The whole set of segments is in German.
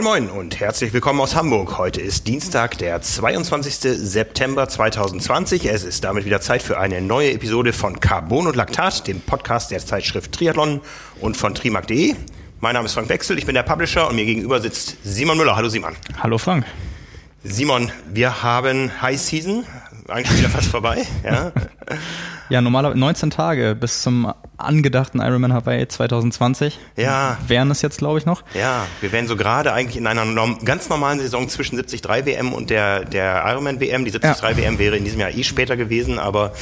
Moin Moin und herzlich willkommen aus Hamburg. Heute ist Dienstag, der 22. September 2020. Es ist damit wieder Zeit für eine neue Episode von Carbon und Laktat, dem Podcast der Zeitschrift Triathlon und von trimark.de. Mein Name ist Frank Wechsel, ich bin der Publisher und mir gegenüber sitzt Simon Müller. Hallo Simon. Hallo Frank. Simon, wir haben High Season, eigentlich wieder fast vorbei. Ja. Ja, normalerweise 19 Tage bis zum angedachten Ironman Hawaii 2020. Ja. Wären es jetzt, glaube ich, noch. Ja, wir wären so gerade eigentlich in einer ganz normalen Saison zwischen 73 WM und der, der Ironman WM. Die 73 ja. WM wäre in diesem Jahr eh später gewesen, aber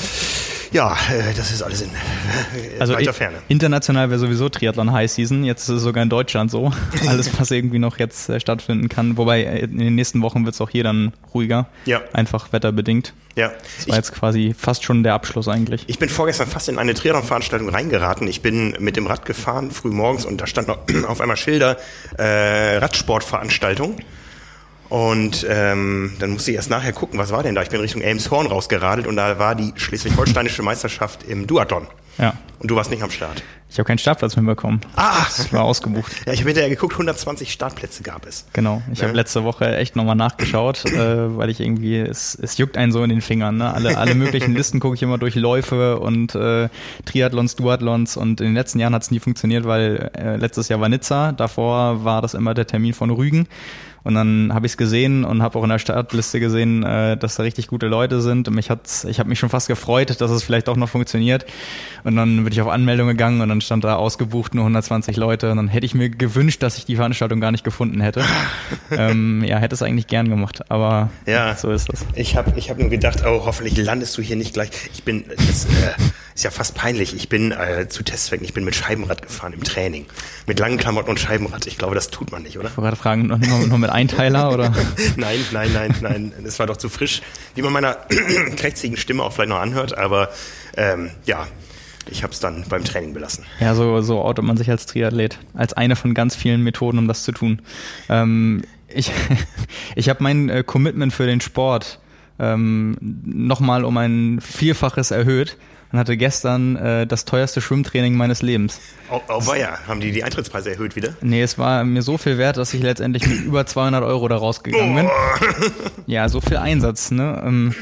ja, äh, das ist alles in äh, also weiter Ferne. International wäre sowieso Triathlon High Season. Jetzt ist es sogar in Deutschland so. Alles, was irgendwie noch jetzt äh, stattfinden kann. Wobei in den nächsten Wochen wird es auch hier dann ruhiger. Ja. Einfach wetterbedingt. Ja. Das war ich, jetzt quasi fast schon der Abschluss eigentlich. Ich bin vorgestern fast in eine Triathlon-Veranstaltung reingeraten. Ich bin mit dem Rad gefahren, früh morgens, und da stand noch auf einmal Schilder, äh, Radsportveranstaltung. Und ähm, dann musste ich erst nachher gucken, was war denn da? Ich bin Richtung Elmshorn rausgeradelt und da war die schleswig-holsteinische Meisterschaft im Duathlon. Ja. Und du warst nicht am Start. Ich habe keinen Startplatz mehr bekommen. Ah! Das war ausgebucht. Ja, ich habe hinterher geguckt, 120 Startplätze gab es. Genau. Ich ne? habe letzte Woche echt nochmal nachgeschaut, äh, weil ich irgendwie, es, es juckt einen so in den Fingern. Ne? Alle, alle möglichen Listen gucke ich immer durch Läufe und äh, Triathlons, Duathlons und in den letzten Jahren hat es nie funktioniert, weil äh, letztes Jahr war Nizza, davor war das immer der Termin von Rügen. Und dann habe ich es gesehen und habe auch in der Startliste gesehen, äh, dass da richtig gute Leute sind. Und mich hat's, ich habe mich schon fast gefreut, dass es vielleicht auch noch funktioniert. Und dann bin ich auf Anmeldung gegangen und dann stand da ausgebucht nur 120 Leute. Und dann hätte ich mir gewünscht, dass ich die Veranstaltung gar nicht gefunden hätte. ähm, ja, hätte es eigentlich gern gemacht, aber ja, so ist es. Ich habe ich hab nur gedacht, oh, hoffentlich landest du hier nicht gleich. Ich bin, das äh, ist ja fast peinlich. Ich bin äh, zu Testzwecken, ich bin mit Scheibenrad gefahren im Training. Mit langen Klamotten und Scheibenrad. Ich glaube, das tut man nicht, oder? Ich wollte gerade fragen, noch, noch mit Einteiler oder? nein, nein, nein, nein. Das war doch zu frisch, wie man meiner krächzigen Stimme auch vielleicht noch anhört. Aber ähm, ja, ich habe es dann beim Training belassen. Ja, so, so outet man sich als Triathlet. Als eine von ganz vielen Methoden, um das zu tun. Ähm, ich ich habe mein äh, Commitment für den Sport ähm, nochmal um ein Vielfaches erhöht und hatte gestern äh, das teuerste Schwimmtraining meines Lebens. Oh, oh ja. Haben die die Eintrittspreise erhöht wieder? Nee, es war mir so viel wert, dass ich letztendlich mit über 200 Euro da rausgegangen bin. Ja, so viel Einsatz, ne? Ähm,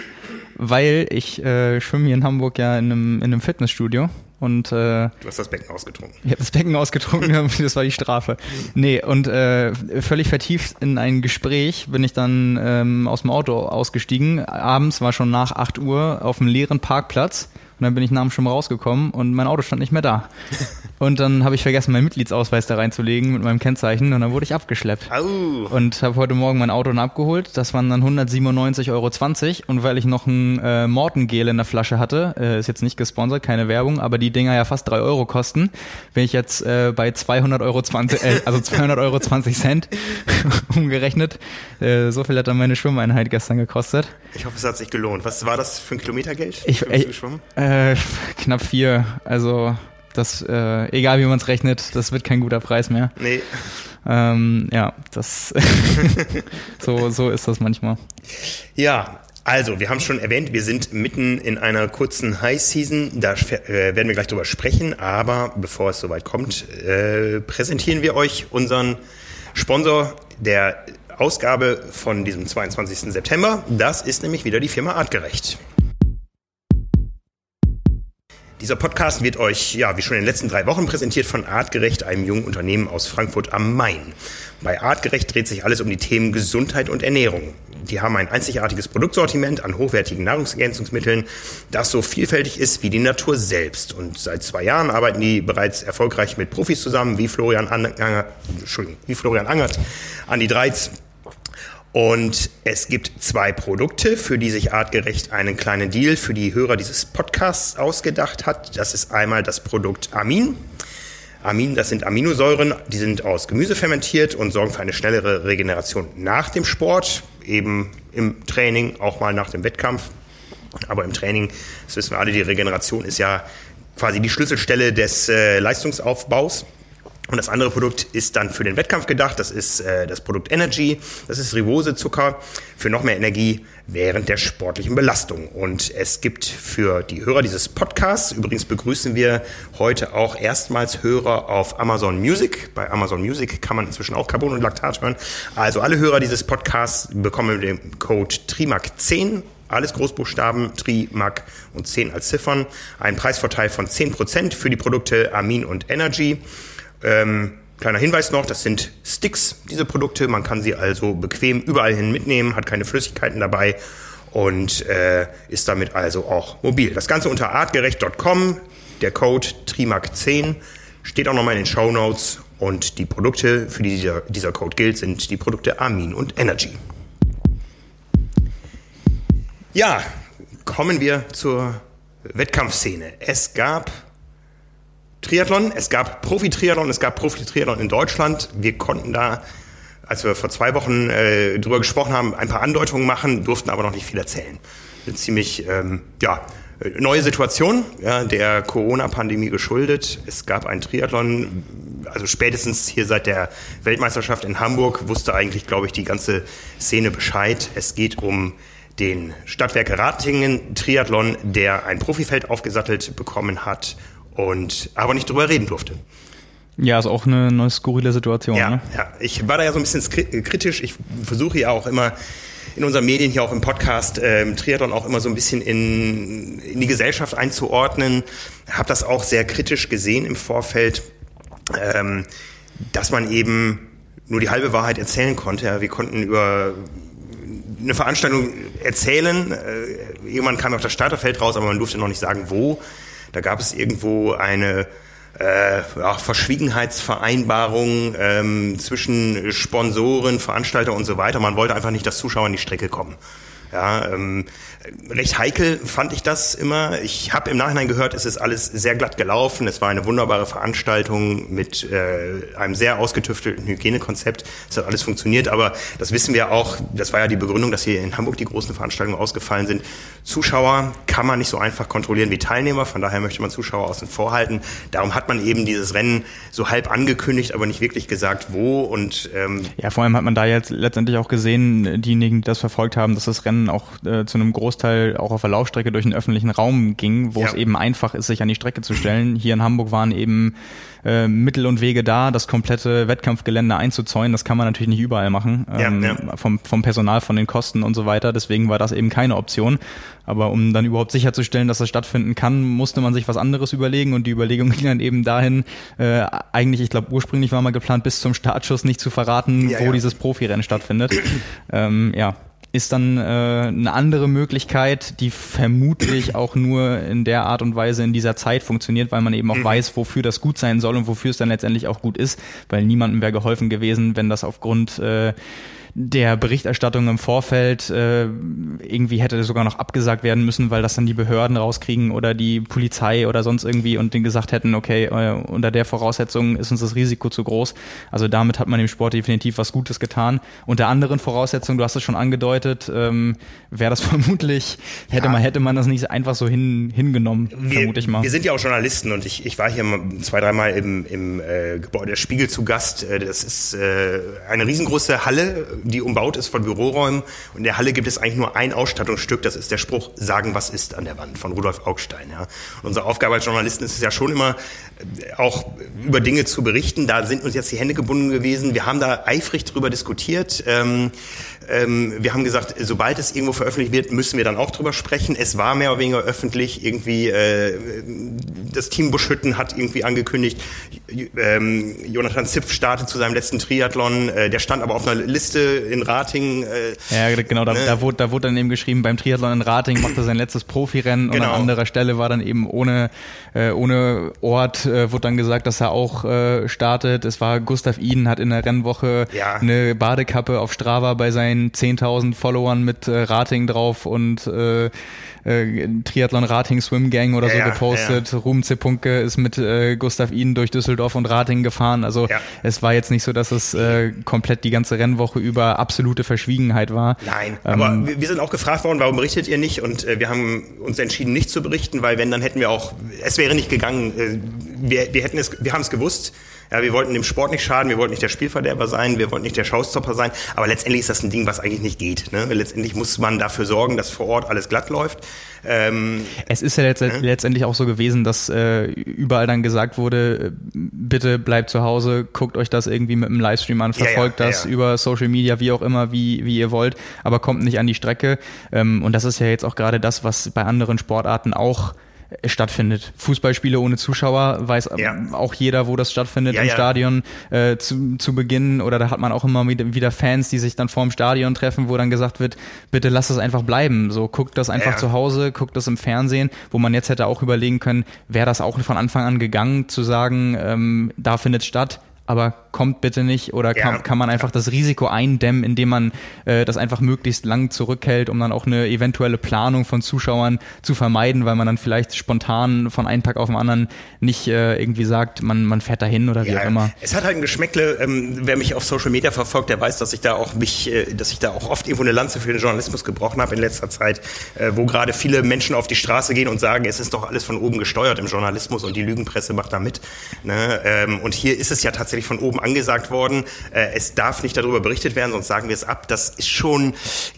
weil ich äh, schwimme hier in Hamburg ja in einem, in einem Fitnessstudio und äh, du hast das Becken ausgetrunken. Ich habe das Becken ausgetrunken, das war die Strafe. Nee, und äh, völlig vertieft in ein Gespräch bin ich dann ähm, aus dem Auto ausgestiegen. Abends war schon nach 8 Uhr auf einem leeren Parkplatz und dann bin ich nach dem Schwimmen rausgekommen und mein Auto stand nicht mehr da. Und dann habe ich vergessen, meinen Mitgliedsausweis da reinzulegen mit meinem Kennzeichen und dann wurde ich abgeschleppt. Au. Und habe heute Morgen mein Auto dann abgeholt. Das waren dann 197,20 Euro. Und weil ich noch ein äh, Mortengel in der Flasche hatte, äh, ist jetzt nicht gesponsert, keine Werbung, aber die Dinger ja fast 3 Euro kosten, bin ich jetzt äh, bei 200 Euro 20, äh, also 200 Euro 20 Cent umgerechnet. Äh, so viel hat dann meine Schwimmeinheit gestern gekostet. Ich hoffe, es hat sich gelohnt. Was war das für ein Kilometergeld? Ich, für äh, äh, knapp vier. Also das, äh, egal wie man es rechnet, das wird kein guter Preis mehr. Nee. Ähm, ja, das so, so ist das manchmal. Ja, also, wir haben schon erwähnt, wir sind mitten in einer kurzen High Season. Da äh, werden wir gleich drüber sprechen. Aber bevor es soweit kommt, äh, präsentieren wir euch unseren Sponsor der Ausgabe von diesem 22. September. Das ist nämlich wieder die Firma Artgerecht. Dieser Podcast wird euch, ja, wie schon in den letzten drei Wochen präsentiert von Artgerecht, einem jungen Unternehmen aus Frankfurt am Main. Bei Artgerecht dreht sich alles um die Themen Gesundheit und Ernährung. Die haben ein einzigartiges Produktsortiment an hochwertigen Nahrungsergänzungsmitteln, das so vielfältig ist wie die Natur selbst. Und seit zwei Jahren arbeiten die bereits erfolgreich mit Profis zusammen, wie Florian, Angert, Entschuldigung, wie Florian Angert, Andi Dreiz, und es gibt zwei Produkte, für die sich artgerecht einen kleinen Deal für die Hörer dieses Podcasts ausgedacht hat. Das ist einmal das Produkt Amin. Amin, das sind Aminosäuren, die sind aus Gemüse fermentiert und sorgen für eine schnellere Regeneration nach dem Sport, eben im Training, auch mal nach dem Wettkampf. Aber im Training, das wissen wir alle, die Regeneration ist ja quasi die Schlüsselstelle des äh, Leistungsaufbaus. Und das andere Produkt ist dann für den Wettkampf gedacht. Das ist äh, das Produkt Energy. Das ist Rivosezucker für noch mehr Energie während der sportlichen Belastung. Und es gibt für die Hörer dieses Podcasts, übrigens begrüßen wir heute auch erstmals Hörer auf Amazon Music. Bei Amazon Music kann man inzwischen auch Carbon und Laktat hören. Also alle Hörer dieses Podcasts bekommen mit dem Code TRIMAC10 alles Großbuchstaben, Tri, Mac und 10 als Ziffern. Ein Preisvorteil von 10% für die Produkte Amin und Energy. Ähm, kleiner Hinweis noch, das sind Sticks, diese Produkte. Man kann sie also bequem überall hin mitnehmen, hat keine Flüssigkeiten dabei und äh, ist damit also auch mobil. Das Ganze unter artgerecht.com, der Code TRIMAC10 steht auch nochmal in den Show Notes und die Produkte, für die dieser, dieser Code gilt, sind die Produkte Amin und Energy. Ja, kommen wir zur Wettkampfszene. Es gab Triathlon, es gab Profi-Triathlon, es gab Profi-Triathlon in Deutschland. Wir konnten da, als wir vor zwei Wochen äh, drüber gesprochen haben, ein paar Andeutungen machen, durften aber noch nicht viel erzählen. Eine ziemlich, ähm, ja, neue Situation, ja, der Corona-Pandemie geschuldet. Es gab einen Triathlon, also spätestens hier seit der Weltmeisterschaft in Hamburg wusste eigentlich, glaube ich, die ganze Szene Bescheid. Es geht um den Stadtwerke Ratingen Triathlon, der ein Profifeld aufgesattelt bekommen hat und aber nicht drüber reden durfte. Ja, ist auch eine, eine skurrile Situation. Ja, ne? ja, ich war da ja so ein bisschen kritisch. Ich versuche ja auch immer in unseren Medien hier auch im Podcast ähm, Triathlon auch immer so ein bisschen in, in die Gesellschaft einzuordnen. Habe das auch sehr kritisch gesehen im Vorfeld, ähm, dass man eben nur die halbe Wahrheit erzählen konnte. Ja, wir konnten über eine Veranstaltung erzählen. Äh, irgendwann kam auch das Starterfeld raus, aber man durfte noch nicht sagen, wo. Da gab es irgendwo eine äh, ja, Verschwiegenheitsvereinbarung ähm, zwischen Sponsoren, Veranstalter und so weiter. Man wollte einfach nicht, dass Zuschauer an die Strecke kommen. Ja, ähm, recht heikel fand ich das immer. Ich habe im Nachhinein gehört, es ist alles sehr glatt gelaufen. Es war eine wunderbare Veranstaltung mit äh, einem sehr ausgetüftelten Hygienekonzept. Es hat alles funktioniert, aber das wissen wir auch. Das war ja die Begründung, dass hier in Hamburg die großen Veranstaltungen ausgefallen sind. Zuschauer kann man nicht so einfach kontrollieren wie Teilnehmer. Von daher möchte man Zuschauer außen vor halten. Darum hat man eben dieses Rennen so halb angekündigt, aber nicht wirklich gesagt, wo. Und ähm ja, vor allem hat man da jetzt letztendlich auch gesehen, diejenigen, die das verfolgt haben, dass das Rennen auch äh, zu einem Großteil Großteil auch auf der Laufstrecke durch den öffentlichen Raum ging, wo ja. es eben einfach ist, sich an die Strecke zu stellen. Hier in Hamburg waren eben äh, Mittel und Wege da, das komplette Wettkampfgelände einzuzäunen. Das kann man natürlich nicht überall machen, ähm, ja, ja. Vom, vom Personal, von den Kosten und so weiter. Deswegen war das eben keine Option. Aber um dann überhaupt sicherzustellen, dass das stattfinden kann, musste man sich was anderes überlegen und die Überlegung ging dann eben dahin, äh, eigentlich, ich glaube, ursprünglich war mal geplant, bis zum Startschuss nicht zu verraten, wo dieses Profirennen stattfindet. ähm, ja, ist dann äh, eine andere Möglichkeit, die vermutlich auch nur in der Art und Weise in dieser Zeit funktioniert, weil man eben auch mhm. weiß, wofür das gut sein soll und wofür es dann letztendlich auch gut ist, weil niemandem wäre geholfen gewesen, wenn das aufgrund äh, der Berichterstattung im Vorfeld äh, irgendwie hätte sogar noch abgesagt werden müssen, weil das dann die Behörden rauskriegen oder die Polizei oder sonst irgendwie und den gesagt hätten, okay, äh, unter der Voraussetzung ist uns das Risiko zu groß. Also damit hat man dem Sport definitiv was Gutes getan. Unter anderen Voraussetzungen, du hast es schon angedeutet, ähm, wäre das vermutlich, hätte ja. man, hätte man das nicht einfach so hin, hingenommen, wir, vermute ich mal. Wir sind ja auch Journalisten und ich, ich war hier zwei, dreimal im, im äh, Gebäude der Spiegel zu Gast. Äh, das ist äh, eine riesengroße Halle, die umbaut ist von Büroräumen. Und in der Halle gibt es eigentlich nur ein Ausstattungsstück, das ist der Spruch, sagen, was ist an der Wand von Rudolf Augstein. Ja. Und unsere Aufgabe als Journalisten ist es ja schon immer, äh, auch über Dinge zu berichten. Da sind uns jetzt die Hände gebunden gewesen. Wir haben da eifrig drüber diskutiert. Ähm, ähm, wir haben gesagt, sobald es irgendwo veröffentlicht wird, müssen wir dann auch drüber sprechen. Es war mehr oder weniger öffentlich. Irgendwie äh, das Team Buschhütten hat irgendwie angekündigt, ähm, Jonathan Zipf startet zu seinem letzten Triathlon. Äh, der stand aber auf einer Liste in Rating. Äh, ja, genau. Da, ne? da, wurde, da wurde dann eben geschrieben, beim Triathlon in Rating macht er sein letztes Profirennen genau. und an genau. anderer Stelle war dann eben ohne äh, ohne Ort äh, wurde dann gesagt, dass er auch äh, startet. Es war Gustav Iden hat in der Rennwoche ja. eine Badekappe auf Strava bei seinen seinen 10.000 Followern mit äh, Rating drauf und äh, äh, Triathlon Rating Swim Gang oder so ja, gepostet. Ja. Ruben Zepunke ist mit äh, Gustav Iden durch Düsseldorf und Rating gefahren. Also ja. es war jetzt nicht so, dass es äh, komplett die ganze Rennwoche über absolute Verschwiegenheit war. Nein, ähm, aber wir sind auch gefragt worden, warum berichtet ihr nicht? Und äh, wir haben uns entschieden, nicht zu berichten, weil wenn, dann hätten wir auch, es wäre nicht gegangen, äh, wir, wir hätten es, wir haben es gewusst. Ja, wir wollten dem Sport nicht schaden, wir wollten nicht der Spielverderber sein, wir wollten nicht der Showstopper sein. Aber letztendlich ist das ein Ding, was eigentlich nicht geht. Ne? Letztendlich muss man dafür sorgen, dass vor Ort alles glatt läuft. Ähm, es ist ja letzt äh? letztendlich auch so gewesen, dass äh, überall dann gesagt wurde, bitte bleibt zu Hause, guckt euch das irgendwie mit einem Livestream an, verfolgt ja, ja, das ja, über Social Media, wie auch immer, wie, wie ihr wollt, aber kommt nicht an die Strecke. Ähm, und das ist ja jetzt auch gerade das, was bei anderen Sportarten auch stattfindet. Fußballspiele ohne Zuschauer weiß ja. auch jeder, wo das stattfindet ja, im ja. Stadion äh, zu, zu Beginn oder da hat man auch immer wieder Fans, die sich dann vorm Stadion treffen, wo dann gesagt wird, bitte lass es einfach bleiben. So guckt das einfach zu Hause, guckt das im Fernsehen, wo man jetzt hätte auch überlegen können, wäre das auch von Anfang an gegangen, zu sagen, ähm, da findet statt, aber kommt bitte nicht oder kann, ja. kann man einfach das Risiko eindämmen, indem man äh, das einfach möglichst lang zurückhält, um dann auch eine eventuelle Planung von Zuschauern zu vermeiden, weil man dann vielleicht spontan von einem Tag auf den anderen nicht äh, irgendwie sagt, man, man fährt dahin oder wie ja, auch immer. Es hat halt ein Geschmäckle, ähm, wer mich auf Social Media verfolgt, der weiß, dass ich da auch mich, äh, dass ich da auch oft irgendwo eine Lanze für den Journalismus gebrochen habe in letzter Zeit, äh, wo gerade viele Menschen auf die Straße gehen und sagen, es ist doch alles von oben gesteuert im Journalismus und die Lügenpresse macht da mit. Ne? Ähm, und hier ist es ja tatsächlich von oben angesagt worden, äh, es darf nicht darüber berichtet werden, sonst sagen wir es ab. Das ist schon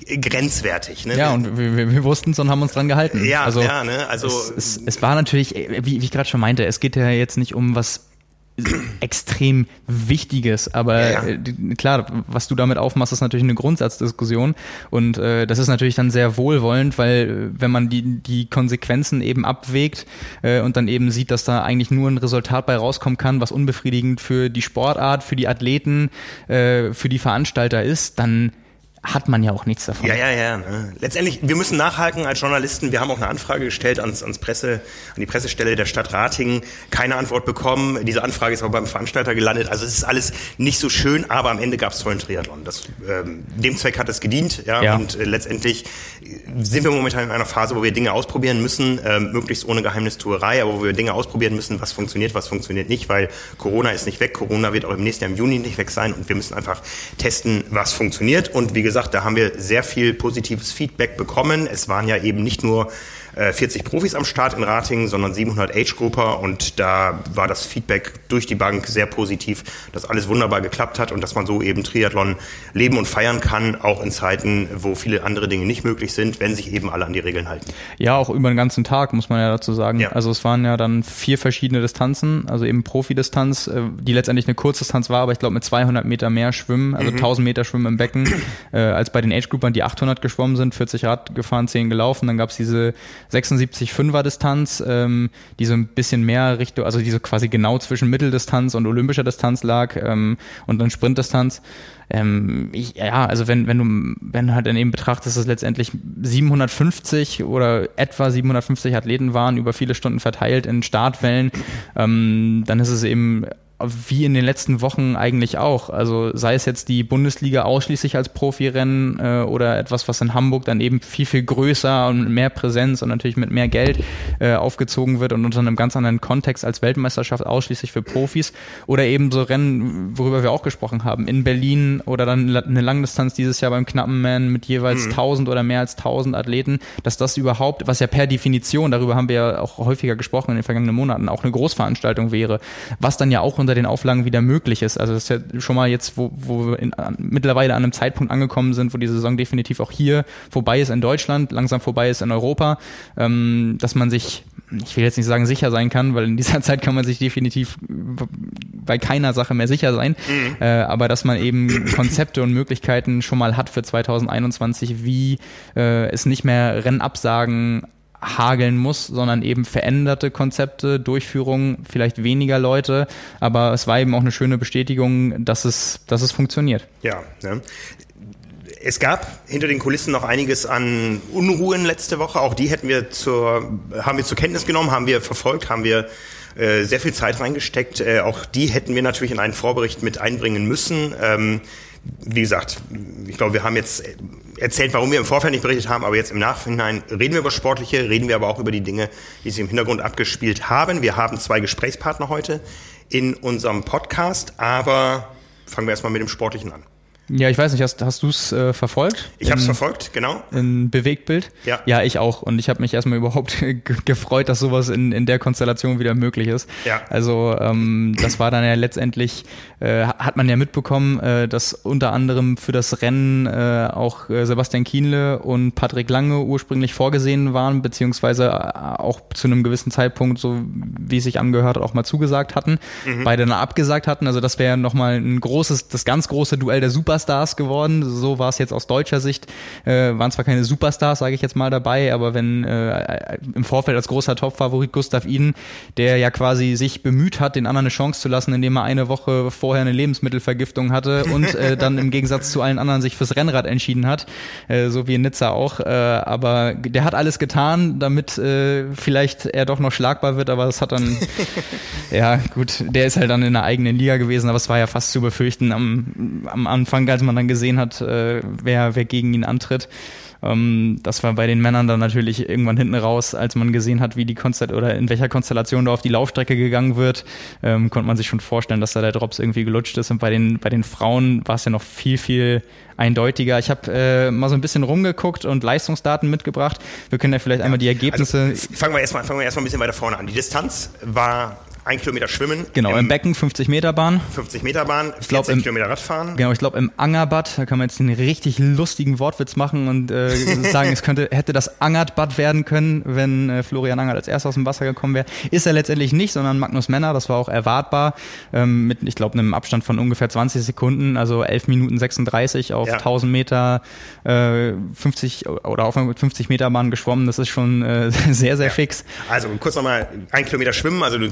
grenzwertig. Ne? Ja, und wir, wir, wir wussten es und haben uns dran gehalten. Ja, also, ja, ne? also es, es, es war natürlich, wie, wie ich gerade schon meinte, es geht ja jetzt nicht um was extrem Wichtiges. Aber ja, ja. Äh, klar, was du damit aufmachst, ist natürlich eine Grundsatzdiskussion. Und äh, das ist natürlich dann sehr wohlwollend, weil äh, wenn man die, die Konsequenzen eben abwägt äh, und dann eben sieht, dass da eigentlich nur ein Resultat bei rauskommen kann, was unbefriedigend für die Sportart, für die Athleten, äh, für die Veranstalter ist, dann hat man ja auch nichts davon. Ja, ja, ja. Ne. Letztendlich, wir müssen nachhaken als Journalisten. Wir haben auch eine Anfrage gestellt ans, ans Presse, an die Pressestelle der Stadt Ratingen. Keine Antwort bekommen. Diese Anfrage ist aber beim Veranstalter gelandet. Also es ist alles nicht so schön, aber am Ende gab es tollen Triathlon. Das, ähm, dem Zweck hat es gedient. Ja, ja. Und äh, letztendlich sind wir momentan in einer Phase, wo wir Dinge ausprobieren müssen, äh, möglichst ohne Geheimnistuerei, aber wo wir Dinge ausprobieren müssen, was funktioniert, was funktioniert nicht, weil Corona ist nicht weg. Corona wird auch im nächsten Jahr im Juni nicht weg sein und wir müssen einfach testen, was funktioniert. Und wie gesagt, da haben wir sehr viel positives Feedback bekommen. Es waren ja eben nicht nur 40 äh, Profis am Start in Ratingen, sondern 700 Age-Grupper und da war das Feedback durch die Bank sehr positiv, dass alles wunderbar geklappt hat und dass man so eben Triathlon leben und feiern kann, auch in Zeiten, wo viele andere Dinge nicht möglich sind, wenn sich eben alle an die Regeln halten. Ja, auch über den ganzen Tag, muss man ja dazu sagen. Ja. Also es waren ja dann vier verschiedene Distanzen, also eben Profidistanz, äh, die letztendlich eine Kurzdistanz war, aber ich glaube mit 200 Meter mehr Schwimmen, also mhm. 1000 Meter Schwimmen im Becken, äh, als bei den Age-Groupern, die 800 geschwommen sind, 40 Rad gefahren, 10 gelaufen. Dann gab es diese 76 5er Distanz, ähm, die so ein bisschen mehr Richtung, also die so quasi genau zwischen Mitteldistanz und olympischer Distanz lag ähm, und dann Sprintdistanz. Ähm, ich, ja, also wenn, wenn du, wenn halt daneben betrachtest, dass es letztendlich 750 oder etwa 750 Athleten waren, über viele Stunden verteilt in Startwellen, ähm, dann ist es eben wie in den letzten Wochen eigentlich auch. Also sei es jetzt die Bundesliga ausschließlich als Profirennen äh, oder etwas, was in Hamburg dann eben viel, viel größer und mit mehr Präsenz und natürlich mit mehr Geld äh, aufgezogen wird und unter einem ganz anderen Kontext als Weltmeisterschaft ausschließlich für Profis oder eben so Rennen, worüber wir auch gesprochen haben, in Berlin oder dann eine Langdistanz dieses Jahr beim Knappen Man mit jeweils mhm. 1000 oder mehr als 1000 Athleten, dass das überhaupt, was ja per Definition, darüber haben wir ja auch häufiger gesprochen in den vergangenen Monaten, auch eine Großveranstaltung wäre, was dann ja auch unter den Auflagen wieder möglich ist. Also das ist ja schon mal jetzt, wo, wo wir in, mittlerweile an einem Zeitpunkt angekommen sind, wo die Saison definitiv auch hier vorbei ist in Deutschland, langsam vorbei ist in Europa, ähm, dass man sich, ich will jetzt nicht sagen sicher sein kann, weil in dieser Zeit kann man sich definitiv bei keiner Sache mehr sicher sein, mhm. äh, aber dass man eben Konzepte und Möglichkeiten schon mal hat für 2021, wie äh, es nicht mehr Rennabsagen hageln muss, sondern eben veränderte Konzepte, Durchführung, vielleicht weniger Leute, aber es war eben auch eine schöne Bestätigung, dass es, dass es funktioniert. Ja, ne? Es gab hinter den Kulissen noch einiges an Unruhen letzte Woche. Auch die hätten wir zur, haben wir zur Kenntnis genommen, haben wir verfolgt, haben wir äh, sehr viel Zeit reingesteckt. Äh, auch die hätten wir natürlich in einen Vorbericht mit einbringen müssen. Ähm, wie gesagt, ich glaube, wir haben jetzt erzählt, warum wir im Vorfeld nicht berichtet haben, aber jetzt im Nachhinein reden wir über Sportliche, reden wir aber auch über die Dinge, die sich im Hintergrund abgespielt haben. Wir haben zwei Gesprächspartner heute in unserem Podcast, aber fangen wir erstmal mit dem Sportlichen an. Ja, ich weiß nicht, hast, hast du es äh, verfolgt? Ich habe es verfolgt, genau. In Bewegtbild? Ja. Ja, ich auch. Und ich habe mich erstmal überhaupt gefreut, dass sowas in, in der Konstellation wieder möglich ist. Ja. Also ähm, das war dann ja letztendlich, äh, hat man ja mitbekommen, äh, dass unter anderem für das Rennen äh, auch äh, Sebastian Kienle und Patrick Lange ursprünglich vorgesehen waren, beziehungsweise äh, auch zu einem gewissen Zeitpunkt, so wie es sich angehört hat, auch mal zugesagt hatten. Mhm. Beide dann abgesagt hatten. Also das wäre nochmal ein großes, das ganz große Duell der Super Superstars geworden. So war es jetzt aus deutscher Sicht. Äh, waren zwar keine Superstars, sage ich jetzt mal dabei, aber wenn äh, im Vorfeld als großer Topfavorit Gustav Iden, der ja quasi sich bemüht hat, den anderen eine Chance zu lassen, indem er eine Woche vorher eine Lebensmittelvergiftung hatte und äh, dann im Gegensatz zu allen anderen sich fürs Rennrad entschieden hat, äh, so wie in Nizza auch. Äh, aber der hat alles getan, damit äh, vielleicht er doch noch schlagbar wird, aber das hat dann, ja gut, der ist halt dann in der eigenen Liga gewesen, aber es war ja fast zu befürchten am, am Anfang als man dann gesehen hat, äh, wer, wer gegen ihn antritt. Ähm, das war bei den Männern dann natürlich irgendwann hinten raus, als man gesehen hat, wie die Konstell oder in welcher Konstellation da auf die Laufstrecke gegangen wird, ähm, konnte man sich schon vorstellen, dass da der Drops irgendwie gelutscht ist. Und bei den, bei den Frauen war es ja noch viel, viel eindeutiger. Ich habe äh, mal so ein bisschen rumgeguckt und Leistungsdaten mitgebracht. Wir können ja vielleicht einmal die Ergebnisse. Also, fangen wir erstmal fangen wir erstmal ein bisschen weiter vorne an. Die Distanz war ein Kilometer schwimmen. Genau, im, im Becken 50 Meter Bahn. 50 Meter Bahn, 40 glaub, im, Kilometer Radfahren. Genau, ich glaube im Angerbad, da kann man jetzt einen richtig lustigen Wortwitz machen und äh, sagen, es könnte, hätte das Angertbad werden können, wenn äh, Florian Angert als erster aus dem Wasser gekommen wäre. Ist er letztendlich nicht, sondern Magnus Männer, das war auch erwartbar, ähm, mit, ich glaube, einem Abstand von ungefähr 20 Sekunden, also 11 Minuten 36 auf ja. 1000 Meter, äh, 50 oder auf 50 Meter Bahn geschwommen, das ist schon äh, sehr, sehr ja. fix. Also kurz nochmal, ein Kilometer schwimmen, also eine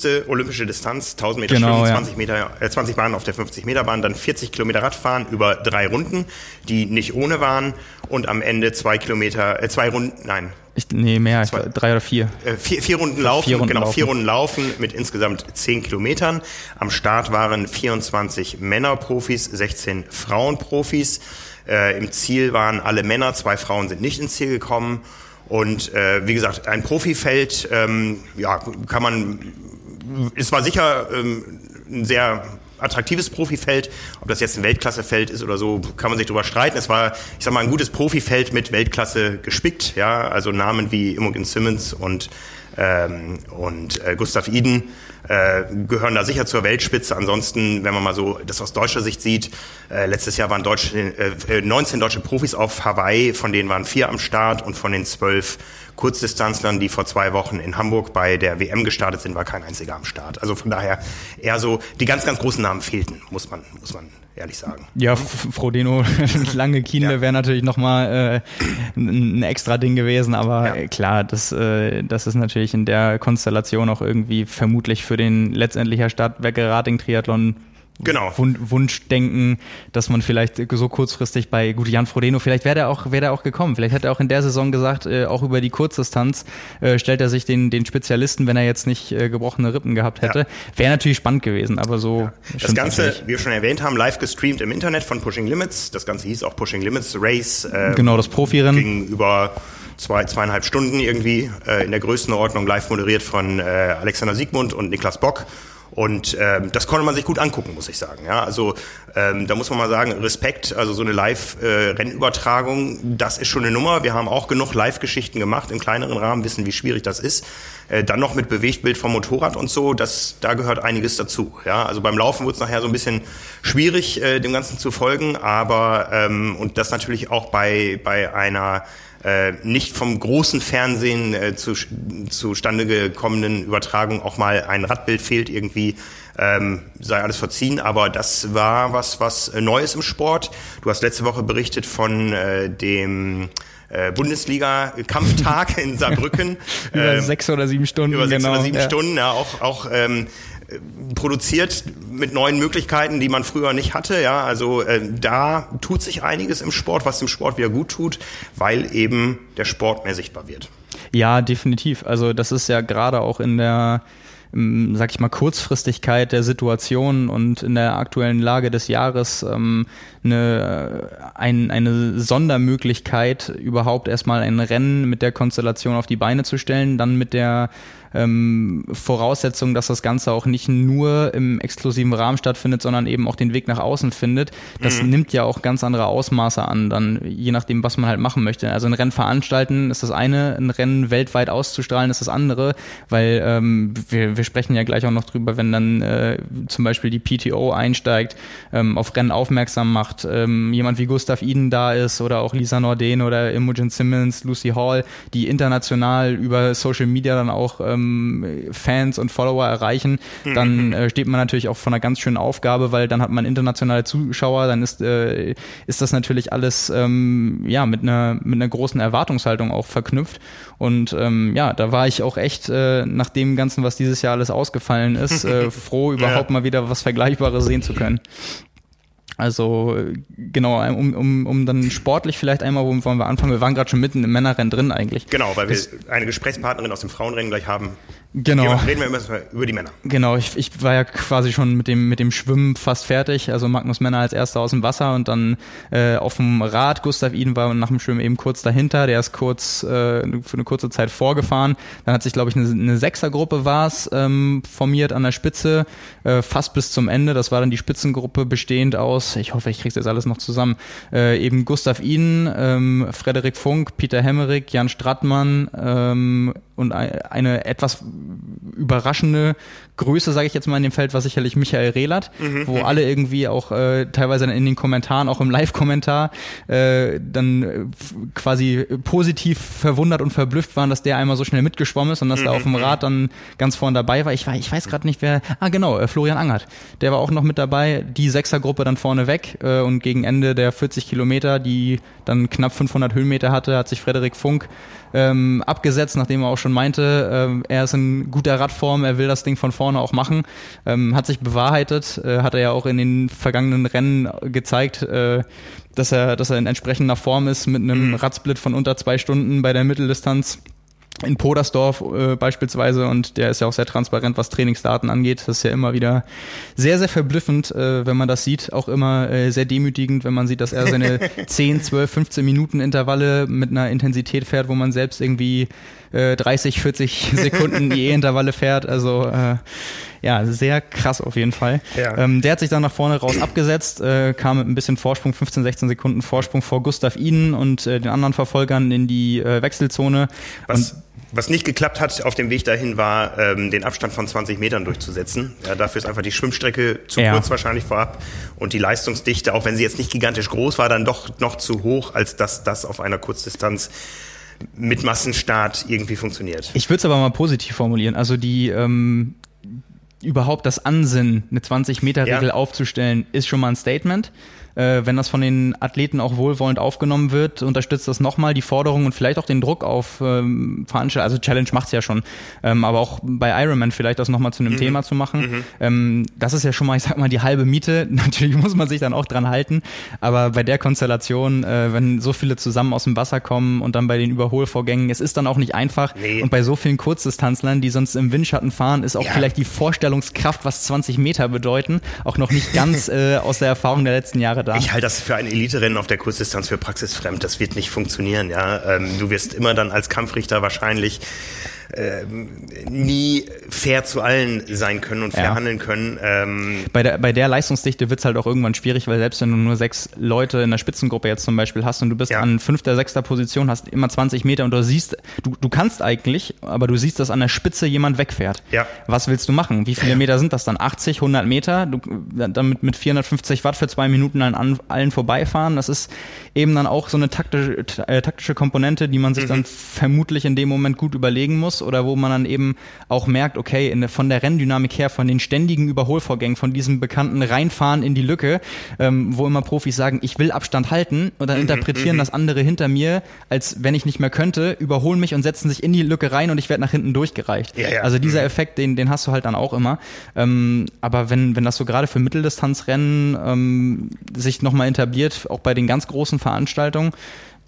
verkürzte olympische Distanz Distanz, 1000 Meter genau, Schwimmen, 20, Meter, äh, 20 Bahnen auf der 50 Meter Bahn, dann 40 Kilometer Radfahren über drei Runden, die nicht ohne waren und am Ende zwei Kilometer, äh, zwei Runden, nein. Ich, nee, mehr, zwei, drei oder vier. Äh, vier, vier Runden laufen, vier Runden genau, laufen. vier Runden laufen mit insgesamt zehn Kilometern. Am Start waren 24 Männerprofis, 16 Frauenprofis. Äh, Im Ziel waren alle Männer, zwei Frauen sind nicht ins Ziel gekommen. Und äh, wie gesagt, ein Profifeld, ähm, ja, kann man es war sicher ähm, ein sehr attraktives Profifeld. Ob das jetzt ein Weltklassefeld ist oder so, kann man sich drüber streiten. Es war, ich sag mal, ein gutes Profifeld mit Weltklasse gespickt. Ja, also Namen wie Imogen Simmons und ähm, und äh, Gustav Iden äh, gehören da sicher zur Weltspitze. Ansonsten, wenn man mal so das aus deutscher Sicht sieht, äh, letztes Jahr waren deutsche, äh, 19 deutsche Profis auf Hawaii, von denen waren vier am Start und von den zwölf Kurzdistanzlern, die vor zwei Wochen in Hamburg bei der WM gestartet sind, war kein einziger am Start. Also von daher eher so, die ganz, ganz großen Namen fehlten, muss man, muss man ehrlich sagen. Ja, Frodeno, lange Kienle ja. wäre natürlich nochmal äh, ein extra Ding gewesen, aber ja. klar, das, äh, das ist natürlich in der Konstellation auch irgendwie vermutlich für den letztendlicher Stadtwerke Rating Triathlon genau. Wunschdenken, dass man vielleicht so kurzfristig bei gut Jan Frodeno, vielleicht wäre er auch wäre er auch gekommen. Vielleicht hätte er auch in der Saison gesagt, äh, auch über die Kurzdistanz äh, stellt er sich den den Spezialisten, wenn er jetzt nicht äh, gebrochene Rippen gehabt hätte. Ja. Wäre natürlich spannend gewesen, aber so. Ja. Das Ganze, natürlich. wie wir schon erwähnt haben, live gestreamt im Internet von Pushing Limits. Das Ganze hieß auch Pushing Limits Race. Äh, genau, das Profirennen. Ging über zwei, zweieinhalb Stunden irgendwie äh, in der Größenordnung live moderiert von äh, Alexander Siegmund und Niklas Bock. Und ähm, das konnte man sich gut angucken, muss ich sagen. Ja, also ähm, da muss man mal sagen, Respekt, also so eine Live-Rennübertragung, äh, das ist schon eine Nummer. Wir haben auch genug Live-Geschichten gemacht im kleineren Rahmen, wissen, wie schwierig das ist. Äh, dann noch mit Bewegtbild vom Motorrad und so, das, da gehört einiges dazu. Ja, also beim Laufen wird es nachher so ein bisschen schwierig, äh, dem Ganzen zu folgen, aber ähm, und das natürlich auch bei bei einer äh, nicht vom großen Fernsehen äh, zu, zustande gekommenen Übertragung auch mal ein Radbild fehlt irgendwie, ähm, sei alles verziehen. Aber das war was, was äh, Neues im Sport. Du hast letzte Woche berichtet von äh, dem äh, Bundesliga-Kampftag in Saarbrücken. über ähm, sechs oder sieben Stunden. Über sechs genau. oder sieben ja. Stunden, ja, auch, auch ähm, produziert mit neuen Möglichkeiten, die man früher nicht hatte. Ja, also äh, da tut sich einiges im Sport, was dem Sport wieder gut tut, weil eben der Sport mehr sichtbar wird. Ja, definitiv. Also das ist ja gerade auch in der sag ich mal, Kurzfristigkeit der Situation und in der aktuellen Lage des Jahres ähm, eine, ein, eine Sondermöglichkeit, überhaupt erstmal ein Rennen mit der Konstellation auf die Beine zu stellen, dann mit der ähm, Voraussetzung, dass das Ganze auch nicht nur im exklusiven Rahmen stattfindet, sondern eben auch den Weg nach außen findet. Das mhm. nimmt ja auch ganz andere Ausmaße an, dann je nachdem, was man halt machen möchte. Also ein Rennen veranstalten ist das eine, ein Rennen weltweit auszustrahlen ist das andere, weil ähm, wir, wir sprechen ja gleich auch noch drüber, wenn dann äh, zum Beispiel die PTO einsteigt, ähm, auf Rennen aufmerksam macht, ähm, jemand wie Gustav Iden da ist oder auch Lisa Norden oder Imogen Simmons, Lucy Hall, die international über Social Media dann auch ähm, Fans und Follower erreichen, dann äh, steht man natürlich auch vor einer ganz schönen Aufgabe, weil dann hat man internationale Zuschauer, dann ist, äh, ist das natürlich alles ähm, ja mit einer mit einer großen Erwartungshaltung auch verknüpft. Und ähm, ja, da war ich auch echt äh, nach dem Ganzen, was dieses Jahr alles ausgefallen ist, äh, froh, überhaupt ja. mal wieder was Vergleichbares sehen zu können. Also genau, um, um, um dann sportlich vielleicht einmal, wo wollen wir anfangen? Wir waren gerade schon mitten im Männerrennen drin eigentlich. Genau, weil wir das, eine Gesprächspartnerin aus dem Frauenrennen gleich haben. Genau. Reden wir immer über die Männer. Genau, ich, ich war ja quasi schon mit dem, mit dem Schwimmen fast fertig. Also Magnus Männer als erster aus dem Wasser und dann äh, auf dem Rad. Gustav Iden war nach dem Schwimmen eben kurz dahinter. Der ist kurz äh, für eine kurze Zeit vorgefahren. Dann hat sich, glaube ich, eine, eine Sechsergruppe war es ähm, formiert an der Spitze, äh, fast bis zum Ende. Das war dann die Spitzengruppe bestehend aus, ich hoffe, ich kriege jetzt alles noch zusammen, äh, eben Gustav Iden, ähm, Frederik Funk, Peter Hemmerich, Jan Strattmann, ähm, und eine etwas überraschende Größe, sage ich jetzt mal in dem Feld, war sicherlich Michael Rehlert, mhm. wo alle irgendwie auch äh, teilweise in den Kommentaren, auch im Live-Kommentar, äh, dann äh, quasi positiv verwundert und verblüfft waren, dass der einmal so schnell mitgeschwommen ist und dass mhm. er auf dem mhm. Rad dann ganz vorne dabei war. Ich, war, ich weiß gerade nicht, wer. Ah, genau, äh, Florian Angert. Der war auch noch mit dabei. Die Sechsergruppe dann vorne weg äh, und gegen Ende der 40 Kilometer, die dann knapp 500 Höhenmeter hatte, hat sich Frederik Funk ähm, abgesetzt, nachdem er auch schon meinte, ähm, er ist in guter Radform, er will das Ding von vorne auch machen. Ähm, hat sich bewahrheitet, äh, hat er ja auch in den vergangenen Rennen gezeigt, äh, dass er, dass er in entsprechender Form ist mit einem mhm. Radsplit von unter zwei Stunden bei der Mitteldistanz in Podersdorf äh, beispielsweise und der ist ja auch sehr transparent, was Trainingsdaten angeht. Das ist ja immer wieder sehr, sehr verblüffend, äh, wenn man das sieht. Auch immer äh, sehr demütigend, wenn man sieht, dass er seine 10, 12, 15 Minuten Intervalle mit einer Intensität fährt, wo man selbst irgendwie äh, 30, 40 Sekunden die E-Intervalle fährt. Also äh, ja, sehr krass auf jeden Fall. Ja. Ähm, der hat sich dann nach vorne raus abgesetzt, äh, kam mit ein bisschen Vorsprung, 15, 16 Sekunden Vorsprung vor Gustav Iden und äh, den anderen Verfolgern in die äh, Wechselzone. Was, und was nicht geklappt hat auf dem Weg dahin, war ähm, den Abstand von 20 Metern durchzusetzen. Ja, dafür ist einfach die Schwimmstrecke zu ja. kurz wahrscheinlich vorab und die Leistungsdichte, auch wenn sie jetzt nicht gigantisch groß war, dann doch noch zu hoch, als dass das auf einer Kurzdistanz mit Massenstart irgendwie funktioniert. Ich würde es aber mal positiv formulieren. Also die ähm, überhaupt das Ansinnen, eine 20-Meter-Regel ja. aufzustellen, ist schon mal ein Statement äh, wenn das von den Athleten auch wohlwollend aufgenommen wird, unterstützt das nochmal die Forderung und vielleicht auch den Druck auf ähm, Veranstalter. Also Challenge macht's ja schon, ähm, aber auch bei Ironman vielleicht das nochmal zu einem mhm. Thema zu machen. Mhm. Ähm, das ist ja schon mal, ich sag mal, die halbe Miete. Natürlich muss man sich dann auch dran halten, aber bei der Konstellation, äh, wenn so viele zusammen aus dem Wasser kommen und dann bei den Überholvorgängen, es ist dann auch nicht einfach. Nee. Und bei so vielen Kurzdistanzlern, die sonst im Windschatten fahren, ist auch ja. vielleicht die Vorstellungskraft, was 20 Meter bedeuten, auch noch nicht ganz äh, aus der Erfahrung der letzten Jahre da. Ich halte das für ein Elite-Rennen auf der Kurzdistanz für praxisfremd. Das wird nicht funktionieren. Ja, ähm, du wirst immer dann als Kampfrichter wahrscheinlich äh, nie fair zu allen sein können und fair ja. handeln können. Ähm bei, der, bei der Leistungsdichte wird es halt auch irgendwann schwierig, weil selbst wenn du nur sechs Leute in der Spitzengruppe jetzt zum Beispiel hast und du bist ja. an fünfter, sechster Position, hast immer 20 Meter und du siehst, du, du kannst eigentlich, aber du siehst, dass an der Spitze jemand wegfährt. Ja. Was willst du machen? Wie viele Meter sind das dann? 80, 100 Meter? Du, damit mit 450 Watt für zwei Minuten an allen vorbeifahren, das ist eben dann auch so eine taktische, äh, taktische Komponente, die man sich mhm. dann vermutlich in dem Moment gut überlegen muss oder wo man dann eben auch merkt, okay, in, von der Renndynamik her, von den ständigen Überholvorgängen, von diesem bekannten Reinfahren in die Lücke, ähm, wo immer Profis sagen, ich will Abstand halten und dann mhm, interpretieren mhm. das andere hinter mir, als wenn ich nicht mehr könnte, überholen mich und setzen sich in die Lücke rein und ich werde nach hinten durchgereicht. Ja, ja. Also dieser mhm. Effekt, den, den hast du halt dann auch immer. Ähm, aber wenn, wenn das so gerade für Mitteldistanzrennen ähm, sich nochmal etabliert, auch bei den ganz großen Veranstaltungen,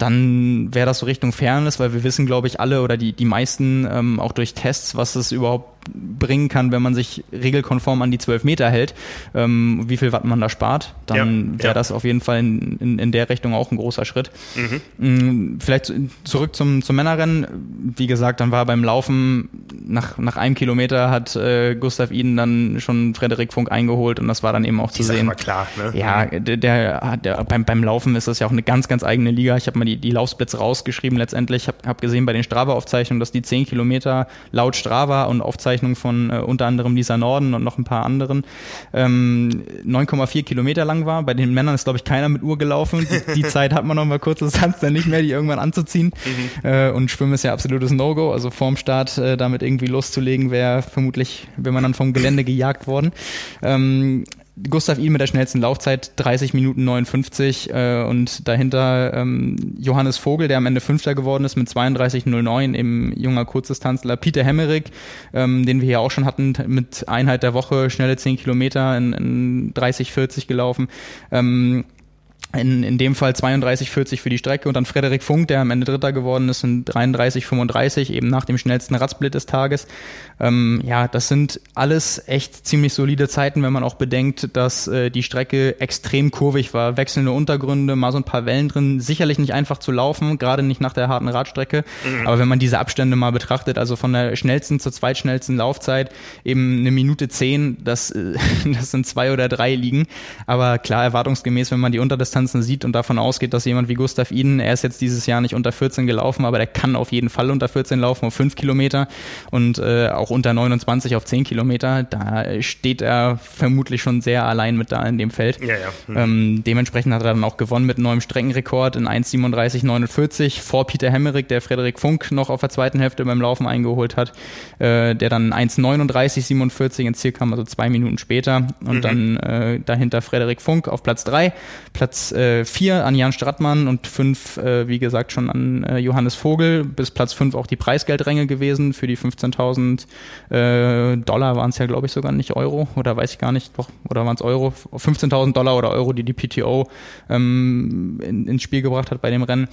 dann wäre das so Richtung Fairness, weil wir wissen, glaube ich, alle oder die, die meisten ähm, auch durch Tests, was es überhaupt bringen kann, wenn man sich regelkonform an die 12 Meter hält, ähm, wie viel Watt man da spart, dann ja, wäre ja. das auf jeden Fall in, in, in, der Richtung auch ein großer Schritt. Mhm. Mm, vielleicht zurück zum, zum Männerrennen. Wie gesagt, dann war beim Laufen nach, nach einem Kilometer hat äh, Gustav Iden dann schon Frederik Funk eingeholt und das war dann eben auch zu sehen. klar, ne? Ja, der, der, der, beim, beim Laufen ist das ja auch eine ganz, ganz eigene Liga. Ich habe mal die, die Laufsplits rausgeschrieben letztendlich. Ich habe hab gesehen bei den Strava-Aufzeichnungen, dass die 10 Kilometer laut Strava und Aufzeichnungen von äh, unter anderem Lisa Norden und noch ein paar anderen ähm, 9,4 Kilometer lang war. Bei den Männern ist, glaube ich, keiner mit Uhr gelaufen. Die, die Zeit hat man noch mal kurz, das dann nicht mehr, die irgendwann anzuziehen. Mhm. Äh, und Schwimmen ist ja absolutes No-Go. Also vorm Start äh, damit irgendwie loszulegen, wäre vermutlich, wenn man dann vom Gelände gejagt worden. Ähm, Gustav Ihn mit der schnellsten Laufzeit 30 Minuten 59 äh, und dahinter ähm, Johannes Vogel, der am Ende Fünfter geworden ist mit 32,09 im junger Kurzdistanzler. Peter Hemmerich, ähm, den wir hier auch schon hatten, mit Einheit der Woche, schnelle 10 Kilometer in, in 30, 40 gelaufen. Ähm, in, in dem Fall 32,40 für die Strecke und dann Frederik Funk, der am Ende Dritter geworden ist, in 33,35, eben nach dem schnellsten Radsplit des Tages. Ähm, ja, das sind alles echt ziemlich solide Zeiten, wenn man auch bedenkt, dass äh, die Strecke extrem kurvig war. Wechselnde Untergründe, mal so ein paar Wellen drin, sicherlich nicht einfach zu laufen, gerade nicht nach der harten Radstrecke. Mhm. Aber wenn man diese Abstände mal betrachtet, also von der schnellsten zur zweitschnellsten Laufzeit, eben eine Minute zehn, das, äh, das sind zwei oder drei liegen. Aber klar, erwartungsgemäß, wenn man die Unterdistanz Distanzen sieht und davon ausgeht, dass jemand wie Gustav Iden, er ist jetzt dieses Jahr nicht unter 14 gelaufen, aber der kann auf jeden Fall unter 14 laufen auf 5 Kilometer und äh, auch unter 29 auf 10 Kilometer. Da steht er vermutlich schon sehr allein mit da in dem Feld. Ja, ja. Mhm. Ähm, dementsprechend hat er dann auch gewonnen mit neuem Streckenrekord in 1,37,49 vor Peter Hemmerich, der Frederik Funk noch auf der zweiten Hälfte beim Laufen eingeholt hat, äh, der dann 1,39,47 ins Ziel kam, also zwei Minuten später und mhm. dann äh, dahinter Frederik Funk auf Platz 3, Platz äh, vier an Jan Strattmann und fünf, äh, wie gesagt, schon an äh, Johannes Vogel. Bis Platz fünf auch die Preisgeldränge gewesen für die 15.000 äh, Dollar waren es ja, glaube ich, sogar nicht Euro oder weiß ich gar nicht, doch, oder waren es Euro? 15.000 Dollar oder Euro, die die PTO ähm, in, ins Spiel gebracht hat bei dem Rennen.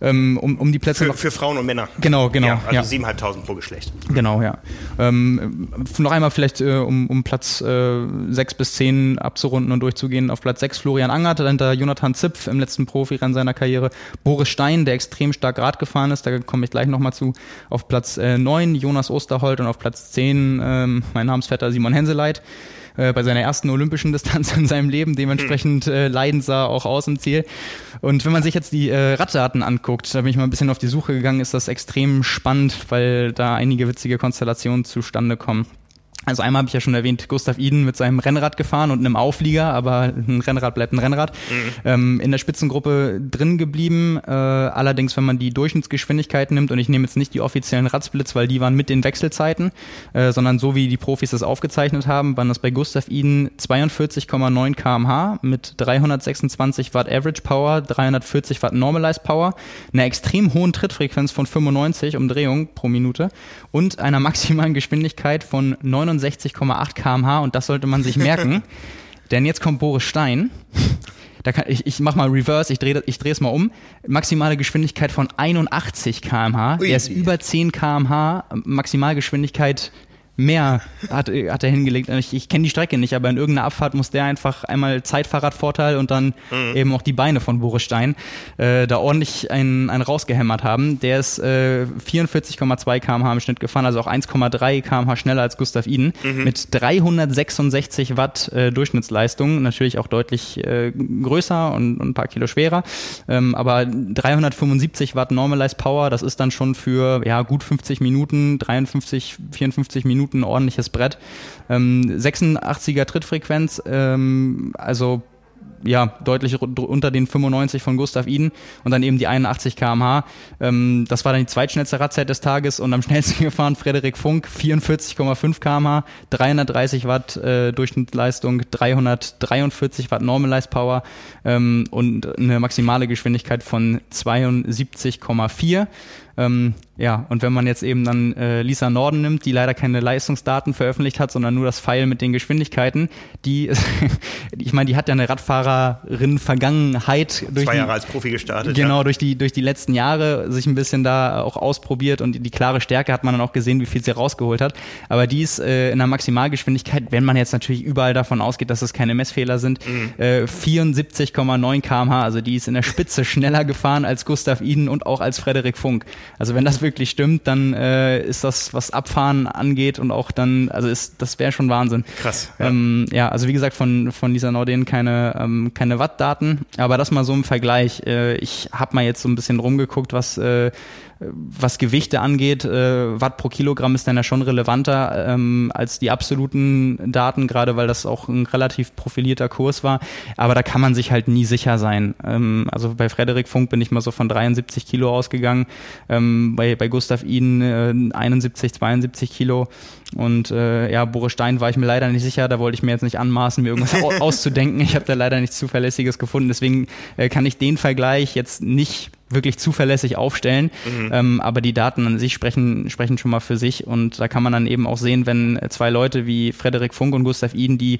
Ähm, um, um die Plätze für, noch, für Frauen und Männer. Genau, genau. Ja, also ja. 7.500 pro Geschlecht. Genau, ja. Ähm, noch einmal vielleicht, äh, um, um Platz äh, 6 bis 10 abzurunden und durchzugehen. Auf Platz 6 Florian Angert, dahinter Jonathan Jonathan Zipf im letzten Profirennen seiner Karriere, Boris Stein, der extrem stark Rad gefahren ist, da komme ich gleich nochmal zu, auf Platz äh, 9 Jonas Osterholt und auf Platz 10 ähm, mein Namensvetter Simon Henseleit äh, bei seiner ersten olympischen Distanz in seinem Leben. Dementsprechend äh, leidend sah auch aus im Ziel. Und wenn man sich jetzt die äh, Raddaten anguckt, da bin ich mal ein bisschen auf die Suche gegangen, ist das extrem spannend, weil da einige witzige Konstellationen zustande kommen. Also einmal habe ich ja schon erwähnt, Gustav Iden mit seinem Rennrad gefahren und einem Auflieger, aber ein Rennrad bleibt ein Rennrad. Mhm. Ähm, in der Spitzengruppe drin geblieben. Äh, allerdings, wenn man die Durchschnittsgeschwindigkeit nimmt, und ich nehme jetzt nicht die offiziellen Radsplits, weil die waren mit den Wechselzeiten, äh, sondern so wie die Profis das aufgezeichnet haben, waren das bei Gustav Iden 42,9 kmh mit 326 Watt Average Power, 340 Watt Normalized Power, einer extrem hohen Trittfrequenz von 95 Umdrehungen pro Minute und einer maximalen Geschwindigkeit von 99 69,8 kmh und das sollte man sich merken. denn jetzt kommt Boris Stein. Da kann, ich, ich mach mal Reverse, ich drehe ich es mal um. Maximale Geschwindigkeit von 81 kmh. Er ist über 10 kmh. Maximalgeschwindigkeit mehr hat, hat er hingelegt. Ich, ich kenne die Strecke nicht, aber in irgendeiner Abfahrt muss der einfach einmal Zeitfahrradvorteil und dann mhm. eben auch die Beine von Boris Stein äh, da ordentlich einen, einen rausgehämmert haben. Der ist äh, 44,2 km/h im Schnitt gefahren, also auch 1,3 km/h schneller als Gustav Iden mhm. mit 366 Watt äh, Durchschnittsleistung, natürlich auch deutlich äh, größer und, und, ein paar Kilo schwerer, ähm, aber 375 Watt Normalized Power, das ist dann schon für ja gut 50 Minuten, 53, 54 Minuten Minuten ordentliches Brett. Ähm, 86er Trittfrequenz, ähm, also ja, deutlich unter den 95 von Gustav Iden und dann eben die 81 kmh. Ähm, das war dann die zweitschnellste Radzeit des Tages und am schnellsten gefahren Frederik Funk, 44,5 kmh, 330 Watt äh, Durchschnittsleistung, 343 Watt Normalized Power ähm, und eine maximale Geschwindigkeit von 72,4. Ähm, ja, und wenn man jetzt eben dann äh, Lisa Norden nimmt, die leider keine Leistungsdaten veröffentlicht hat, sondern nur das Pfeil mit den Geschwindigkeiten, die, ich meine, die hat ja eine Radfahrer Fahrerinnen Vergangenheit durch zwei die, Jahre als Profi gestartet. Genau, ja. durch die durch die letzten Jahre sich ein bisschen da auch ausprobiert und die klare Stärke hat man dann auch gesehen, wie viel sie rausgeholt hat. Aber die ist äh, in der Maximalgeschwindigkeit, wenn man jetzt natürlich überall davon ausgeht, dass es keine Messfehler sind, mhm. äh, 74,9 km/h. Also die ist in der Spitze schneller gefahren als Gustav Iden und auch als Frederik Funk. Also wenn das wirklich stimmt, dann äh, ist das, was Abfahren angeht und auch dann, also ist, das wäre schon Wahnsinn. Krass. Ja. Ähm, ja, also wie gesagt, von, von Lisa Nordin keine, ähm, keine Wattdaten, aber das mal so im Vergleich. Äh, ich habe mal jetzt so ein bisschen rumgeguckt, was äh, was Gewichte angeht, äh, Watt pro Kilogramm ist dann ja schon relevanter ähm, als die absoluten Daten, gerade weil das auch ein relativ profilierter Kurs war. Aber da kann man sich halt nie sicher sein. Ähm, also bei Frederik Funk bin ich mal so von 73 Kilo ausgegangen, ähm, bei, bei Gustav Iden äh, 71, 72 Kilo. Und äh, ja, Boris Stein war ich mir leider nicht sicher, da wollte ich mir jetzt nicht anmaßen, mir irgendwas auszudenken. Ich habe da leider nichts Zuverlässiges gefunden. Deswegen äh, kann ich den Vergleich jetzt nicht wirklich zuverlässig aufstellen. Mhm. Ähm, aber die Daten an sich sprechen, sprechen schon mal für sich. Und da kann man dann eben auch sehen, wenn zwei Leute wie Frederik Funk und Gustav Iden, die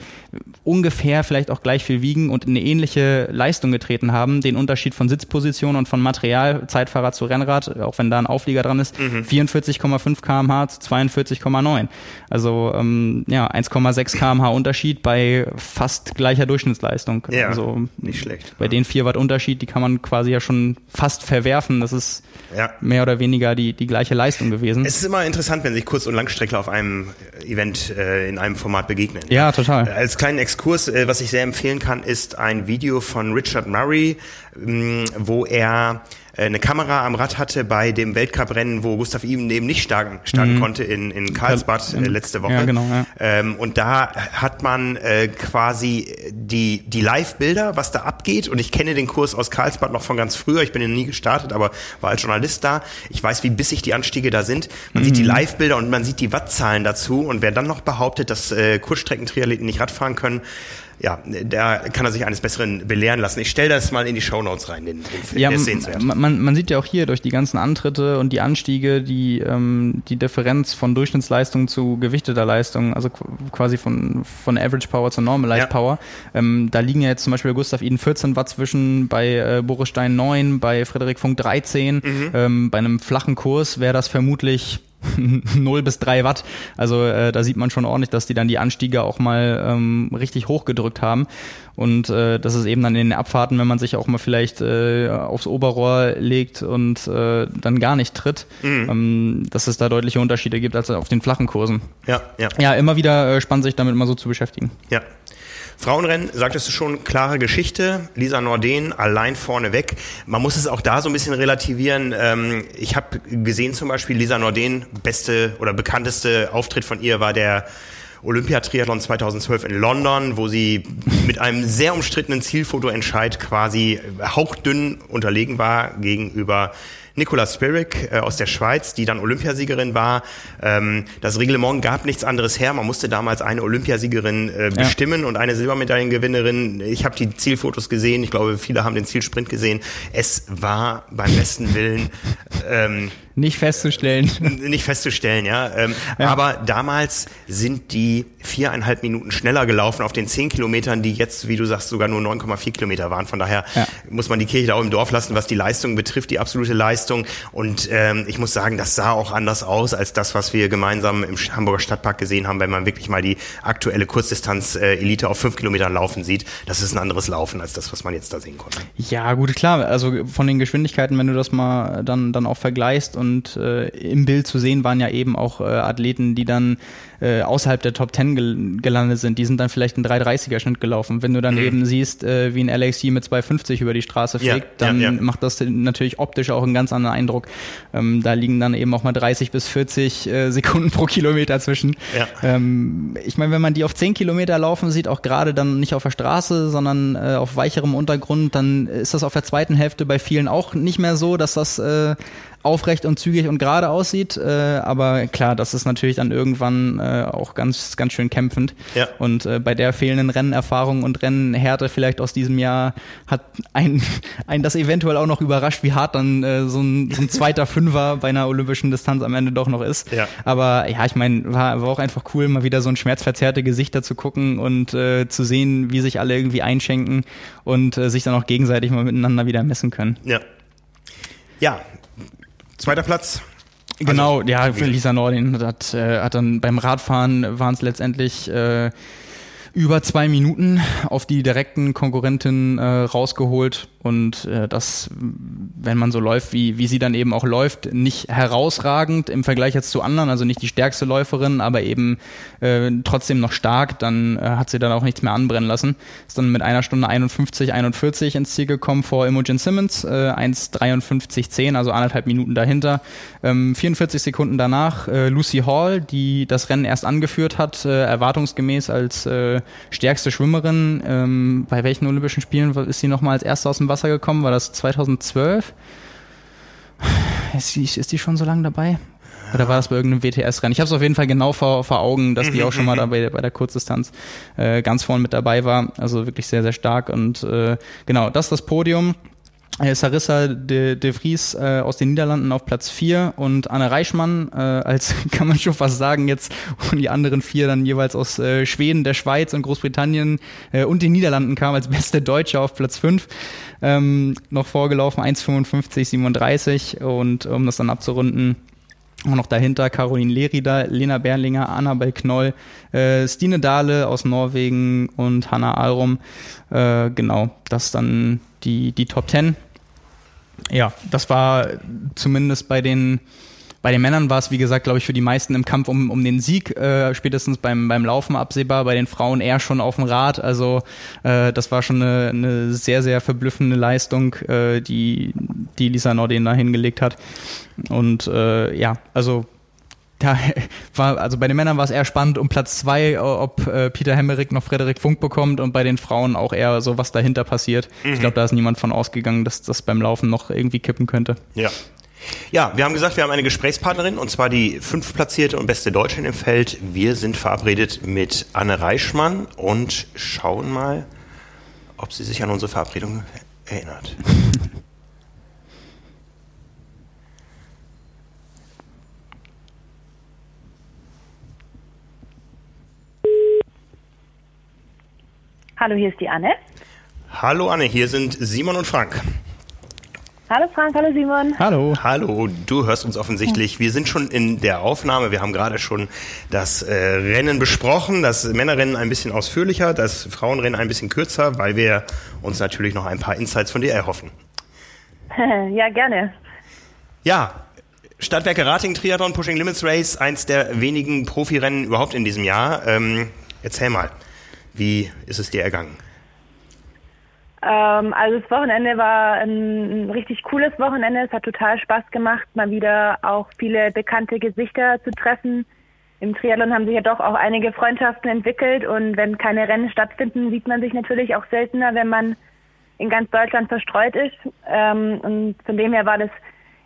ungefähr vielleicht auch gleich viel wiegen und eine ähnliche Leistung getreten haben, den Unterschied von Sitzposition und von Material, Zeitfahrrad zu Rennrad, auch wenn da ein Auflieger dran ist, mhm. 44,5 kmh zu 42,9. Also ähm, ja, 1,6 kmh Unterschied bei fast gleicher Durchschnittsleistung. Ja, also nicht schlecht. Bei den 4 Watt Unterschied, die kann man quasi ja schon fast fast verwerfen. Das ist ja. mehr oder weniger die, die gleiche Leistung gewesen. Es ist immer interessant, wenn sich Kurz- und Langstreckler auf einem Event äh, in einem Format begegnen. Ja, total. Äh, als kleinen Exkurs, äh, was ich sehr empfehlen kann, ist ein Video von Richard Murray, mh, wo er äh, eine Kamera am Rad hatte bei dem Weltcuprennen, wo Gustav Ihm eben nicht starten, starten mhm. konnte in, in Karlsbad äh, letzte Woche. Ja, genau, ja. Ähm, und da hat man äh, quasi die, die Live-Bilder, was da abgeht. Und ich kenne den Kurs aus Karlsbad noch von ganz früher. Ich bin ja nie gestartet, aber war als Journalist da. Ich weiß, wie bissig die Anstiege da sind. Man mhm. sieht die Live-Bilder und man sieht die Wattzahlen dazu. Und wer dann noch behauptet, dass äh, Kurzstreckentriathleten nicht Radfahren können, ja, da kann er sich eines Besseren belehren lassen. Ich stelle das mal in die Shownotes rein, den, den Film. Ja, der ist sehenswert. Man, man sieht ja auch hier durch die ganzen Antritte und die Anstiege die, ähm, die Differenz von Durchschnittsleistung zu gewichteter Leistung, also quasi von, von Average Power zu Normalized ja. Power. Ähm, da liegen ja jetzt zum Beispiel Gustav Iden 14 Watt zwischen, bei äh, Boris Stein 9, bei Frederik Funk 13. Mhm. Ähm, bei einem flachen Kurs wäre das vermutlich 0 bis 3 Watt. Also äh, da sieht man schon ordentlich, dass die dann die Anstiege auch mal ähm, richtig hochgedrückt haben. Und äh, das ist eben dann in den Abfahrten, wenn man sich auch mal vielleicht äh, aufs Oberrohr legt und äh, dann gar nicht tritt, mhm. ähm, dass es da deutliche Unterschiede gibt als auf den flachen Kursen. Ja, ja. Ja, immer wieder äh, spannend, sich damit mal so zu beschäftigen. Ja. Frauenrennen, sagtest du schon, klare Geschichte. Lisa Norden allein vorne weg. Man muss es auch da so ein bisschen relativieren. Ähm, ich habe gesehen zum Beispiel, Lisa Norden, beste oder bekannteste Auftritt von ihr war der Olympiatriathlon 2012 in London, wo sie mit einem sehr umstrittenen Zielfotoentscheid quasi hauchdünn unterlegen war gegenüber Nicola Spirik äh, aus der Schweiz, die dann Olympiasiegerin war. Ähm, das Reglement gab nichts anderes her. Man musste damals eine Olympiasiegerin äh, bestimmen ja. und eine Silbermedaillengewinnerin. Ich habe die Zielfotos gesehen. Ich glaube, viele haben den Zielsprint gesehen. Es war beim besten Willen ähm, nicht festzustellen. Nicht festzustellen, ja. Ähm, ja. Aber damals sind die viereinhalb Minuten schneller gelaufen auf den zehn Kilometern, die jetzt, wie du sagst, sogar nur 9,4 Kilometer waren. Von daher ja. muss man die Kirche da auch im Dorf lassen, was die Leistung betrifft, die absolute Leistung. Und ähm, ich muss sagen, das sah auch anders aus als das, was wir gemeinsam im Hamburger Stadtpark gesehen haben, wenn man wirklich mal die aktuelle Kurzdistanz-Elite auf fünf Kilometern laufen sieht. Das ist ein anderes Laufen als das, was man jetzt da sehen konnte. Ja, gut, klar. Also von den Geschwindigkeiten, wenn du das mal dann, dann auch vergleichst und äh, im Bild zu sehen waren ja eben auch äh, Athleten, die dann äh, außerhalb der Top 10 gel gelandet sind. Die sind dann vielleicht einen 330er Schnitt gelaufen. Wenn du dann mhm. eben siehst, äh, wie ein LXC mit 250 über die Straße fliegt, ja, dann ja, ja. macht das natürlich optisch auch einen ganz anderen Eindruck. Ähm, da liegen dann eben auch mal 30 bis 40 äh, Sekunden pro Kilometer zwischen. Ähm, ich meine, wenn man die auf 10 Kilometer laufen sieht, auch gerade dann nicht auf der Straße, sondern äh, auf weicherem Untergrund, dann ist das auf der zweiten Hälfte bei vielen auch nicht mehr so, dass das äh, aufrecht und zügig und gerade aussieht. Äh, aber klar, das ist natürlich dann irgendwann äh, auch ganz, ganz schön kämpfend. Ja. Und äh, bei der fehlenden Rennerfahrung und Rennenhärte vielleicht aus diesem Jahr hat ein, ein das eventuell auch noch überrascht, wie hart dann äh, so, ein, so ein zweiter Fünfer bei einer olympischen Distanz am Ende doch noch ist. Ja. Aber ja, ich meine, war, war auch einfach cool, mal wieder so ein schmerzverzerrte Gesichter zu gucken und äh, zu sehen, wie sich alle irgendwie einschenken und äh, sich dann auch gegenseitig mal miteinander wieder messen können. Ja. Ja, zweiter Platz. Genau, also, ja, Lisa Nordin hat, äh, hat dann beim Radfahren waren es letztendlich äh, über zwei Minuten auf die direkten Konkurrenten äh, rausgeholt und äh, das, wenn man so läuft, wie, wie sie dann eben auch läuft, nicht herausragend im Vergleich jetzt zu anderen, also nicht die stärkste Läuferin, aber eben äh, trotzdem noch stark, dann äh, hat sie dann auch nichts mehr anbrennen lassen. Ist dann mit einer Stunde 51, 41 ins Ziel gekommen vor Imogen Simmons, äh, 1,53, 10, also anderthalb Minuten dahinter. Ähm, 44 Sekunden danach äh, Lucy Hall, die das Rennen erst angeführt hat, äh, erwartungsgemäß als äh, stärkste Schwimmerin. Ähm, bei welchen Olympischen Spielen ist sie nochmal als erste aus dem Wasser gekommen? War das 2012? Ist die, ist die schon so lange dabei? Oder war das bei irgendeinem WTS-Rennen? Ich habe es auf jeden Fall genau vor, vor Augen, dass die auch schon mal dabei bei der Kurzdistanz äh, ganz vorne mit dabei war. Also wirklich sehr, sehr stark. Und äh, genau, das ist das Podium. Äh, Sarissa de, de Vries äh, aus den Niederlanden auf Platz 4 und Anne Reichmann äh, als, kann man schon fast sagen, jetzt und die anderen vier dann jeweils aus äh, Schweden, der Schweiz und Großbritannien äh, und den Niederlanden kam als beste Deutsche auf Platz 5. Ähm, noch vorgelaufen 1,55, 37 und um das dann abzurunden, und noch dahinter Caroline Lerida, Lena Berlinger, Annabel Knoll, äh, Stine Dahle aus Norwegen und Hanna Alrum. Äh, genau, das dann die, die Top Ten. Ja, das war zumindest bei den bei den Männern war es, wie gesagt, glaube ich, für die meisten im Kampf um, um den Sieg, äh, spätestens beim, beim Laufen absehbar, bei den Frauen eher schon auf dem Rad. Also äh, das war schon eine, eine sehr, sehr verblüffende Leistung, äh, die, die Lisa Nordin da hingelegt hat. Und äh, ja, also da war, also bei den Männern war es eher spannend um Platz zwei, ob äh, Peter Hemmerich noch Frederik Funk bekommt und bei den Frauen auch eher so, was dahinter passiert. Mhm. Ich glaube, da ist niemand von ausgegangen, dass das beim Laufen noch irgendwie kippen könnte. Ja. Ja, wir haben gesagt, wir haben eine Gesprächspartnerin und zwar die fünftplatzierte und beste Deutsche im Feld. Wir sind verabredet mit Anne Reichmann und schauen mal, ob sie sich an unsere Verabredung erinnert. Hallo, hier ist die Anne. Hallo Anne, hier sind Simon und Frank. Hallo Frank, hallo Simon. Hallo. Hallo, du hörst uns offensichtlich. Wir sind schon in der Aufnahme. Wir haben gerade schon das äh, Rennen besprochen, das Männerrennen ein bisschen ausführlicher, das Frauenrennen ein bisschen kürzer, weil wir uns natürlich noch ein paar Insights von dir erhoffen. ja, gerne. Ja, Stadtwerke Rating Triathlon Pushing Limits Race, eins der wenigen Profirennen überhaupt in diesem Jahr. Ähm, erzähl mal. Wie ist es dir ergangen? Ähm, also das Wochenende war ein, richtig cooles Wochenende. Es hat total Spaß gemacht, mal wieder auch viele bekannte Gesichter zu treffen. Im Triathlon haben sich ja doch auch einige Freundschaften entwickelt und wenn keine Rennen stattfinden, sieht man sich natürlich auch seltener, wenn man in ganz Deutschland verstreut ist. Ähm, und von dem her war das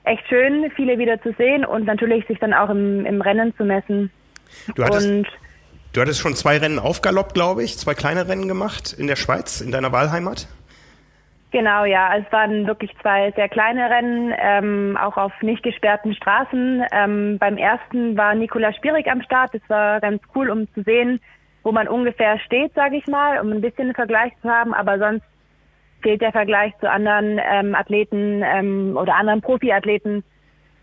echt schön, viele wieder zu sehen und natürlich sich dann auch im, im Rennen zu messen. Du hattest, und Du hattest schon zwei Rennen aufgaloppt, glaube ich, zwei kleine Rennen gemacht in der Schweiz, in deiner Wahlheimat. Genau, ja. Es waren wirklich zwei sehr kleine Rennen, ähm, auch auf nicht gesperrten Straßen. Ähm, beim ersten war Nikola Spierig am Start. Das war ganz cool, um zu sehen, wo man ungefähr steht, sage ich mal, um ein bisschen einen Vergleich zu haben. Aber sonst fehlt der Vergleich zu anderen ähm, Athleten ähm, oder anderen Profiathleten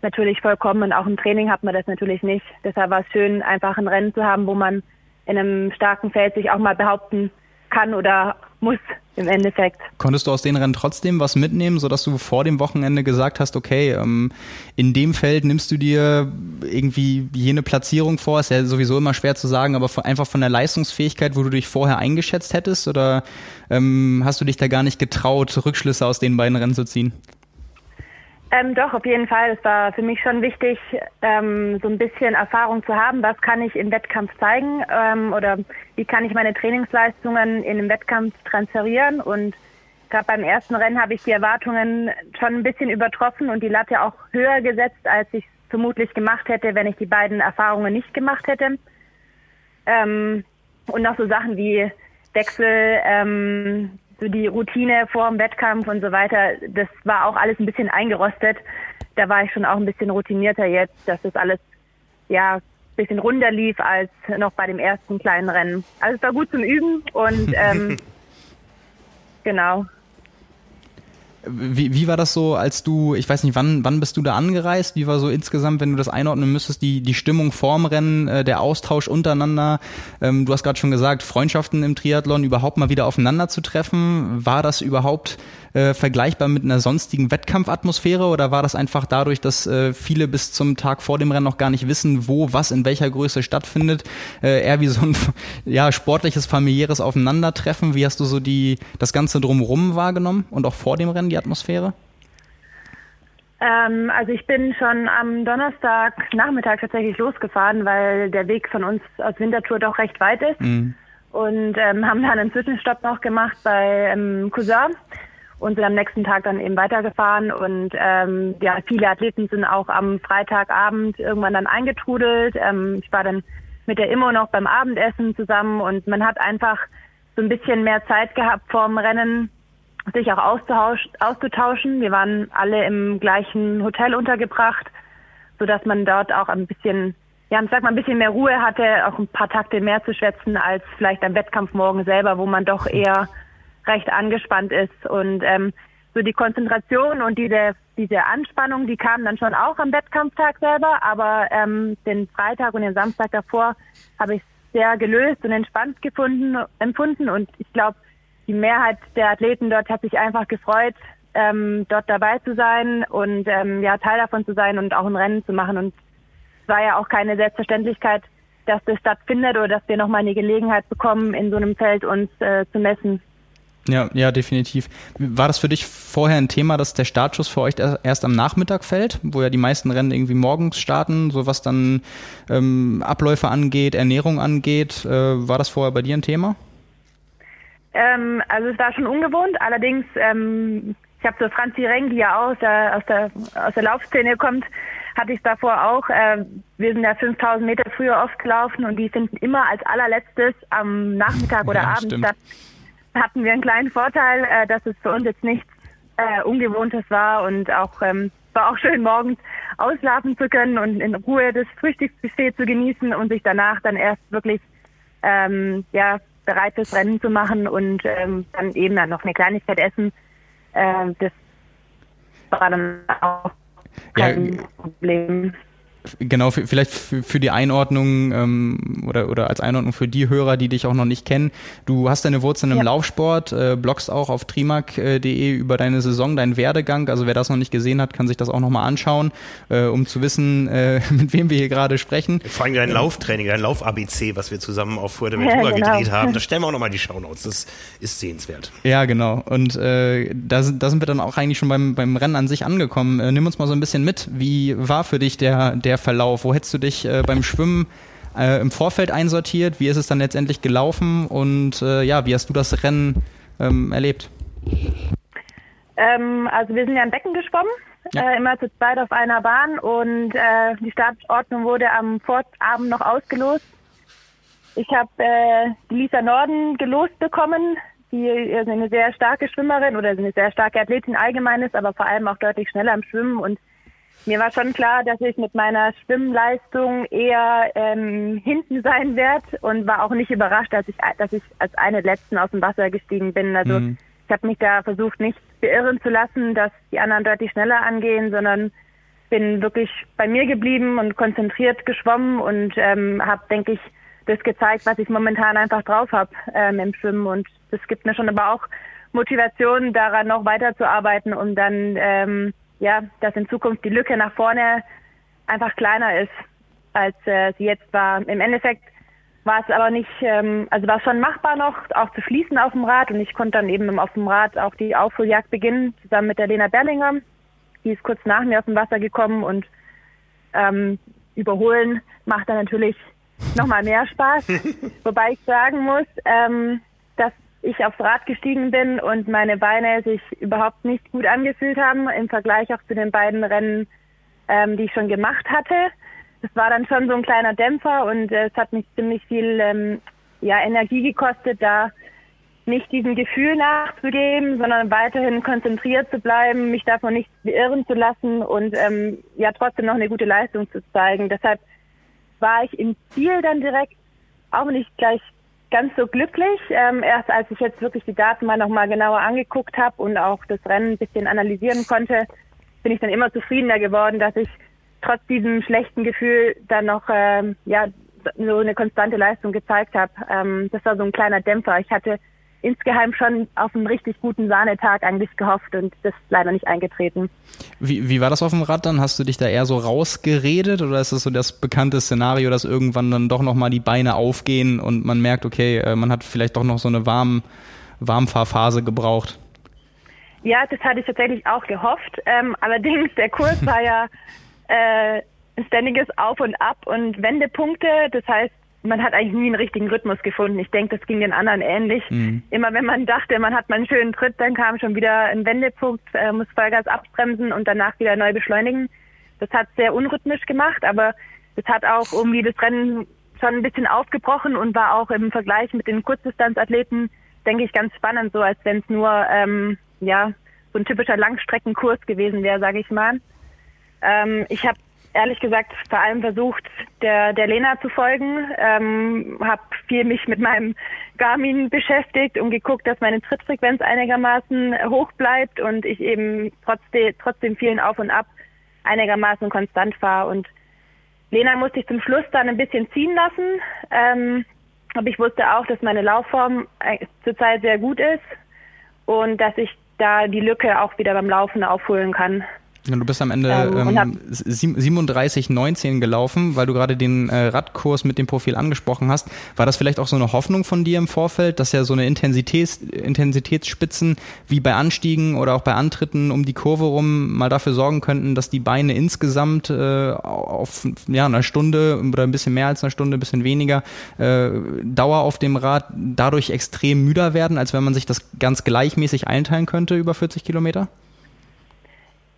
natürlich vollkommen. Und auch im Training hat man das natürlich nicht. Deshalb war es schön, einfach ein Rennen zu haben, wo man in einem starken Feld sich auch mal behaupten kann oder muss im Endeffekt. Konntest du aus den Rennen trotzdem was mitnehmen, sodass du vor dem Wochenende gesagt hast, okay, ähm, in dem Feld nimmst du dir irgendwie jene Platzierung vor? Ist ja sowieso immer schwer zu sagen, aber einfach von der Leistungsfähigkeit, wo du dich vorher eingeschätzt hättest? Oder ähm, hast du dich da gar nicht getraut, Rückschlüsse aus den beiden Rennen zu ziehen? Ähm, doch, auf jeden Fall. Es war für mich schon wichtig, ähm, so ein bisschen Erfahrung zu haben. Was kann ich im Wettkampf zeigen ähm, oder wie kann ich meine Trainingsleistungen in einem Wettkampf transferieren? Und gerade beim ersten Rennen habe ich die Erwartungen schon ein bisschen übertroffen und die Latte auch höher gesetzt, als ich vermutlich gemacht hätte, wenn ich die beiden Erfahrungen nicht gemacht hätte. Ähm, und noch so Sachen wie Wechsel, ähm, so die Routine vor dem Wettkampf und so weiter, das war auch alles ein bisschen eingerostet. Da war ich schon auch ein bisschen routinierter jetzt, dass das alles ja ein bisschen runder lief als noch bei dem ersten kleinen Rennen. Also es war gut zum Üben und ähm, genau. Wie, wie war das so, als du, ich weiß nicht, wann, wann bist du da angereist? Wie war so insgesamt, wenn du das einordnen müsstest, die, die Stimmung vorm Rennen, äh, der Austausch untereinander? Ähm, du hast gerade schon gesagt, Freundschaften im Triathlon überhaupt mal wieder aufeinander zu treffen. War das überhaupt äh, vergleichbar mit einer sonstigen Wettkampfatmosphäre oder war das einfach dadurch, dass äh, viele bis zum Tag vor dem Rennen noch gar nicht wissen, wo was in welcher Größe stattfindet, äh, eher wie so ein ja, sportliches, familiäres Aufeinandertreffen? Wie hast du so die, das Ganze drumherum wahrgenommen und auch vor dem Rennen die Atmosphäre? Ähm, also ich bin schon am Donnerstag Nachmittag tatsächlich losgefahren, weil der Weg von uns aus Winterthur doch recht weit ist. Mhm. Und ähm, haben dann einen Zwischenstopp noch gemacht bei ähm, Cousin und sind am nächsten Tag dann eben weitergefahren. Und ähm, ja, viele Athleten sind auch am Freitagabend irgendwann dann eingetrudelt. Ähm, ich war dann mit der Immo noch beim Abendessen zusammen und man hat einfach so ein bisschen mehr Zeit gehabt vorm Rennen, sich auch auszutauschen. Wir waren alle im gleichen Hotel untergebracht, so dass man dort auch ein bisschen, ja, ich sag mal, ein bisschen mehr Ruhe hatte, auch ein paar Takte mehr zu schwätzen als vielleicht am Wettkampf morgen selber, wo man doch eher recht angespannt ist. Und ähm, so die Konzentration und diese, diese Anspannung, die kam dann schon auch am Wettkampftag selber, aber ähm, den Freitag und den Samstag davor habe ich sehr gelöst und entspannt gefunden, empfunden. Und ich glaube, die Mehrheit der Athleten dort hat sich einfach gefreut, ähm, dort dabei zu sein und ähm, ja Teil davon zu sein und auch ein Rennen zu machen. Und es war ja auch keine Selbstverständlichkeit, dass das stattfindet oder dass wir nochmal eine Gelegenheit bekommen, in so einem Feld uns äh, zu messen. Ja, ja, definitiv. War das für dich vorher ein Thema, dass der Startschuss für euch erst am Nachmittag fällt, wo ja die meisten Rennen irgendwie morgens starten, so was dann ähm, Abläufe angeht, Ernährung angeht? Äh, war das vorher bei dir ein Thema? Ähm, also es war schon ungewohnt, allerdings, ähm, ich habe so Franzi Reng, die ja auch aus der, aus der, aus der Laufszene kommt, hatte ich davor auch. Äh, wir sind ja 5000 Meter früher oft gelaufen und die finden immer als allerletztes am Nachmittag oder ja, Abend stimmt. statt. Hatten wir einen kleinen Vorteil, äh, dass es für uns jetzt nichts äh, Ungewohntes war und auch ähm, war auch schön morgens auslaufen zu können und in Ruhe das Frühstücksbuffet zu genießen und sich danach dann erst wirklich ähm, ja bereit fürs Rennen zu machen und ähm, dann eben dann noch eine Kleinigkeit essen. Äh, das war dann auch kein ja, Problem. Genau, vielleicht für die Einordnung ähm, oder, oder als Einordnung für die Hörer, die dich auch noch nicht kennen. Du hast deine Wurzeln im ja. Laufsport, äh, bloggst auch auf trimark.de über deine Saison, deinen Werdegang. Also wer das noch nicht gesehen hat, kann sich das auch nochmal anschauen, äh, um zu wissen, äh, mit wem wir hier gerade sprechen. Vor allem dein Lauftraining, dein Lauf-ABC, was wir zusammen auf Fuerteventura ja, genau. gedreht haben. Da stellen wir auch nochmal die Shownotes. Das ist sehenswert. Ja, genau. Und äh, da, da sind wir dann auch eigentlich schon beim, beim Rennen an sich angekommen. Äh, nimm uns mal so ein bisschen mit. Wie war für dich der, der der Verlauf? Wo hättest du dich äh, beim Schwimmen äh, im Vorfeld einsortiert? Wie ist es dann letztendlich gelaufen? Und äh, ja, wie hast du das Rennen ähm, erlebt? Ähm, also wir sind ja im Becken geschwommen, ja. äh, immer zu zweit auf einer Bahn und äh, die Startordnung wurde am Vorabend noch ausgelost. Ich habe äh, die Lisa Norden gelost bekommen, die eine sehr starke Schwimmerin oder eine sehr starke Athletin allgemein ist, aber vor allem auch deutlich schneller im Schwimmen und mir war schon klar, dass ich mit meiner Schwimmleistung eher ähm, hinten sein werde und war auch nicht überrascht, dass ich, dass ich als eine letzten aus dem Wasser gestiegen bin. Also mhm. ich habe mich da versucht, nicht beirren zu lassen, dass die anderen deutlich schneller angehen, sondern bin wirklich bei mir geblieben und konzentriert geschwommen und ähm, habe, denke ich, das gezeigt, was ich momentan einfach drauf habe ähm, im Schwimmen. Und das gibt mir schon aber auch Motivation, daran noch weiterzuarbeiten, um dann ähm, ja, dass in Zukunft die Lücke nach vorne einfach kleiner ist, als äh, sie jetzt war. Im Endeffekt war es aber nicht, ähm, also war es schon machbar noch, auch zu schließen auf dem Rad und ich konnte dann eben auf dem Rad auch die Aufholjagd beginnen, zusammen mit der Lena Berlinger. Die ist kurz nach mir aus dem Wasser gekommen und ähm, überholen macht dann natürlich nochmal mehr Spaß. Wobei ich sagen muss, ähm, ich aufs Rad gestiegen bin und meine Beine sich überhaupt nicht gut angefühlt haben im Vergleich auch zu den beiden Rennen, ähm, die ich schon gemacht hatte. Das war dann schon so ein kleiner Dämpfer und äh, es hat mich ziemlich viel ähm, ja, Energie gekostet, da nicht diesem Gefühl nachzugeben, sondern weiterhin konzentriert zu bleiben, mich davon nicht beirren zu lassen und ähm, ja trotzdem noch eine gute Leistung zu zeigen. Deshalb war ich im Ziel dann direkt auch nicht gleich ganz so glücklich. Ähm, erst als ich jetzt wirklich die Daten mal nochmal genauer angeguckt habe und auch das Rennen ein bisschen analysieren konnte, bin ich dann immer zufriedener geworden, dass ich trotz diesem schlechten Gefühl dann noch ähm, ja so eine konstante Leistung gezeigt habe. Ähm, das war so ein kleiner Dämpfer. Ich hatte insgeheim schon auf einen richtig guten Sahnetag eigentlich gehofft und das ist leider nicht eingetreten. Wie, wie war das auf dem Rad dann? Hast du dich da eher so rausgeredet oder ist das so das bekannte Szenario, dass irgendwann dann doch nochmal die Beine aufgehen und man merkt, okay, äh, man hat vielleicht doch noch so eine warm, Warmfahrphase gebraucht? Ja, das hatte ich tatsächlich auch gehofft. Ähm, allerdings, der Kurs war ja äh, ständiges Auf und Ab und Wendepunkte. Das heißt, man hat eigentlich nie einen richtigen Rhythmus gefunden. Ich denke, das ging den anderen ähnlich. Mhm. Immer wenn man dachte, man hat mal einen schönen Tritt, dann kam schon wieder ein Wendepunkt, äh, muss Vollgas abbremsen und danach wieder neu beschleunigen. Das hat sehr unrhythmisch gemacht, aber es hat auch irgendwie das Rennen schon ein bisschen aufgebrochen und war auch im Vergleich mit den Kurzdistanzathleten, denke ich, ganz spannend, so als wenn es nur ähm, ja so ein typischer Langstreckenkurs gewesen wäre, sage ich mal. Ähm, ich habe ehrlich gesagt vor allem versucht, der, der Lena zu folgen. Ähm, habe viel mich mit meinem Garmin beschäftigt und geguckt, dass meine Trittfrequenz einigermaßen hoch bleibt und ich eben trotzdem, trotzdem vielen Auf und Ab einigermaßen konstant fahre. Und Lena musste ich zum Schluss dann ein bisschen ziehen lassen. Ähm, aber ich wusste auch, dass meine Laufform äh, zurzeit sehr gut ist und dass ich da die Lücke auch wieder beim Laufen aufholen kann. Du bist am Ende ähm, ähm, 37,19 gelaufen, weil du gerade den äh, Radkurs mit dem Profil angesprochen hast. War das vielleicht auch so eine Hoffnung von dir im Vorfeld, dass ja so eine Intensitäts, Intensitätsspitzen wie bei Anstiegen oder auch bei Antritten um die Kurve rum mal dafür sorgen könnten, dass die Beine insgesamt äh, auf ja, einer Stunde oder ein bisschen mehr als eine Stunde, ein bisschen weniger äh, Dauer auf dem Rad dadurch extrem müder werden, als wenn man sich das ganz gleichmäßig einteilen könnte über 40 Kilometer?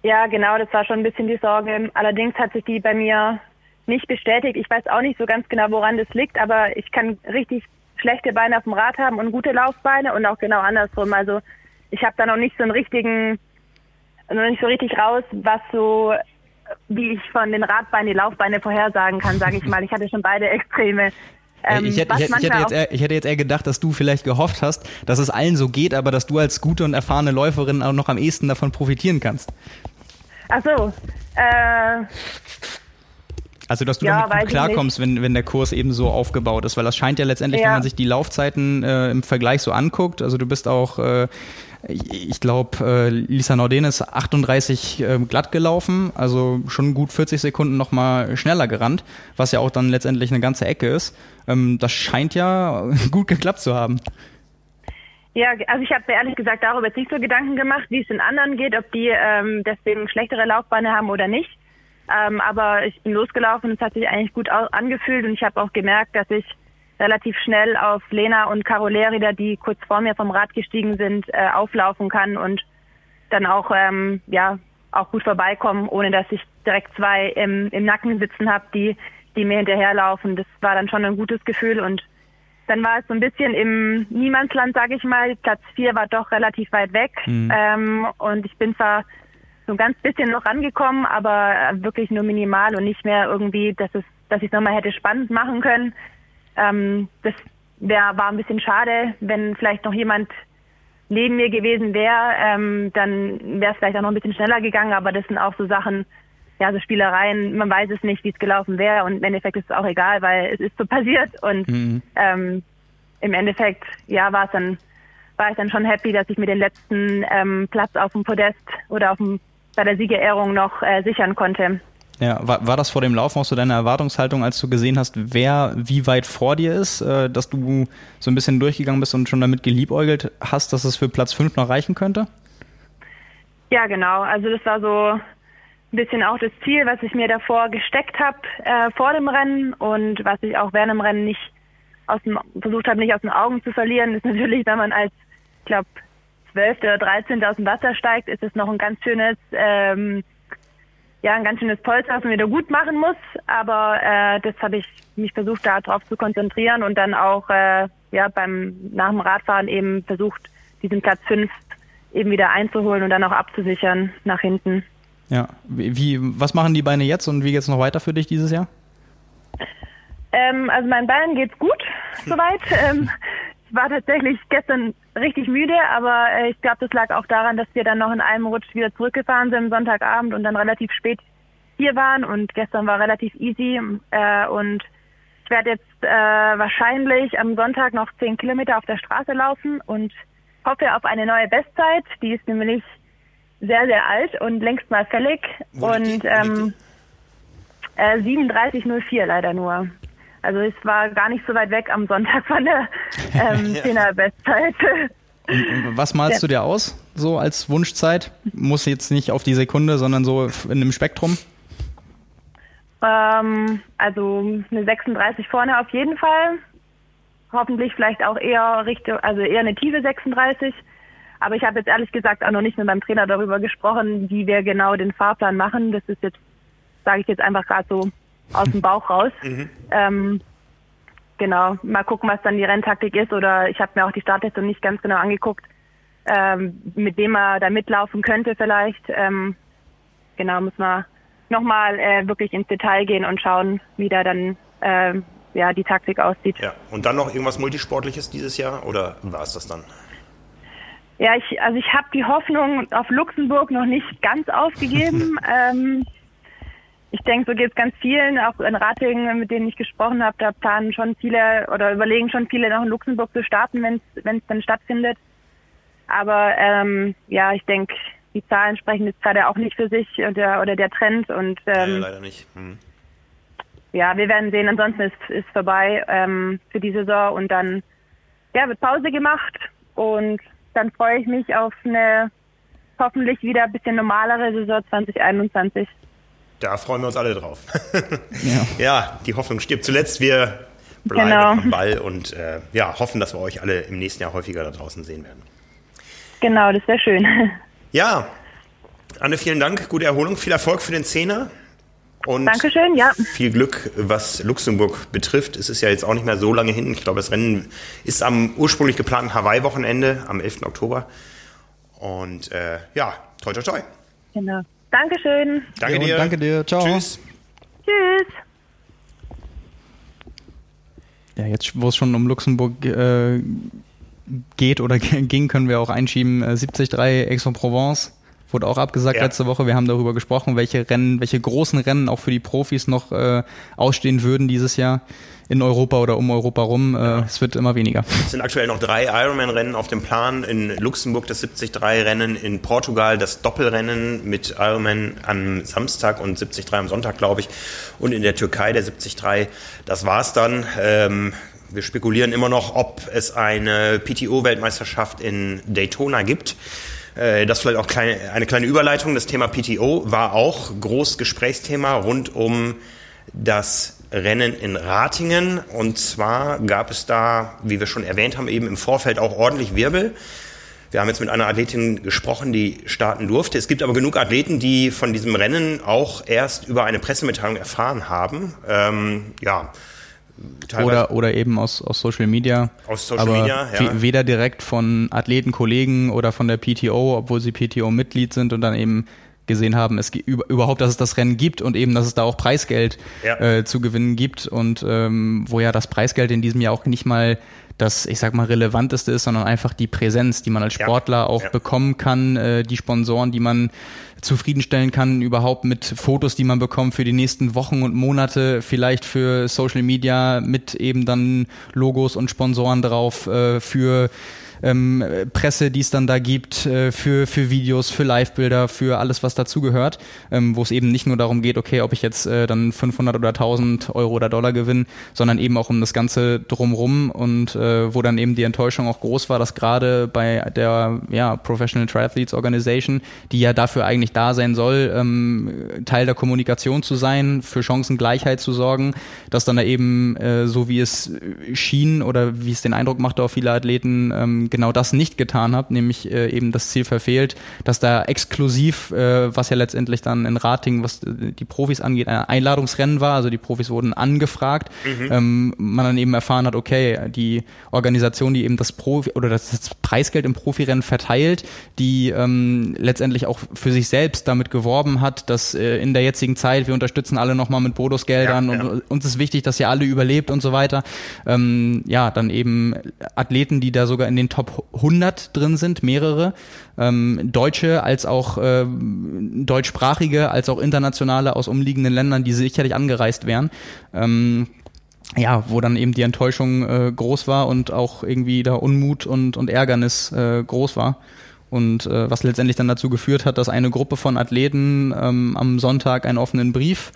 Ja, genau, das war schon ein bisschen die Sorge. Allerdings hat sich die bei mir nicht bestätigt. Ich weiß auch nicht so ganz genau, woran das liegt, aber ich kann richtig schlechte Beine auf dem Rad haben und gute Laufbeine und auch genau andersrum. Also ich habe da noch nicht so einen richtigen, noch nicht so richtig raus, was so, wie ich von den Radbeinen die Laufbeine vorhersagen kann, sage ich mal. Ich hatte schon beide Extreme. Ähm, ich, hätte, ich, ich, hätte jetzt eher, ich hätte jetzt eher gedacht, dass du vielleicht gehofft hast, dass es allen so geht, aber dass du als gute und erfahrene Läuferin auch noch am ehesten davon profitieren kannst. Ach so. Äh, also, dass du ja, damit gut klarkommst, wenn, wenn der Kurs eben so aufgebaut ist, weil das scheint ja letztendlich, ja. wenn man sich die Laufzeiten äh, im Vergleich so anguckt, also du bist auch, äh, ich, glaube, äh, Lisa Norden ist 38 äh, glatt gelaufen, also schon gut 40 Sekunden nochmal schneller gerannt, was ja auch dann letztendlich eine ganze Ecke ist. Ähm, das scheint ja gut geklappt zu haben. Ja, also ich habe mir ehrlich gesagt darüber jetzt nicht so Gedanken gemacht, wie es den anderen geht, ob die ähm, deswegen schlechtere Laufbeine haben oder nicht. Ähm, aber ich bin losgelaufen, es hat sich eigentlich gut angefühlt und ich habe auch gemerkt, dass ich relativ schnell auf Lena und Caro Lerida, die kurz vor mir vom Rad gestiegen sind, äh, auflaufen kann und dann auch ja auch gut vorbeikommen, ohne dass ich direkt zwei im, im Nacken sitzen habe, die die mir hinterherlaufen. Das war dann schon ein gutes Gefühl und dann war es so ein bisschen im Niemandsland, sage ich mal. Platz vier war doch relativ weit weg. Mhm. Ähm, und ich bin zwar so ein ganz bisschen noch rangekommen, aber wirklich nur minimal und nicht mehr irgendwie, dass es, dass ich es nochmal hätte spannend machen können. Ähm, das wär, war ein bisschen schade, wenn vielleicht noch jemand neben mir gewesen wäre, ähm, dann wäre es vielleicht auch noch ein bisschen schneller gegangen, aber das sind auch so Sachen, ja, so Spielereien, man weiß es nicht, wie es gelaufen wäre und im Endeffekt ist es auch egal, weil es ist so passiert und mhm. ähm, im Endeffekt, ja, war es dann, war ich dann schon happy, dass ich mir den letzten ähm, Platz auf dem Podest oder auf dem, bei der Siegerehrung noch äh, sichern konnte. Ja, war, war das vor dem Laufen auch so deine Erwartungshaltung, als du gesehen hast, wer wie weit vor dir ist, äh, dass du so ein bisschen durchgegangen bist und schon damit geliebäugelt hast, dass es für Platz 5 noch reichen könnte? Ja, genau. Also das war so ein bisschen auch das Ziel, was ich mir davor gesteckt habe äh, vor dem Rennen und was ich auch während dem Rennen nicht aus dem, versucht habe, nicht aus den Augen zu verlieren, ist natürlich, wenn man als, ich glaube, 12. oder 13. aus dem Wasser steigt, ist es noch ein ganz schönes, ähm, ja, ein ganz schönes Polster, was man wieder gut machen muss. Aber äh, das habe ich mich versucht, darauf zu konzentrieren und dann auch äh, ja beim nach dem Radfahren eben versucht, diesen Platz 5 eben wieder einzuholen und dann auch abzusichern nach hinten. Ja, wie, was machen die Beine jetzt und wie geht es noch weiter für dich dieses Jahr? Ähm, also meinen Beinen geht's gut soweit. Ähm, ich war tatsächlich gestern richtig müde, aber äh, ich glaube, das lag auch daran, dass wir dann noch in einem Rutsch wieder zurückgefahren sind Sonntagabend und dann relativ spät hier waren und gestern war relativ easy äh, und ich werde jetzt äh, wahrscheinlich am Sonntag noch zehn Kilometer auf der Straße laufen und hoffe auf eine neue Bestzeit. Die ist nämlich sehr, sehr alt und längst mal fällig. Wo und ähm, äh, 37,04 leider nur. Also es war gar nicht so weit weg am Sonntag von der ähm, 10er Bestzeit. was malst du dir aus, so als Wunschzeit? Muss jetzt nicht auf die Sekunde, sondern so in einem Spektrum? Ähm, also eine 36 vorne auf jeden Fall. Hoffentlich vielleicht auch eher Richtung, also eher eine tiefe 36. Aber ich habe jetzt ehrlich gesagt auch noch nicht mit meinem Trainer darüber gesprochen, wie wir genau den Fahrplan machen. Das ist jetzt, sage ich jetzt einfach gerade so aus dem Bauch raus. Mhm. Ähm, genau, mal gucken, was dann die Renntaktik ist. Oder ich habe mir auch die Startliste nicht ganz genau angeguckt, ähm, mit dem er da mitlaufen könnte vielleicht. Ähm, genau, muss man nochmal äh, wirklich ins Detail gehen und schauen, wie da dann äh, ja, die Taktik aussieht. Ja, und dann noch irgendwas Multisportliches dieses Jahr oder war es das dann? Ja, ich, also ich habe die Hoffnung auf Luxemburg noch nicht ganz aufgegeben. ähm, ich denke, so geht es ganz vielen, auch in Ratingen, mit denen ich gesprochen habe, da planen schon viele oder überlegen schon viele noch in Luxemburg zu starten, wenn es dann stattfindet. Aber ähm, ja, ich denke, die Zahlen sprechen jetzt gerade auch nicht für sich oder, oder der Trend und ähm, ja, leider nicht. Hm. Ja, wir werden sehen. Ansonsten ist ist vorbei ähm, für die Saison und dann ja wird Pause gemacht und dann freue ich mich auf eine hoffentlich wieder ein bisschen normalere Saison 2021. Da freuen wir uns alle drauf. ja. ja. die Hoffnung stirbt zuletzt. Wir bleiben genau. am Ball und äh, ja, hoffen, dass wir euch alle im nächsten Jahr häufiger da draußen sehen werden. Genau, das wäre schön. Ja, Anne, vielen Dank. Gute Erholung. Viel Erfolg für den Zehner. Und Dankeschön, ja. Viel Glück, was Luxemburg betrifft. Es ist ja jetzt auch nicht mehr so lange hin. Ich glaube, das Rennen ist am ursprünglich geplanten Hawaii-Wochenende am 11. Oktober. Und äh, ja, toi, toi, toi. Genau. Dankeschön. Danke dir. Danke dir. Ciao. Tschüss. Tschüss. Ja, jetzt, wo es schon um Luxemburg äh, geht oder ging, können wir auch einschieben. Äh, 73 Aix-en-Provence wurde auch abgesagt ja. letzte Woche. Wir haben darüber gesprochen, welche Rennen, welche großen Rennen auch für die Profis noch äh, ausstehen würden dieses Jahr in Europa oder um Europa rum. Äh, ja. Es wird immer weniger. Es sind aktuell noch drei Ironman-Rennen auf dem Plan. In Luxemburg das 73-Rennen, in Portugal das Doppelrennen mit Ironman am Samstag und 73 am Sonntag, glaube ich. Und in der Türkei der 73. Das war's dann. Ähm, wir spekulieren immer noch, ob es eine PTO-Weltmeisterschaft in Daytona gibt. Äh, das vielleicht auch kleine, eine kleine Überleitung. Das Thema PTO war auch groß Gesprächsthema rund um das Rennen in Ratingen. Und zwar gab es da, wie wir schon erwähnt haben, eben im Vorfeld auch ordentlich Wirbel. Wir haben jetzt mit einer Athletin gesprochen, die starten durfte. Es gibt aber genug Athleten, die von diesem Rennen auch erst über eine Pressemitteilung erfahren haben. Ähm, ja, oder, oder eben aus, aus Social Media. Aus Social aber Media, ja. Weder direkt von Athleten, Kollegen oder von der PTO, obwohl sie PTO-Mitglied sind und dann eben gesehen haben, es überhaupt, dass es das Rennen gibt und eben, dass es da auch Preisgeld ja. äh, zu gewinnen gibt und ähm, wo ja das Preisgeld in diesem Jahr auch nicht mal das, ich sag mal, relevanteste ist, sondern einfach die Präsenz, die man als Sportler ja. auch ja. bekommen kann, äh, die Sponsoren, die man zufriedenstellen kann, überhaupt mit Fotos, die man bekommt für die nächsten Wochen und Monate, vielleicht für Social Media mit eben dann Logos und Sponsoren drauf, äh, für ähm, Presse, die es dann da gibt, äh, für, für Videos, für Live-Bilder, für alles, was dazugehört, ähm, wo es eben nicht nur darum geht, okay, ob ich jetzt äh, dann 500 oder 1000 Euro oder Dollar gewinne, sondern eben auch um das Ganze drumrum und äh, wo dann eben die Enttäuschung auch groß war, dass gerade bei der ja, Professional Triathletes Organization, die ja dafür eigentlich da sein soll, ähm, Teil der Kommunikation zu sein, für Chancengleichheit zu sorgen, dass dann da eben, äh, so wie es schien oder wie es den Eindruck machte auf viele Athleten, ähm, genau das nicht getan hat, nämlich äh, eben das Ziel verfehlt, dass da exklusiv, äh, was ja letztendlich dann in Rating, was die Profis angeht, ein Einladungsrennen war, also die Profis wurden angefragt, mhm. ähm, man dann eben erfahren hat, okay, die Organisation, die eben das Profi oder das, das Preisgeld im Profirennen verteilt, die ähm, letztendlich auch für sich selbst damit geworben hat, dass äh, in der jetzigen Zeit, wir unterstützen alle nochmal mit Bonusgeldern ja, ja. und uns ist wichtig, dass ihr alle überlebt und so weiter. Ähm, ja, dann eben Athleten, die da sogar in den Top 100 drin sind, mehrere, ähm, Deutsche als auch äh, deutschsprachige, als auch internationale aus umliegenden Ländern, die sicherlich angereist wären. Ähm, ja, wo dann eben die Enttäuschung äh, groß war und auch irgendwie da Unmut und, und Ärgernis äh, groß war. Und äh, was letztendlich dann dazu geführt hat, dass eine Gruppe von Athleten ähm, am Sonntag einen offenen Brief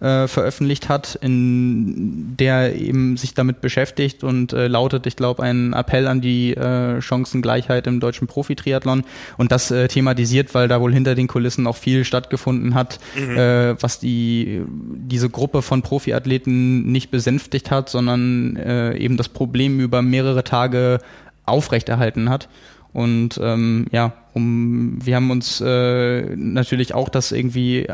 äh, veröffentlicht hat, in der eben sich damit beschäftigt und äh, lautet, ich glaube, ein Appell an die äh, Chancengleichheit im deutschen Profi-Triathlon und das äh, thematisiert, weil da wohl hinter den Kulissen auch viel stattgefunden hat, mhm. äh, was die diese Gruppe von Profiathleten nicht besänftigt hat, sondern äh, eben das Problem über mehrere Tage aufrechterhalten hat. Und ähm, ja, um, wir haben uns äh, natürlich auch das irgendwie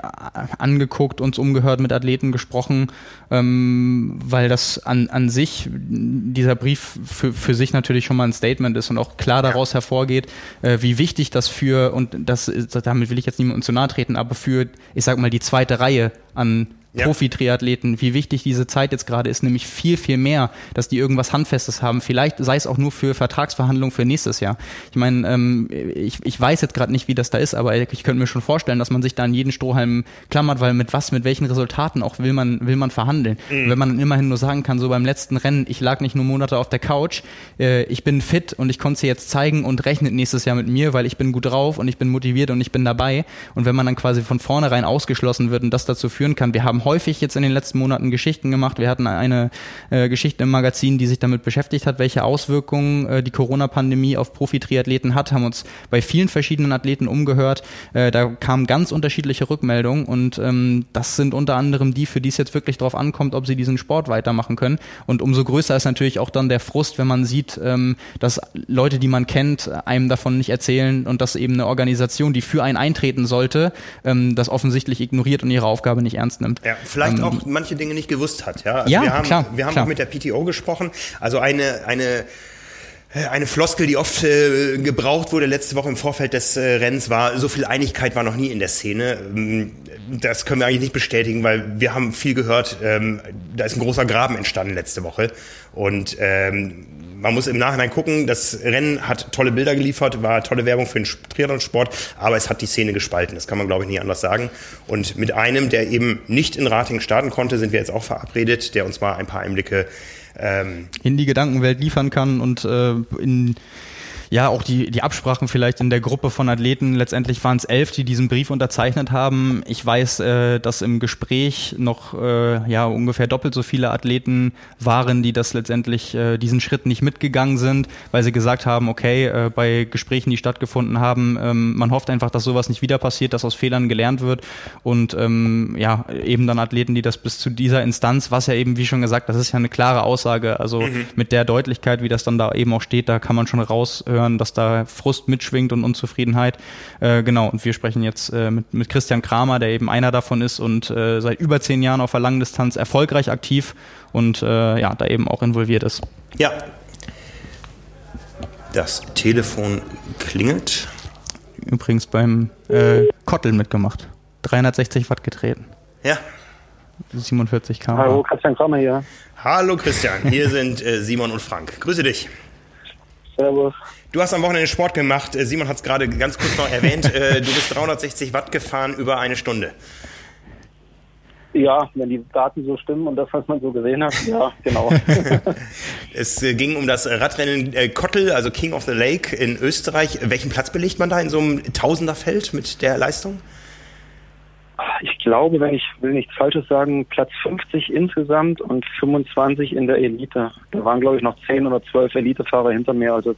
angeguckt, uns umgehört, mit Athleten gesprochen, ähm, weil das an, an sich, dieser Brief für, für sich natürlich schon mal ein Statement ist und auch klar daraus hervorgeht, äh, wie wichtig das für, und das damit will ich jetzt niemandem zu nahe treten, aber für, ich sag mal, die zweite Reihe an ja. Profi-Triathleten, wie wichtig diese Zeit jetzt gerade ist, nämlich viel, viel mehr, dass die irgendwas Handfestes haben. Vielleicht sei es auch nur für Vertragsverhandlungen für nächstes Jahr. Ich meine, ähm, ich, ich weiß jetzt gerade nicht, wie das da ist, aber ich könnte mir schon vorstellen, dass man sich da an jeden Strohhalm klammert, weil mit was, mit welchen Resultaten auch will man, will man verhandeln. Mhm. Wenn man dann immerhin nur sagen kann, so beim letzten Rennen, ich lag nicht nur Monate auf der Couch, äh, ich bin fit und ich konnte es jetzt zeigen und rechnet nächstes Jahr mit mir, weil ich bin gut drauf und ich bin motiviert und ich bin dabei. Und wenn man dann quasi von vornherein ausgeschlossen wird und das dazu führen kann, wir haben haben häufig jetzt in den letzten Monaten Geschichten gemacht. Wir hatten eine äh, Geschichte im Magazin, die sich damit beschäftigt hat, welche Auswirkungen äh, die Corona-Pandemie auf Profi-Triathleten hat, haben uns bei vielen verschiedenen Athleten umgehört. Äh, da kamen ganz unterschiedliche Rückmeldungen und ähm, das sind unter anderem die, für die es jetzt wirklich darauf ankommt, ob sie diesen Sport weitermachen können. Und umso größer ist natürlich auch dann der Frust, wenn man sieht, ähm, dass Leute, die man kennt, einem davon nicht erzählen und dass eben eine Organisation, die für einen eintreten sollte, ähm, das offensichtlich ignoriert und ihre Aufgabe nicht ernst nimmt. Ja, vielleicht ähm, auch manche Dinge nicht gewusst hat. Ja, also ja wir haben, klar. Wir haben klar. auch mit der PTO gesprochen. Also eine, eine, eine Floskel, die oft äh, gebraucht wurde letzte Woche im Vorfeld des äh, Rennens, war, so viel Einigkeit war noch nie in der Szene. Ähm, das können wir eigentlich nicht bestätigen, weil wir haben viel gehört, ähm, da ist ein großer Graben entstanden letzte Woche. Und ähm, man muss im Nachhinein gucken, das Rennen hat tolle Bilder geliefert, war tolle Werbung für den Triathlon-Sport, aber es hat die Szene gespalten. Das kann man, glaube ich, nie anders sagen. Und mit einem, der eben nicht in Rating starten konnte, sind wir jetzt auch verabredet, der uns mal ein paar Einblicke ähm, in die Gedankenwelt liefern kann und äh, in ja, auch die, die Absprachen vielleicht in der Gruppe von Athleten. Letztendlich waren es elf, die diesen Brief unterzeichnet haben. Ich weiß, äh, dass im Gespräch noch äh, ja ungefähr doppelt so viele Athleten waren, die das letztendlich äh, diesen Schritt nicht mitgegangen sind, weil sie gesagt haben, okay, äh, bei Gesprächen, die stattgefunden haben, ähm, man hofft einfach, dass sowas nicht wieder passiert, dass aus Fehlern gelernt wird und ähm, ja, eben dann Athleten, die das bis zu dieser Instanz, was ja eben, wie schon gesagt, das ist ja eine klare Aussage, also mhm. mit der Deutlichkeit, wie das dann da eben auch steht, da kann man schon raushören, hören, dass da Frust mitschwingt und Unzufriedenheit. Äh, genau, und wir sprechen jetzt äh, mit, mit Christian Kramer, der eben einer davon ist und äh, seit über zehn Jahren auf der Langdistanz erfolgreich aktiv und äh, ja, da eben auch involviert ist. Ja. Das Telefon klingelt. Übrigens beim äh, Kottel mitgemacht. 360 Watt getreten. Ja. 47 km. Hallo, Christian Kramer hier. Hallo Christian, hier sind äh, Simon und Frank. Grüße dich. Servus. Du hast am Wochenende Sport gemacht. Äh, Simon hat es gerade ganz kurz noch erwähnt. Äh, du bist 360 Watt gefahren über eine Stunde. Ja, wenn die Daten so stimmen und das, was man so gesehen hat, ja, genau. es äh, ging um das Radrennen Kottel, also King of the Lake in Österreich. Welchen Platz belegt man da in so einem Tausenderfeld mit der Leistung? Ich glaube, wenn ich will nichts Falsches sagen, Platz 50 insgesamt und 25 in der Elite. Da waren, glaube ich, noch 10 oder 12 Elitefahrer hinter mir. Also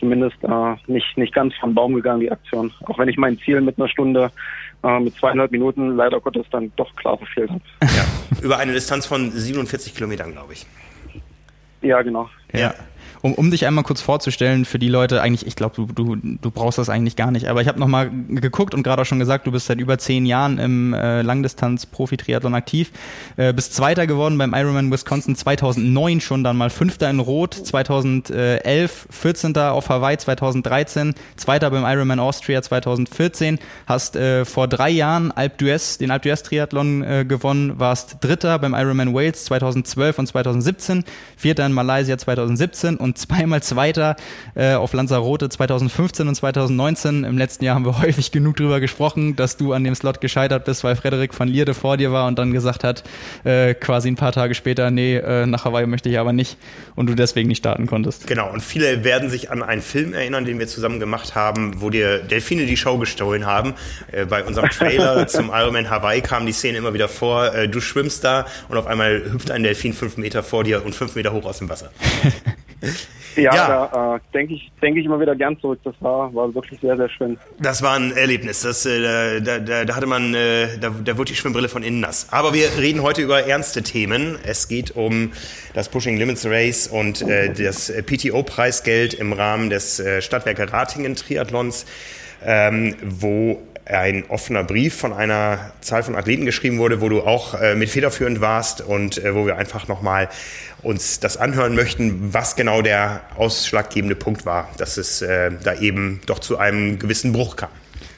zumindest äh, nicht, nicht ganz vom Baum gegangen, die Aktion. Auch wenn ich mein Ziel mit einer Stunde, äh, mit zweieinhalb Minuten leider Gottes dann doch klar verfehlt habe. Ja, über eine Distanz von 47 Kilometern, glaube ich. Ja, genau. Ja um, um dich einmal kurz vorzustellen für die Leute, eigentlich, ich glaube, du, du, du brauchst das eigentlich gar nicht, aber ich habe nochmal geguckt und gerade auch schon gesagt, du bist seit über zehn Jahren im äh, Langdistanz-Profi-Triathlon aktiv, äh, bist Zweiter geworden beim Ironman Wisconsin 2009 schon, dann mal Fünfter in Rot, 2011 14. auf Hawaii 2013, Zweiter beim Ironman Austria 2014, hast äh, vor drei Jahren Alp d'Huez, den Alp d'Huez Triathlon äh, gewonnen, warst Dritter beim Ironman Wales 2012 und 2017, Vierter in Malaysia 2017 und und zweimal Zweiter äh, auf Lanzarote 2015 und 2019. Im letzten Jahr haben wir häufig genug drüber gesprochen, dass du an dem Slot gescheitert bist, weil Frederik van Lierde vor dir war und dann gesagt hat, äh, quasi ein paar Tage später, nee, äh, nach Hawaii möchte ich aber nicht und du deswegen nicht starten konntest. Genau, und viele werden sich an einen Film erinnern, den wir zusammen gemacht haben, wo dir Delfine die Show gestohlen haben. Äh, bei unserem Trailer zum Ironman Hawaii kam die Szene immer wieder vor, äh, du schwimmst da und auf einmal hüpft ein Delfin fünf Meter vor dir und fünf Meter hoch aus dem Wasser. Ja, ja. da äh, denke ich, denk ich immer wieder gern zurück. Das war, war wirklich sehr, sehr schön. Das war ein Erlebnis. Das, äh, da, da, da hatte man, äh, da, da wurde die Schwimmbrille von innen nass. Aber wir reden heute über ernste Themen. Es geht um das Pushing Limits Race und äh, das PTO-Preisgeld im Rahmen des äh, Stadtwerke Ratingen Triathlons, ähm, wo ein offener Brief von einer Zahl von Athleten geschrieben wurde, wo du auch äh, mit federführend warst und äh, wo wir einfach nochmal uns das anhören möchten, was genau der ausschlaggebende Punkt war, dass es äh, da eben doch zu einem gewissen Bruch kam.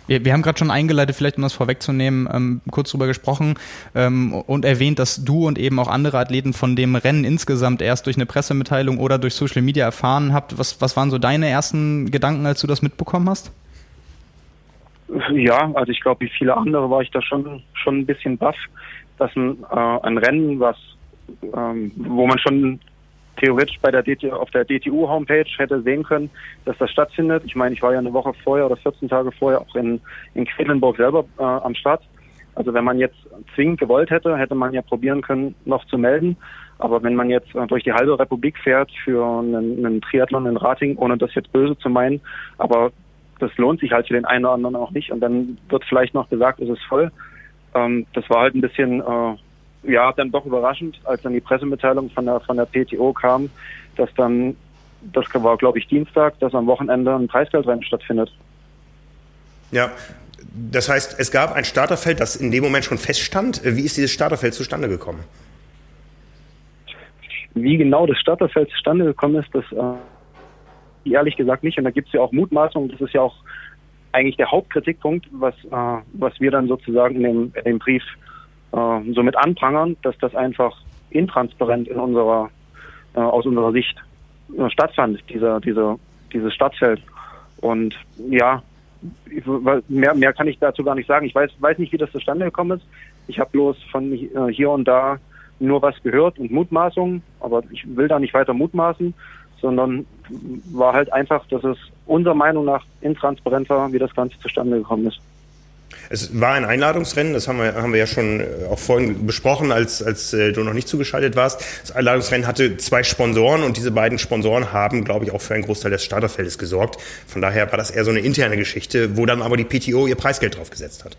Wir, wir haben gerade schon eingeleitet, vielleicht um das vorwegzunehmen, ähm, kurz drüber gesprochen ähm, und erwähnt, dass du und eben auch andere Athleten von dem Rennen insgesamt erst durch eine Pressemitteilung oder durch Social Media erfahren habt. Was, was waren so deine ersten Gedanken, als du das mitbekommen hast? Ja, also ich glaube, wie viele andere war ich da schon schon ein bisschen baff, dass ein, äh, ein Rennen, was ähm, wo man schon theoretisch bei der DT, auf der DTU-Homepage hätte sehen können, dass das stattfindet. Ich meine, ich war ja eine Woche vorher oder 14 Tage vorher auch in, in Quedlinburg selber äh, am Start. Also wenn man jetzt zwingend gewollt hätte, hätte man ja probieren können, noch zu melden. Aber wenn man jetzt äh, durch die halbe Republik fährt für einen, einen Triathlon in Rating, ohne das jetzt böse zu meinen, aber das lohnt sich halt für den einen oder anderen auch nicht. Und dann wird vielleicht noch gesagt, es ist voll. Ähm, das war halt ein bisschen äh, ja, dann doch überraschend, als dann die Pressemitteilung von der, von der PTO kam, dass dann, das war glaube ich Dienstag, dass am Wochenende ein Preisgeldrennen stattfindet. Ja, das heißt, es gab ein Starterfeld, das in dem Moment schon feststand. Wie ist dieses Starterfeld zustande gekommen? Wie genau das Starterfeld zustande gekommen ist, das ehrlich gesagt nicht. Und da gibt es ja auch Mutmaßungen. Das ist ja auch eigentlich der Hauptkritikpunkt, was, äh, was wir dann sozusagen in dem, in dem Brief äh, somit anprangern, dass das einfach intransparent in unserer, äh, aus unserer Sicht äh, stattfand, dieser, dieser, dieses Stadtfeld. Und ja, mehr, mehr kann ich dazu gar nicht sagen. Ich weiß, weiß nicht, wie das zustande gekommen ist. Ich habe bloß von äh, hier und da nur was gehört und Mutmaßungen, aber ich will da nicht weiter mutmaßen, sondern war halt einfach, dass es unserer Meinung nach intransparent war, wie das Ganze zustande gekommen ist. Es war ein Einladungsrennen, das haben wir, haben wir ja schon äh, auch vorhin besprochen, als, als äh, du noch nicht zugeschaltet warst. Das Einladungsrennen hatte zwei Sponsoren und diese beiden Sponsoren haben, glaube ich, auch für einen Großteil des Starterfeldes gesorgt. Von daher war das eher so eine interne Geschichte, wo dann aber die PTO ihr Preisgeld draufgesetzt hat.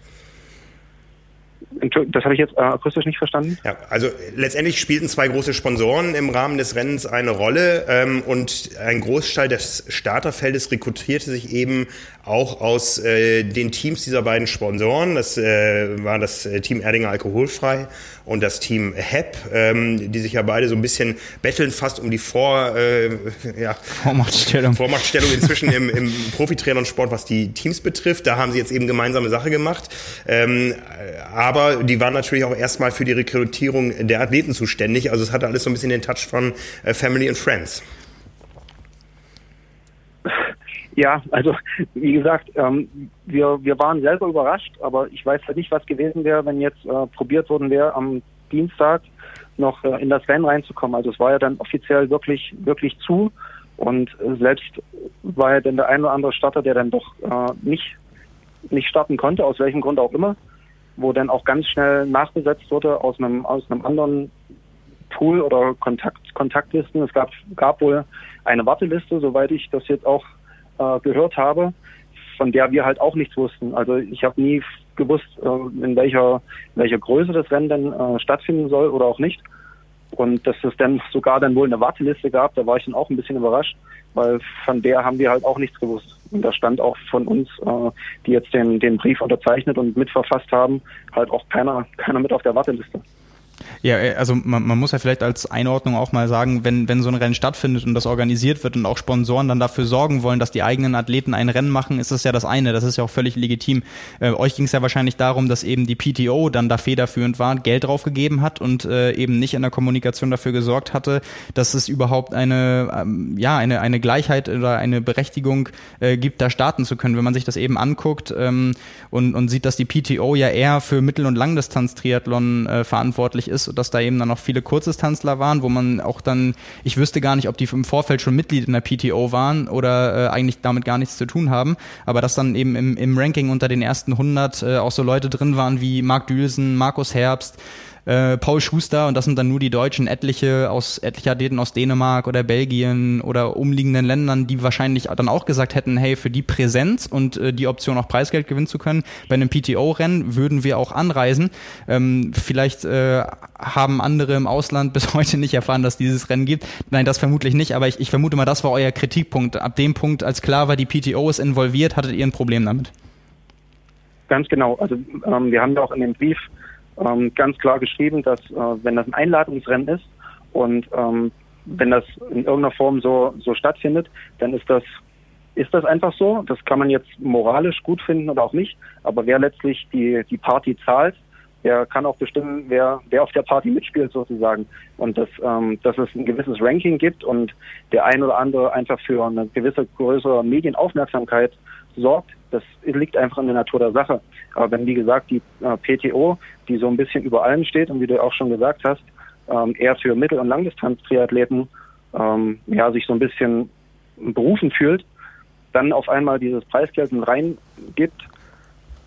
Das habe ich jetzt äh, akustisch nicht verstanden. Ja, also letztendlich spielten zwei große Sponsoren im Rahmen des Rennens eine Rolle ähm, und ein Großteil des Starterfeldes rekrutierte sich eben auch aus äh, den Teams dieser beiden Sponsoren. Das äh, war das äh, Team Erdinger Alkoholfrei und das Team HEP, ähm, die sich ja beide so ein bisschen betteln fast um die Vor, äh, ja, Vormachtstellung. Vormachtstellung inzwischen im, im Profitrainer-Sport, was die Teams betrifft. Da haben sie jetzt eben gemeinsame Sache gemacht. Ähm, aber die waren natürlich auch erstmal für die Rekrutierung der Athleten zuständig. Also es hatte alles so ein bisschen den Touch von äh, Family and Friends. Ja, also wie gesagt, ähm, wir, wir waren selber überrascht, aber ich weiß halt nicht, was gewesen wäre, wenn jetzt äh, probiert worden wäre, am Dienstag noch äh, in das Rennen reinzukommen. Also es war ja dann offiziell wirklich, wirklich zu und äh, selbst war ja dann der ein oder andere Starter, der dann doch äh, nicht, nicht starten konnte, aus welchem Grund auch immer, wo dann auch ganz schnell nachbesetzt wurde aus einem, aus einem anderen Pool oder Kontakt, Kontaktlisten. Es gab, gab wohl eine Warteliste, soweit ich das jetzt auch äh, gehört habe, von der wir halt auch nichts wussten. Also ich habe nie gewusst, äh, in welcher, in welcher Größe das Rennen denn äh, stattfinden soll oder auch nicht. Und dass es dann sogar dann wohl eine Warteliste gab, da war ich dann auch ein bisschen überrascht, weil von der haben wir halt auch nichts gewusst. Und da stand auch von uns, äh, die jetzt den, den Brief unterzeichnet und mitverfasst haben, halt auch keiner, keiner mit auf der Warteliste. Ja, äh, also man, man muss ja vielleicht als Einordnung auch mal sagen, wenn, wenn so ein Rennen stattfindet und das organisiert wird und auch Sponsoren dann dafür sorgen wollen, dass die eigenen Athleten ein Rennen machen, ist das ja das eine. Das ist ja auch völlig legitim. Äh, euch ging es ja wahrscheinlich darum, dass eben die PTO dann da federführend war, Geld draufgegeben hat und äh, eben nicht in der Kommunikation dafür gesorgt hatte, dass es überhaupt eine, ähm, ja, eine, eine Gleichheit oder eine Berechtigung äh, gibt, da starten zu können. Wenn man sich das eben anguckt ähm, und, und sieht, dass die PTO ja eher für Mittel- und Langdistanz-Triathlon äh, verantwortlich ist ist, dass da eben dann noch viele Kurzdistanzler waren, wo man auch dann, ich wüsste gar nicht, ob die im Vorfeld schon Mitglied in der PTO waren oder äh, eigentlich damit gar nichts zu tun haben, aber dass dann eben im, im Ranking unter den ersten 100 äh, auch so Leute drin waren wie Marc Dülsen, Markus Herbst, äh, Paul Schuster und das sind dann nur die Deutschen, etliche aus etliche Athleten aus Dänemark oder Belgien oder umliegenden Ländern, die wahrscheinlich dann auch gesagt hätten, hey, für die Präsenz und äh, die Option auch Preisgeld gewinnen zu können, bei einem PTO-Rennen würden wir auch anreisen. Ähm, vielleicht äh, haben andere im Ausland bis heute nicht erfahren, dass dieses Rennen gibt. Nein, das vermutlich nicht, aber ich, ich vermute mal, das war euer Kritikpunkt. Ab dem Punkt, als klar war, die PTO ist involviert, hattet ihr ein Problem damit. Ganz genau. Also ähm, wir haben ja auch in dem Brief ähm, ganz klar geschrieben, dass äh, wenn das ein Einladungsrennen ist und ähm, wenn das in irgendeiner Form so, so stattfindet, dann ist das, ist das einfach so. Das kann man jetzt moralisch gut finden oder auch nicht. Aber wer letztlich die, die Party zahlt, der kann auch bestimmen, wer, wer auf der Party mitspielt sozusagen. Und dass, ähm, dass es ein gewisses Ranking gibt und der ein oder andere einfach für eine gewisse größere Medienaufmerksamkeit sorgt, das liegt einfach in der Natur der Sache. Aber wenn, wie gesagt, die äh, PTO, die so ein bisschen über allem steht und wie du auch schon gesagt hast, ähm, eher für Mittel- und Langdistanz-Triathleten ähm, ja, sich so ein bisschen berufen fühlt, dann auf einmal dieses Preisgeld reingibt,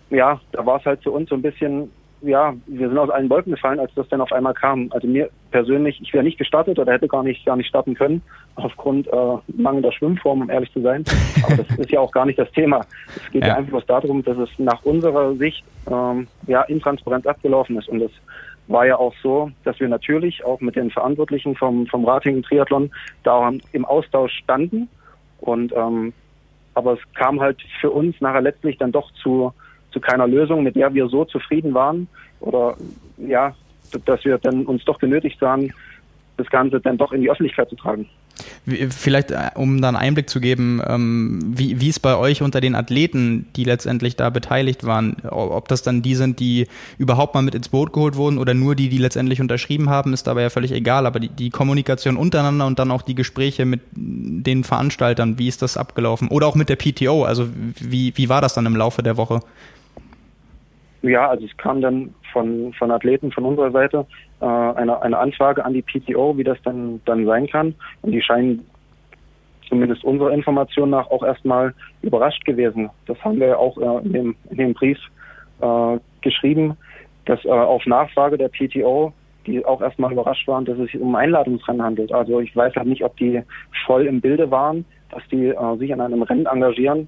ja, da war es halt für uns so ein bisschen ja, wir sind aus allen Wolken gefallen, als das dann auf einmal kam. Also mir persönlich, ich wäre nicht gestartet oder hätte gar nicht, gar nicht starten können, aufgrund äh, mangelnder Schwimmform, um ehrlich zu sein. Aber das ist ja auch gar nicht das Thema. Es geht ja, ja einfach bloß darum, dass es nach unserer Sicht ähm, ja intransparent abgelaufen ist. Und es war ja auch so, dass wir natürlich auch mit den Verantwortlichen vom, vom Ratingen Triathlon da im Austausch standen. Und ähm, aber es kam halt für uns nachher letztlich dann doch zu zu keiner Lösung, mit der wir so zufrieden waren oder ja, dass wir dann uns doch genötigt sahen, das Ganze dann doch in die Öffentlichkeit zu tragen. Vielleicht, äh, um dann Einblick zu geben, ähm, wie, wie es bei euch unter den Athleten, die letztendlich da beteiligt waren, ob das dann die sind, die überhaupt mal mit ins Boot geholt wurden oder nur die, die letztendlich unterschrieben haben, ist dabei ja völlig egal. Aber die, die Kommunikation untereinander und dann auch die Gespräche mit den Veranstaltern, wie ist das abgelaufen? Oder auch mit der PTO, also wie, wie war das dann im Laufe der Woche? Ja, also es kam dann von, von Athleten von unserer Seite äh, eine, eine Anfrage an die PTO, wie das dann, dann sein kann. Und die scheinen zumindest unserer Information nach auch erstmal überrascht gewesen. Das haben wir auch äh, in, dem, in dem Brief äh, geschrieben, dass äh, auf Nachfrage der PTO die auch erstmal überrascht waren, dass es sich um Einladungsrennen handelt. Also ich weiß halt nicht, ob die voll im Bilde waren, dass die äh, sich an einem Rennen engagieren,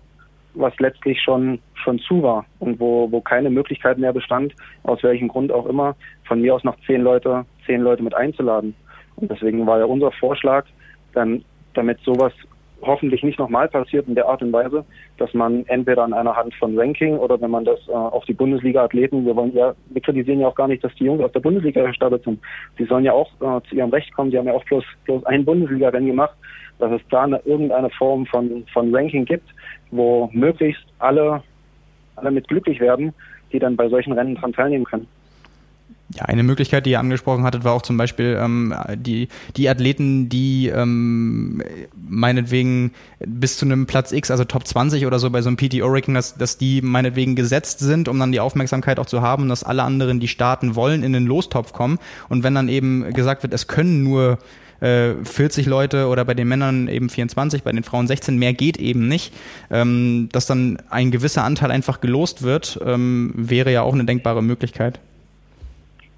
was letztlich schon schon zu war und wo, wo keine Möglichkeit mehr bestand, aus welchem Grund auch immer, von mir aus noch zehn Leute, zehn Leute mit einzuladen. Und deswegen war ja unser Vorschlag, dann, damit sowas hoffentlich nicht nochmal passiert in der Art und Weise, dass man entweder an einer Hand von Ranking oder wenn man das äh, auf die Bundesliga-Athleten, wir wollen ja, wir kritisieren ja auch gar nicht, dass die Jungs aus der Bundesliga gestartet sind. Sie sollen ja auch äh, zu ihrem Recht kommen, die haben ja auch bloß, bloß ein Bundesliga-Rennen gemacht, dass es da eine, irgendeine Form von, von Ranking gibt, wo möglichst alle, alle mit glücklich werden, die dann bei solchen Rennen dran teilnehmen können. Ja, eine Möglichkeit, die ihr angesprochen hattet, war auch zum Beispiel ähm, die, die Athleten, die ähm, meinetwegen bis zu einem Platz X, also Top 20 oder so bei so einem PTO-Ranking, dass, dass die meinetwegen gesetzt sind, um dann die Aufmerksamkeit auch zu haben, dass alle anderen, die starten wollen, in den Lostopf kommen. Und wenn dann eben gesagt wird, es können nur 40 äh, Leute oder bei den Männern eben 24, bei den Frauen 16, mehr geht eben nicht, ähm, dass dann ein gewisser Anteil einfach gelost wird, ähm, wäre ja auch eine denkbare Möglichkeit.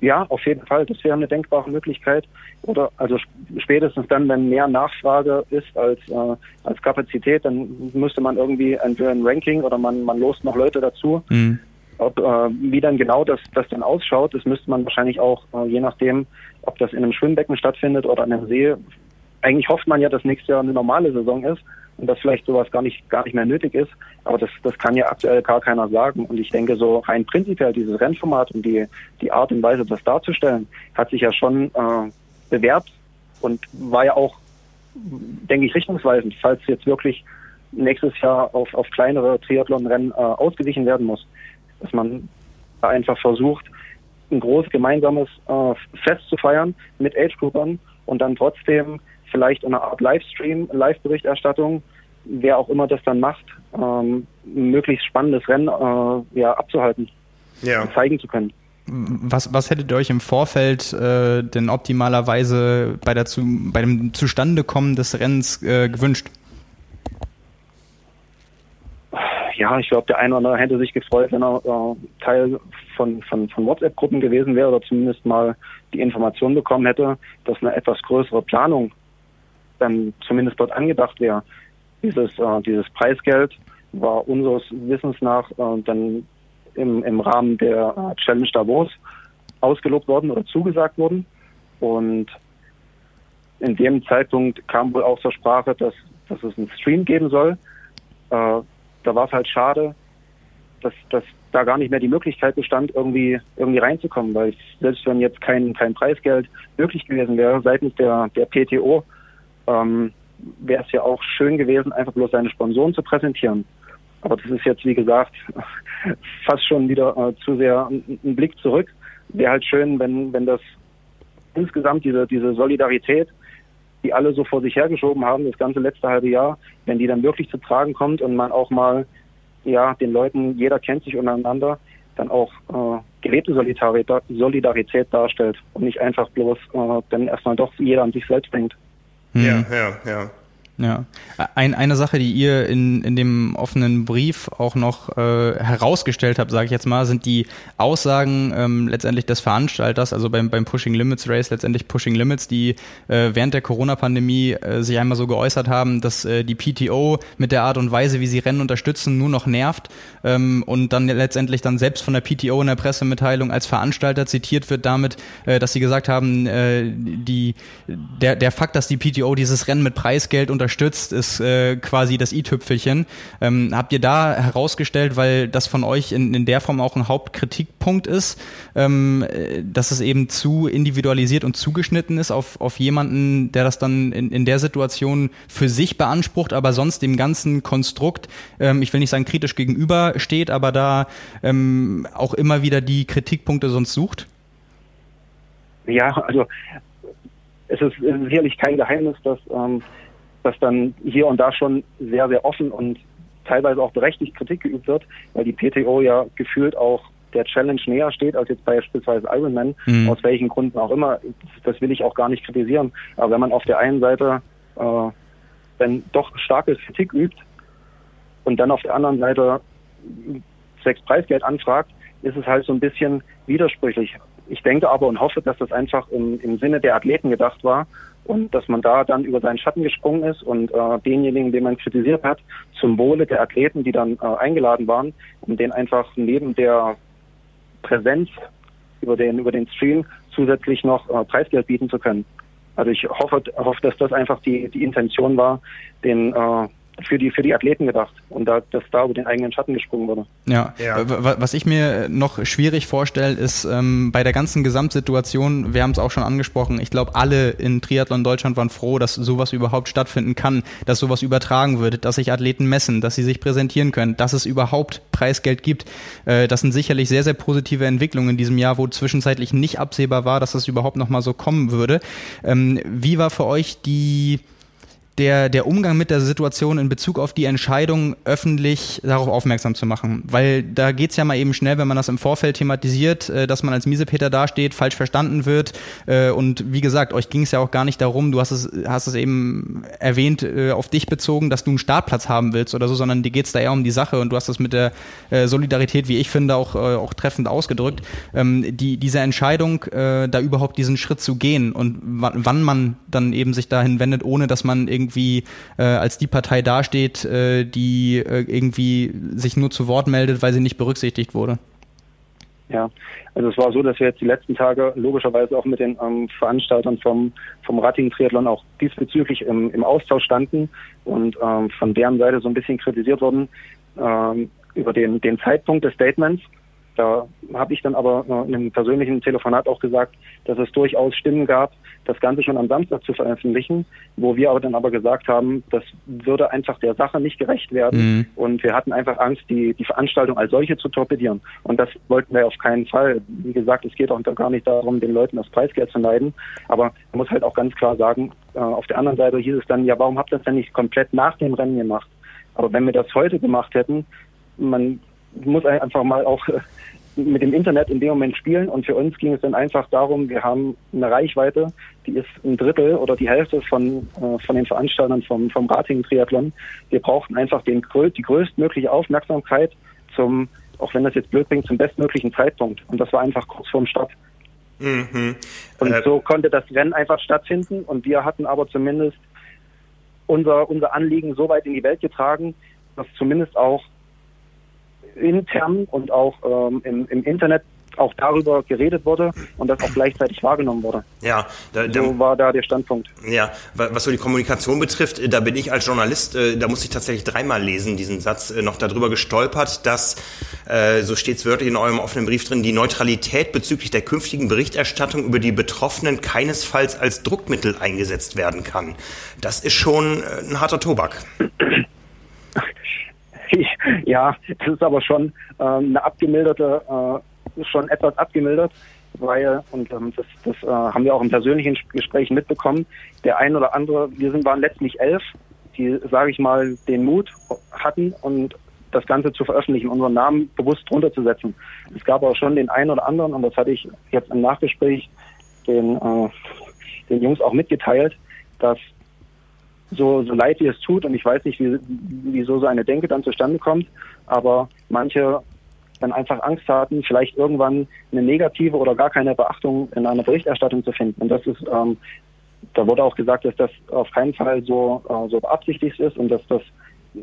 Ja, auf jeden Fall. Das wäre eine denkbare Möglichkeit. Oder also spätestens dann, wenn mehr Nachfrage ist als äh, als Kapazität, dann müsste man irgendwie entweder ein Ranking oder man man lost noch Leute dazu. Mhm. Ob, äh, wie dann genau das das dann ausschaut, das müsste man wahrscheinlich auch äh, je nachdem, ob das in einem Schwimmbecken stattfindet oder in einem See. Eigentlich hofft man ja, dass nächstes Jahr eine normale Saison ist und dass vielleicht sowas gar nicht, gar nicht mehr nötig ist. Aber das, das kann ja aktuell gar keiner sagen. Und ich denke, so rein prinzipiell dieses Rennformat und die, die Art und Weise, das darzustellen, hat sich ja schon äh, bewährt und war ja auch, denke ich, richtungsweisend, falls jetzt wirklich nächstes Jahr auf, auf kleinere Triathlon-Rennen äh, ausgewichen werden muss. Dass man da einfach versucht, ein großes gemeinsames äh, Fest zu feiern mit Age-Groupern und dann trotzdem vielleicht eine Art Livestream, Live-Berichterstattung, wer auch immer das dann macht, ähm, ein möglichst spannendes Rennen äh, ja, abzuhalten ja. und zeigen zu können. Was, was hättet ihr euch im Vorfeld äh, denn optimalerweise bei, der zu, bei dem Zustandekommen des Rennens äh, gewünscht? Ja, ich glaube, der eine oder andere hätte sich gefreut, wenn er äh, Teil von, von, von WhatsApp-Gruppen gewesen wäre oder zumindest mal die Information bekommen hätte, dass eine etwas größere Planung dann zumindest dort angedacht wäre. Dieses, äh, dieses Preisgeld war unseres Wissens nach äh, dann im, im Rahmen der äh, Challenge Davos ausgelobt worden oder zugesagt worden. Und in dem Zeitpunkt kam wohl auch zur Sprache, dass, dass es einen Stream geben soll. Äh, da war es halt schade, dass, dass da gar nicht mehr die Möglichkeit bestand, irgendwie, irgendwie reinzukommen, weil selbst wenn jetzt kein, kein Preisgeld möglich gewesen wäre seitens der, der PTO, ähm, wäre es ja auch schön gewesen, einfach bloß seine Sponsoren zu präsentieren. Aber das ist jetzt, wie gesagt, fast schon wieder äh, zu sehr ein, ein Blick zurück. Wäre halt schön, wenn, wenn das insgesamt diese, diese Solidarität, die alle so vor sich hergeschoben haben, das ganze letzte halbe Jahr, wenn die dann wirklich zu tragen kommt und man auch mal, ja, den Leuten, jeder kennt sich untereinander, dann auch äh, gelebte Solidarität, Solidarität darstellt und nicht einfach bloß äh, dann erstmal doch jeder an sich selbst denkt. Ja, hm. ja, ja. Ja, Ein, eine Sache, die ihr in, in dem offenen Brief auch noch äh, herausgestellt habt, sage ich jetzt mal, sind die Aussagen ähm, letztendlich des Veranstalters, also beim, beim Pushing Limits Race, letztendlich Pushing Limits, die äh, während der Corona-Pandemie äh, sich einmal so geäußert haben, dass äh, die PTO mit der Art und Weise, wie sie Rennen unterstützen, nur noch nervt ähm, und dann letztendlich dann selbst von der PTO in der Pressemitteilung als Veranstalter zitiert wird damit, äh, dass sie gesagt haben, äh, die, der, der Fakt, dass die PTO dieses Rennen mit Preisgeld unterstützt, unterstützt, ist äh, quasi das i-Tüpfelchen. Ähm, habt ihr da herausgestellt, weil das von euch in, in der Form auch ein Hauptkritikpunkt ist, ähm, äh, dass es eben zu individualisiert und zugeschnitten ist auf, auf jemanden, der das dann in, in der Situation für sich beansprucht, aber sonst dem ganzen Konstrukt, ähm, ich will nicht sagen kritisch gegenübersteht, aber da ähm, auch immer wieder die Kritikpunkte sonst sucht? Ja, also es ist sicherlich kein Geheimnis, dass ähm, dass dann hier und da schon sehr, sehr offen und teilweise auch berechtigt Kritik geübt wird, weil die PTO ja gefühlt auch der Challenge näher steht als jetzt beispielsweise Ironman, mhm. aus welchen Gründen auch immer. Das will ich auch gar nicht kritisieren. Aber wenn man auf der einen Seite äh, dann doch starke Kritik übt und dann auf der anderen Seite sechs Preisgeld anfragt, ist es halt so ein bisschen widersprüchlich. Ich denke aber und hoffe, dass das einfach im, im Sinne der Athleten gedacht war und dass man da dann über seinen Schatten gesprungen ist und äh, denjenigen, den man kritisiert hat, zum Wohle der Athleten, die dann äh, eingeladen waren, um den einfach neben der Präsenz über den über den Stream zusätzlich noch äh, Preisgeld bieten zu können. Also ich hoffe, hoffe, dass das einfach die die Intention war, den äh, für die, für die Athleten gedacht und da, dass da über den eigenen Schatten gesprungen wurde. Ja, ja. was ich mir noch schwierig vorstelle, ist ähm, bei der ganzen Gesamtsituation, wir haben es auch schon angesprochen, ich glaube, alle in Triathlon Deutschland waren froh, dass sowas überhaupt stattfinden kann, dass sowas übertragen wird, dass sich Athleten messen, dass sie sich präsentieren können, dass es überhaupt Preisgeld gibt. Äh, das sind sicherlich sehr, sehr positive Entwicklungen in diesem Jahr, wo zwischenzeitlich nicht absehbar war, dass das überhaupt nochmal so kommen würde. Ähm, wie war für euch die der, der Umgang mit der Situation in Bezug auf die Entscheidung, öffentlich darauf aufmerksam zu machen. Weil da geht's ja mal eben schnell, wenn man das im Vorfeld thematisiert, äh, dass man als Miesepeter dasteht, falsch verstanden wird. Äh, und wie gesagt, euch ging es ja auch gar nicht darum, du hast es, hast es eben erwähnt, äh, auf dich bezogen, dass du einen Startplatz haben willst oder so, sondern dir geht's da eher um die Sache und du hast das mit der Solidarität, wie ich finde, auch, auch treffend ausgedrückt. Ähm, die, diese Entscheidung, da überhaupt diesen Schritt zu gehen und wann man dann eben sich dahin wendet, ohne dass man irgendwie irgendwie äh, als die Partei dasteht, äh, die äh, irgendwie sich nur zu Wort meldet, weil sie nicht berücksichtigt wurde. Ja, also es war so, dass wir jetzt die letzten Tage logischerweise auch mit den ähm, Veranstaltern vom, vom Ratting-Triathlon auch diesbezüglich im, im Austausch standen und ähm, von deren Seite so ein bisschen kritisiert wurden ähm, über den, den Zeitpunkt des Statements. Da habe ich dann aber äh, in einem persönlichen Telefonat auch gesagt, dass es durchaus Stimmen gab, das Ganze schon am Samstag zu veröffentlichen, wo wir aber dann aber gesagt haben, das würde einfach der Sache nicht gerecht werden. Mhm. Und wir hatten einfach Angst, die, die Veranstaltung als solche zu torpedieren. Und das wollten wir auf keinen Fall. Wie gesagt, es geht auch gar nicht darum, den Leuten das Preisgeld zu leiden. Aber man muss halt auch ganz klar sagen, äh, auf der anderen Seite hieß es dann, ja, warum habt ihr das denn nicht komplett nach dem Rennen gemacht? Aber wenn wir das heute gemacht hätten, man muss einfach mal auch mit dem Internet in dem Moment spielen. Und für uns ging es dann einfach darum, wir haben eine Reichweite, die ist ein Drittel oder die Hälfte von, äh, von den Veranstaltern vom, vom Rating-Triathlon. Wir brauchten einfach den, die größtmögliche Aufmerksamkeit zum, auch wenn das jetzt blöd klingt, zum bestmöglichen Zeitpunkt. Und das war einfach kurz vorm Start. Mhm. Und äh, so konnte das Rennen einfach stattfinden. Und wir hatten aber zumindest unser, unser Anliegen so weit in die Welt getragen, dass zumindest auch intern und auch ähm, im, im Internet auch darüber geredet wurde und das auch gleichzeitig wahrgenommen wurde. Ja, da, da, so war da der Standpunkt. Ja, was so die Kommunikation betrifft, da bin ich als Journalist, äh, da musste ich tatsächlich dreimal lesen, diesen Satz, äh, noch darüber gestolpert, dass, äh, so steht es wörtlich in eurem offenen Brief drin, die Neutralität bezüglich der künftigen Berichterstattung über die Betroffenen keinesfalls als Druckmittel eingesetzt werden kann. Das ist schon ein harter Tobak. ja, das ist aber schon ähm, eine abgemilderte, äh, schon etwas abgemildert, weil, und ähm, das, das äh, haben wir auch in persönlichen Gesprächen mitbekommen, der ein oder andere, wir sind, waren letztlich elf, die, sage ich mal, den Mut hatten und das Ganze zu veröffentlichen, unseren Namen bewusst drunter zu setzen. Es gab auch schon den einen oder anderen, und das hatte ich jetzt im Nachgespräch den, äh, den Jungs auch mitgeteilt, dass so, so leid wie es tut, und ich weiß nicht, wie, wieso so eine Denke dann zustande kommt, aber manche dann einfach Angst hatten, vielleicht irgendwann eine negative oder gar keine Beachtung in einer Berichterstattung zu finden. Und das ist, ähm, da wurde auch gesagt, dass das auf keinen Fall so, äh, so beabsichtigt ist und dass das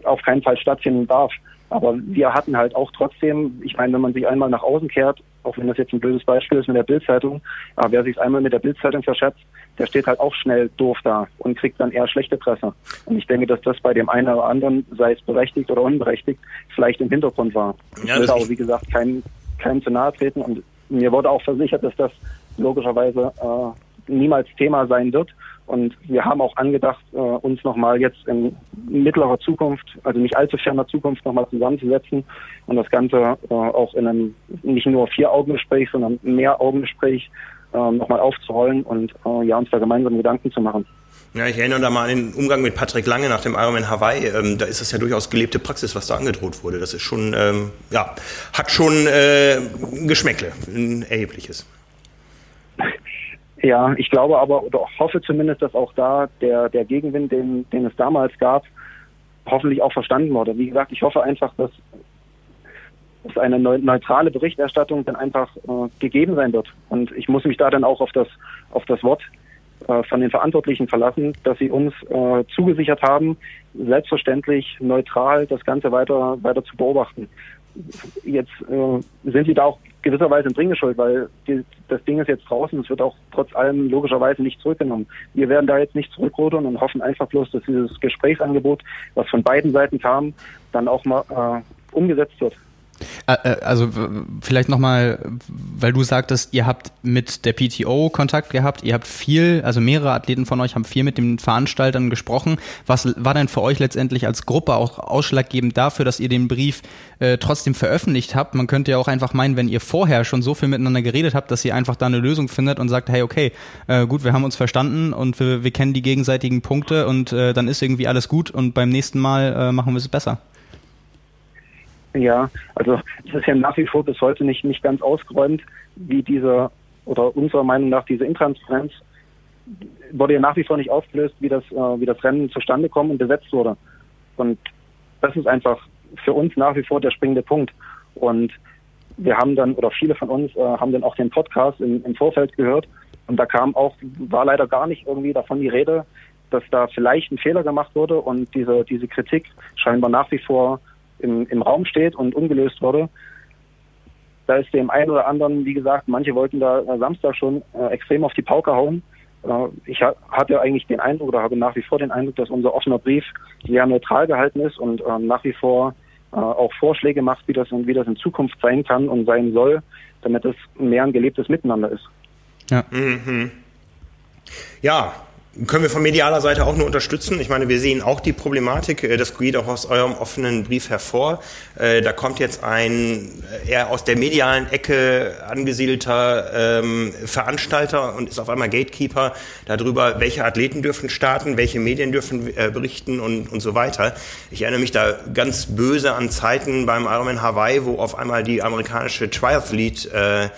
auf keinen Fall stattfinden darf. Aber wir hatten halt auch trotzdem, ich meine, wenn man sich einmal nach außen kehrt, auch wenn das jetzt ein blödes Beispiel ist mit der Bildzeitung, aber wer sich einmal mit der Bildzeitung verschätzt, der steht halt auch schnell doof da und kriegt dann eher schlechte Presse. Und ich denke, dass das bei dem einen oder anderen, sei es berechtigt oder unberechtigt, vielleicht im Hintergrund war. Ja, ich will auch, wie gesagt, keinem kein zu nahe treten und mir wurde auch versichert, dass das logischerweise äh, niemals Thema sein wird. Und wir haben auch angedacht, äh, uns nochmal jetzt in mittlerer Zukunft, also nicht allzu ferner Zukunft, nochmal zusammenzusetzen und das Ganze äh, auch in einem nicht nur Vier-Augen-Gespräch, sondern Mehr-Augen-Gespräch äh, nochmal aufzurollen und äh, ja, uns da gemeinsam Gedanken zu machen. Ja, ich erinnere da mal an den Umgang mit Patrick Lange nach dem Ironman Hawaii. Ähm, da ist das ja durchaus gelebte Praxis, was da angedroht wurde. Das ist schon, ähm, ja, hat schon äh, Geschmäckle, ein erhebliches. Ja, ich glaube aber oder hoffe zumindest, dass auch da der, der Gegenwind, den, den es damals gab, hoffentlich auch verstanden wurde. Wie gesagt, ich hoffe einfach, dass, dass eine neutrale Berichterstattung dann einfach äh, gegeben sein wird. Und ich muss mich da dann auch auf das, auf das Wort äh, von den Verantwortlichen verlassen, dass sie uns äh, zugesichert haben, selbstverständlich neutral das Ganze weiter, weiter zu beobachten. Jetzt äh, sind sie da auch gewisserweise in Dringe schuld, weil die, das Ding ist jetzt draußen, es wird auch trotz allem logischerweise nicht zurückgenommen. Wir werden da jetzt nicht zurückrudern und hoffen einfach bloß, dass dieses Gesprächsangebot, was von beiden Seiten kam, dann auch mal äh, umgesetzt wird. Äh, äh, also vielleicht nochmal, weil du sagtest, ihr habt mit der PTO Kontakt gehabt, ihr habt viel, also mehrere Athleten von euch haben viel mit den Veranstaltern gesprochen. Was war denn für euch letztendlich als Gruppe auch ausschlaggebend dafür, dass ihr den Brief äh, trotzdem veröffentlicht habt? Man könnte ja auch einfach meinen, wenn ihr vorher schon so viel miteinander geredet habt, dass ihr einfach da eine Lösung findet und sagt, hey, okay, äh, gut, wir haben uns verstanden und wir, wir kennen die gegenseitigen Punkte und äh, dann ist irgendwie alles gut und beim nächsten Mal äh, machen wir es besser. Ja, also es ist ja nach wie vor bis heute nicht, nicht ganz ausgeräumt, wie diese oder unserer Meinung nach diese Intransparenz wurde ja nach wie vor nicht aufgelöst, wie das, äh, wie das Rennen zustande kommt und besetzt wurde. Und das ist einfach für uns nach wie vor der springende Punkt. Und wir haben dann, oder viele von uns äh, haben dann auch den Podcast im, im Vorfeld gehört. Und da kam auch, war leider gar nicht irgendwie davon die Rede, dass da vielleicht ein Fehler gemacht wurde und diese, diese Kritik scheinbar nach wie vor im, im Raum steht und ungelöst wurde. Da ist dem einen oder anderen, wie gesagt, manche wollten da äh, Samstag schon äh, extrem auf die Pauke hauen. Äh, ich ha hatte eigentlich den Eindruck oder habe nach wie vor den Eindruck, dass unser offener Brief sehr neutral gehalten ist und äh, nach wie vor äh, auch Vorschläge macht, wie das, wie das in Zukunft sein kann und sein soll, damit es mehr ein gelebtes Miteinander ist. Ja. Mhm. Ja, können wir von medialer Seite auch nur unterstützen. Ich meine, wir sehen auch die Problematik, äh, das geht auch aus eurem offenen Brief hervor. Äh, da kommt jetzt ein äh, eher aus der medialen Ecke angesiedelter ähm, Veranstalter und ist auf einmal Gatekeeper darüber, welche Athleten dürfen starten, welche Medien dürfen berichten und, und so weiter. Ich erinnere mich da ganz böse an Zeiten beim Ironman Hawaii, wo auf einmal die amerikanische Triathlete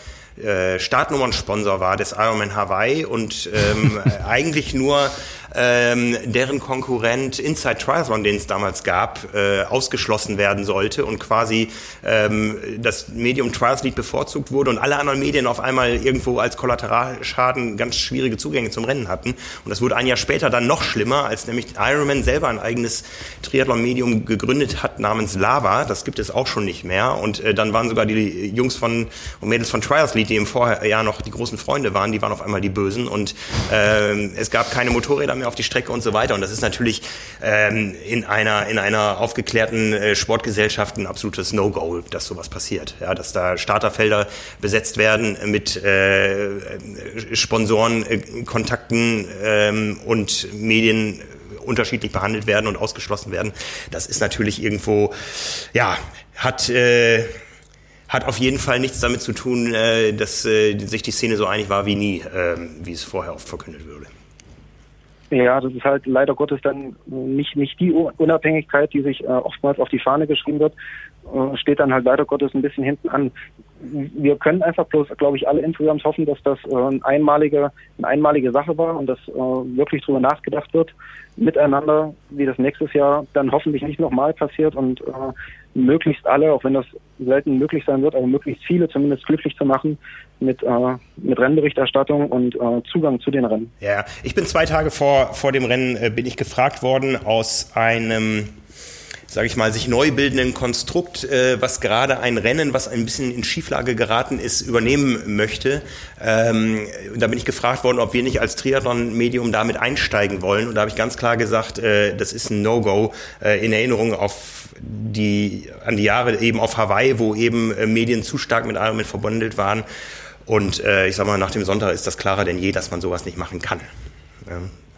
äh, Startnummernsponsor war des Ironman Hawaii und ähm, eigentlich nur ähm, deren Konkurrent Inside Triathlon, den es damals gab, äh, ausgeschlossen werden sollte und quasi ähm, das Medium Triathlete bevorzugt wurde und alle anderen Medien auf einmal irgendwo als Kollateralschaden ganz schwierige Zugänge zum Rennen hatten. Und das wurde ein Jahr später dann noch schlimmer, als nämlich Ironman selber ein eigenes Triathlon-Medium gegründet hat namens Lava. Das gibt es auch schon nicht mehr. Und äh, dann waren sogar die Jungs von und Mädels von Triathlete, die im Vorjahr noch die großen Freunde waren, die waren auf einmal die Bösen. Und äh, es gab keine Motorräder mehr auf die Strecke und so weiter. Und das ist natürlich ähm, in einer in einer aufgeklärten äh, Sportgesellschaft ein absolutes No-Go, dass sowas passiert. Ja, dass da Starterfelder besetzt werden mit äh, Sponsorenkontakten äh, ähm, und Medien unterschiedlich behandelt werden und ausgeschlossen werden. Das ist natürlich irgendwo, ja, hat äh, hat auf jeden Fall nichts damit zu tun, äh, dass äh, sich die Szene so einig war wie nie, äh, wie es vorher oft verkündet würde. Ja, das ist halt leider Gottes dann nicht, nicht die Unabhängigkeit, die sich äh, oftmals auf die Fahne geschrieben wird, äh, steht dann halt leider Gottes ein bisschen hinten an. Wir können einfach bloß, glaube ich, alle insgesamt hoffen, dass das äh, eine, einmalige, eine einmalige Sache war und dass äh, wirklich drüber nachgedacht wird, miteinander, wie das nächstes Jahr dann hoffentlich nicht nochmal passiert und äh, möglichst alle, auch wenn das selten möglich sein wird, aber möglichst viele zumindest glücklich zu machen mit, äh, mit Rennberichterstattung und äh, Zugang zu den Rennen. Ja, ich bin zwei Tage vor, vor dem Rennen, äh, bin ich gefragt worden aus einem sage ich mal, sich neu bildenden Konstrukt, äh, was gerade ein Rennen, was ein bisschen in Schieflage geraten ist, übernehmen möchte. Ähm, da bin ich gefragt worden, ob wir nicht als Triathlon-Medium damit einsteigen wollen. Und da habe ich ganz klar gesagt, äh, das ist ein No-Go äh, in Erinnerung auf die, an die Jahre eben auf Hawaii, wo eben äh, Medien zu stark mit Ironman verbandelt waren. Und äh, ich sag mal, nach dem Sonntag ist das klarer denn je, dass man sowas nicht machen kann.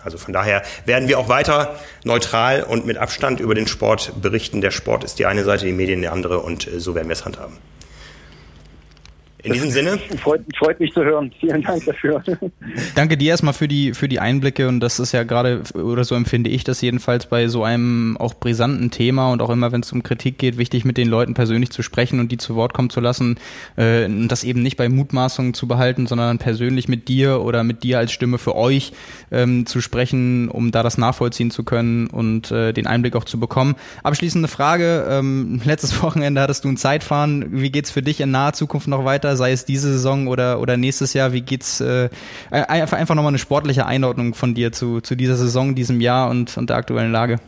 Also von daher werden wir auch weiter neutral und mit Abstand über den Sport berichten. Der Sport ist die eine Seite, die Medien die andere und äh, so werden wir es handhaben. In diesem Sinne. Freut, freut, mich zu hören. Vielen Dank dafür. Danke dir erstmal für die, für die Einblicke und das ist ja gerade, oder so empfinde ich das jedenfalls bei so einem auch brisanten Thema und auch immer, wenn es um Kritik geht, wichtig mit den Leuten persönlich zu sprechen und die zu Wort kommen zu lassen äh, und das eben nicht bei Mutmaßungen zu behalten, sondern persönlich mit dir oder mit dir als Stimme für euch ähm, zu sprechen, um da das nachvollziehen zu können und äh, den Einblick auch zu bekommen. Abschließende Frage, ähm, letztes Wochenende hattest du ein Zeitfahren. Wie geht's für dich in naher Zukunft noch weiter? Sei es diese Saison oder, oder nächstes Jahr? Wie geht's? Äh, einfach einfach nochmal eine sportliche Einordnung von dir zu, zu dieser Saison, diesem Jahr und, und der aktuellen Lage.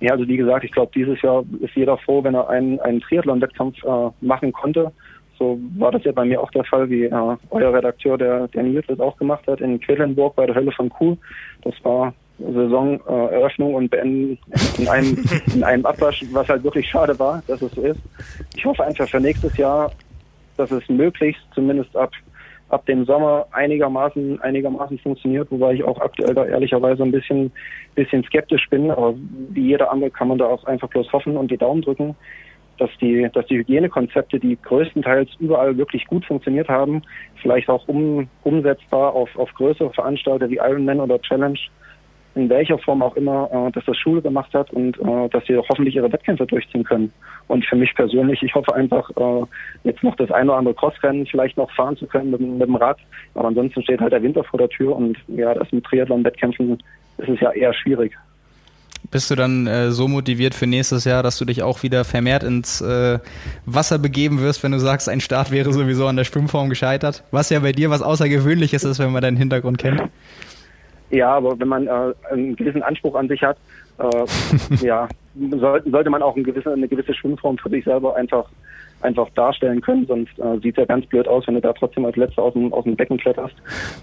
Ja, also wie gesagt, ich glaube, dieses Jahr ist jeder froh, wenn er einen, einen Triathlon-Wettkampf äh, machen konnte. So war das ja bei mir auch der Fall, wie äh, euer Redakteur, der, der Nils, das auch gemacht hat, in Quedlinburg bei der Hölle von Kuh. Das war Saisoneröffnung äh, und Beenden in einem, in einem Abwasch, was halt wirklich schade war, dass es so ist. Ich hoffe einfach für nächstes Jahr, dass es möglichst zumindest ab ab dem Sommer einigermaßen einigermaßen funktioniert, wobei ich auch aktuell da ehrlicherweise ein bisschen bisschen skeptisch bin. Aber wie jeder andere kann man da auch einfach bloß hoffen und die Daumen drücken, dass die dass die Hygienekonzepte, die größtenteils überall wirklich gut funktioniert haben, vielleicht auch um, umsetzbar auf auf größere Veranstalter wie Ironman oder Challenge in welcher Form auch immer, äh, dass das Schule gemacht hat und äh, dass sie hoffentlich ihre Wettkämpfe durchziehen können. Und für mich persönlich, ich hoffe einfach, äh, jetzt noch das ein oder andere Crossrennen vielleicht noch fahren zu können mit, mit dem Rad. Aber ansonsten steht halt der Winter vor der Tür und ja, das mit Triathlon-Wettkämpfen ist es ja eher schwierig. Bist du dann äh, so motiviert für nächstes Jahr, dass du dich auch wieder vermehrt ins äh, Wasser begeben wirst, wenn du sagst, ein Start wäre sowieso an der Schwimmform gescheitert? Was ja bei dir was Außergewöhnliches ist, wenn man deinen Hintergrund kennt. Ja, aber wenn man äh, einen gewissen Anspruch an sich hat, äh, ja, soll, sollte man auch eine gewisse, eine gewisse Schwimmform für sich selber einfach einfach darstellen können, sonst äh, sieht es ja ganz blöd aus, wenn du da trotzdem als Letzter aus dem, aus dem Becken kletterst.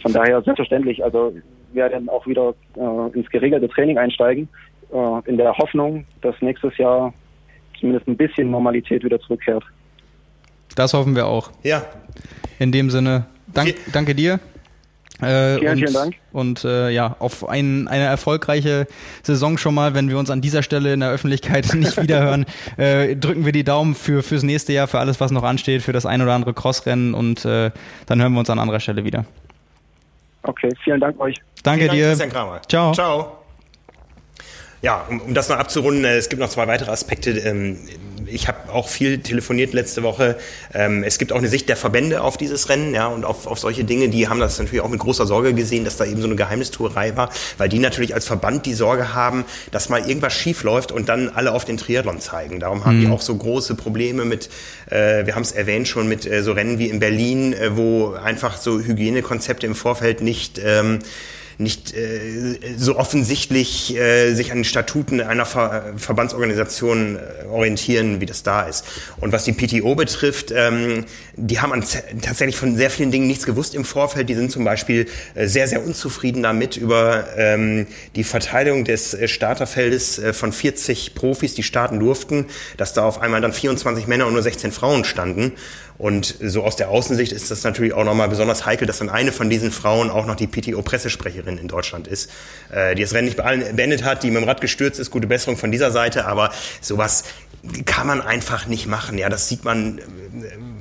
Von daher selbstverständlich, also wir werden auch wieder äh, ins geregelte Training einsteigen, äh, in der Hoffnung, dass nächstes Jahr zumindest ein bisschen Normalität wieder zurückkehrt. Das hoffen wir auch. Ja. In dem Sinne, dank, danke dir. Äh, vielen, und, vielen Dank. Und äh, ja, auf ein, eine erfolgreiche Saison schon mal, wenn wir uns an dieser Stelle in der Öffentlichkeit nicht wiederhören, äh, drücken wir die Daumen für fürs nächste Jahr, für alles, was noch ansteht, für das ein oder andere Crossrennen und äh, dann hören wir uns an anderer Stelle wieder. Okay, vielen Dank euch. Danke Dank, dir. Christian Kramer. Ciao. Ciao. Ja, um, um das noch abzurunden, äh, es gibt noch zwei weitere Aspekte. Ähm, ich habe auch viel telefoniert letzte Woche. Ähm, es gibt auch eine Sicht der Verbände auf dieses Rennen ja, und auf, auf solche Dinge. Die haben das natürlich auch mit großer Sorge gesehen, dass da eben so eine Geheimnistuerei war, weil die natürlich als Verband die Sorge haben, dass mal irgendwas schief läuft und dann alle auf den Triathlon zeigen. Darum haben mhm. die auch so große Probleme mit, äh, wir haben es erwähnt schon, mit äh, so Rennen wie in Berlin, äh, wo einfach so Hygienekonzepte im Vorfeld nicht... Ähm, nicht äh, so offensichtlich äh, sich an den Statuten einer Ver Verbandsorganisation äh, orientieren, wie das da ist. Und was die PTO betrifft, ähm, die haben an, tatsächlich von sehr vielen Dingen nichts gewusst im Vorfeld. Die sind zum Beispiel äh, sehr, sehr unzufrieden damit über ähm, die Verteilung des äh, Starterfeldes äh, von 40 Profis, die starten durften, dass da auf einmal dann 24 Männer und nur 16 Frauen standen. Und so aus der Außensicht ist das natürlich auch nochmal besonders heikel, dass dann eine von diesen Frauen auch noch die PTO-Pressesprecherin in Deutschland ist, äh, die das Rennen nicht beendet hat, die mit dem Rad gestürzt ist. Gute Besserung von dieser Seite, aber sowas kann man einfach nicht machen. Ja, das sieht man,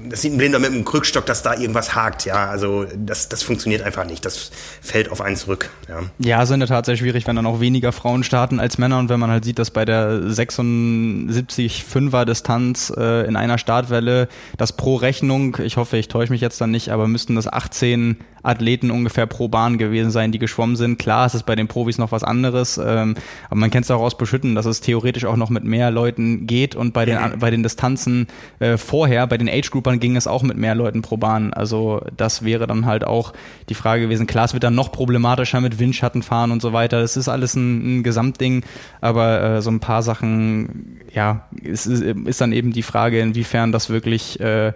das sieht ein Blinder mit einem Krückstock, dass da irgendwas hakt. Ja, also das, das funktioniert einfach nicht. Das fällt auf einen zurück. Ja, ja ist in der Tat sehr schwierig, wenn dann auch weniger Frauen starten als Männer und wenn man halt sieht, dass bei der 76 5er Distanz äh, in einer Startwelle das pro Rechnung, ich hoffe, ich täusche mich jetzt dann nicht, aber müssten das 18 Athleten ungefähr pro Bahn gewesen sein, die geschwommen sind. Klar, es ist bei den Profis noch was anderes, ähm, aber man kennt es auch aus Beschütten, dass es theoretisch auch noch mit mehr Leuten geht und bei den, mhm. bei den Distanzen äh, vorher, bei den Age-Groupern ging es auch mit mehr Leuten pro Bahn. Also das wäre dann halt auch die Frage gewesen. Klar, es wird dann noch problematischer mit Windschattenfahren und so weiter. Das ist alles ein, ein Gesamtding, aber äh, so ein paar Sachen, ja, ist, ist dann eben die Frage, inwiefern das wirklich äh,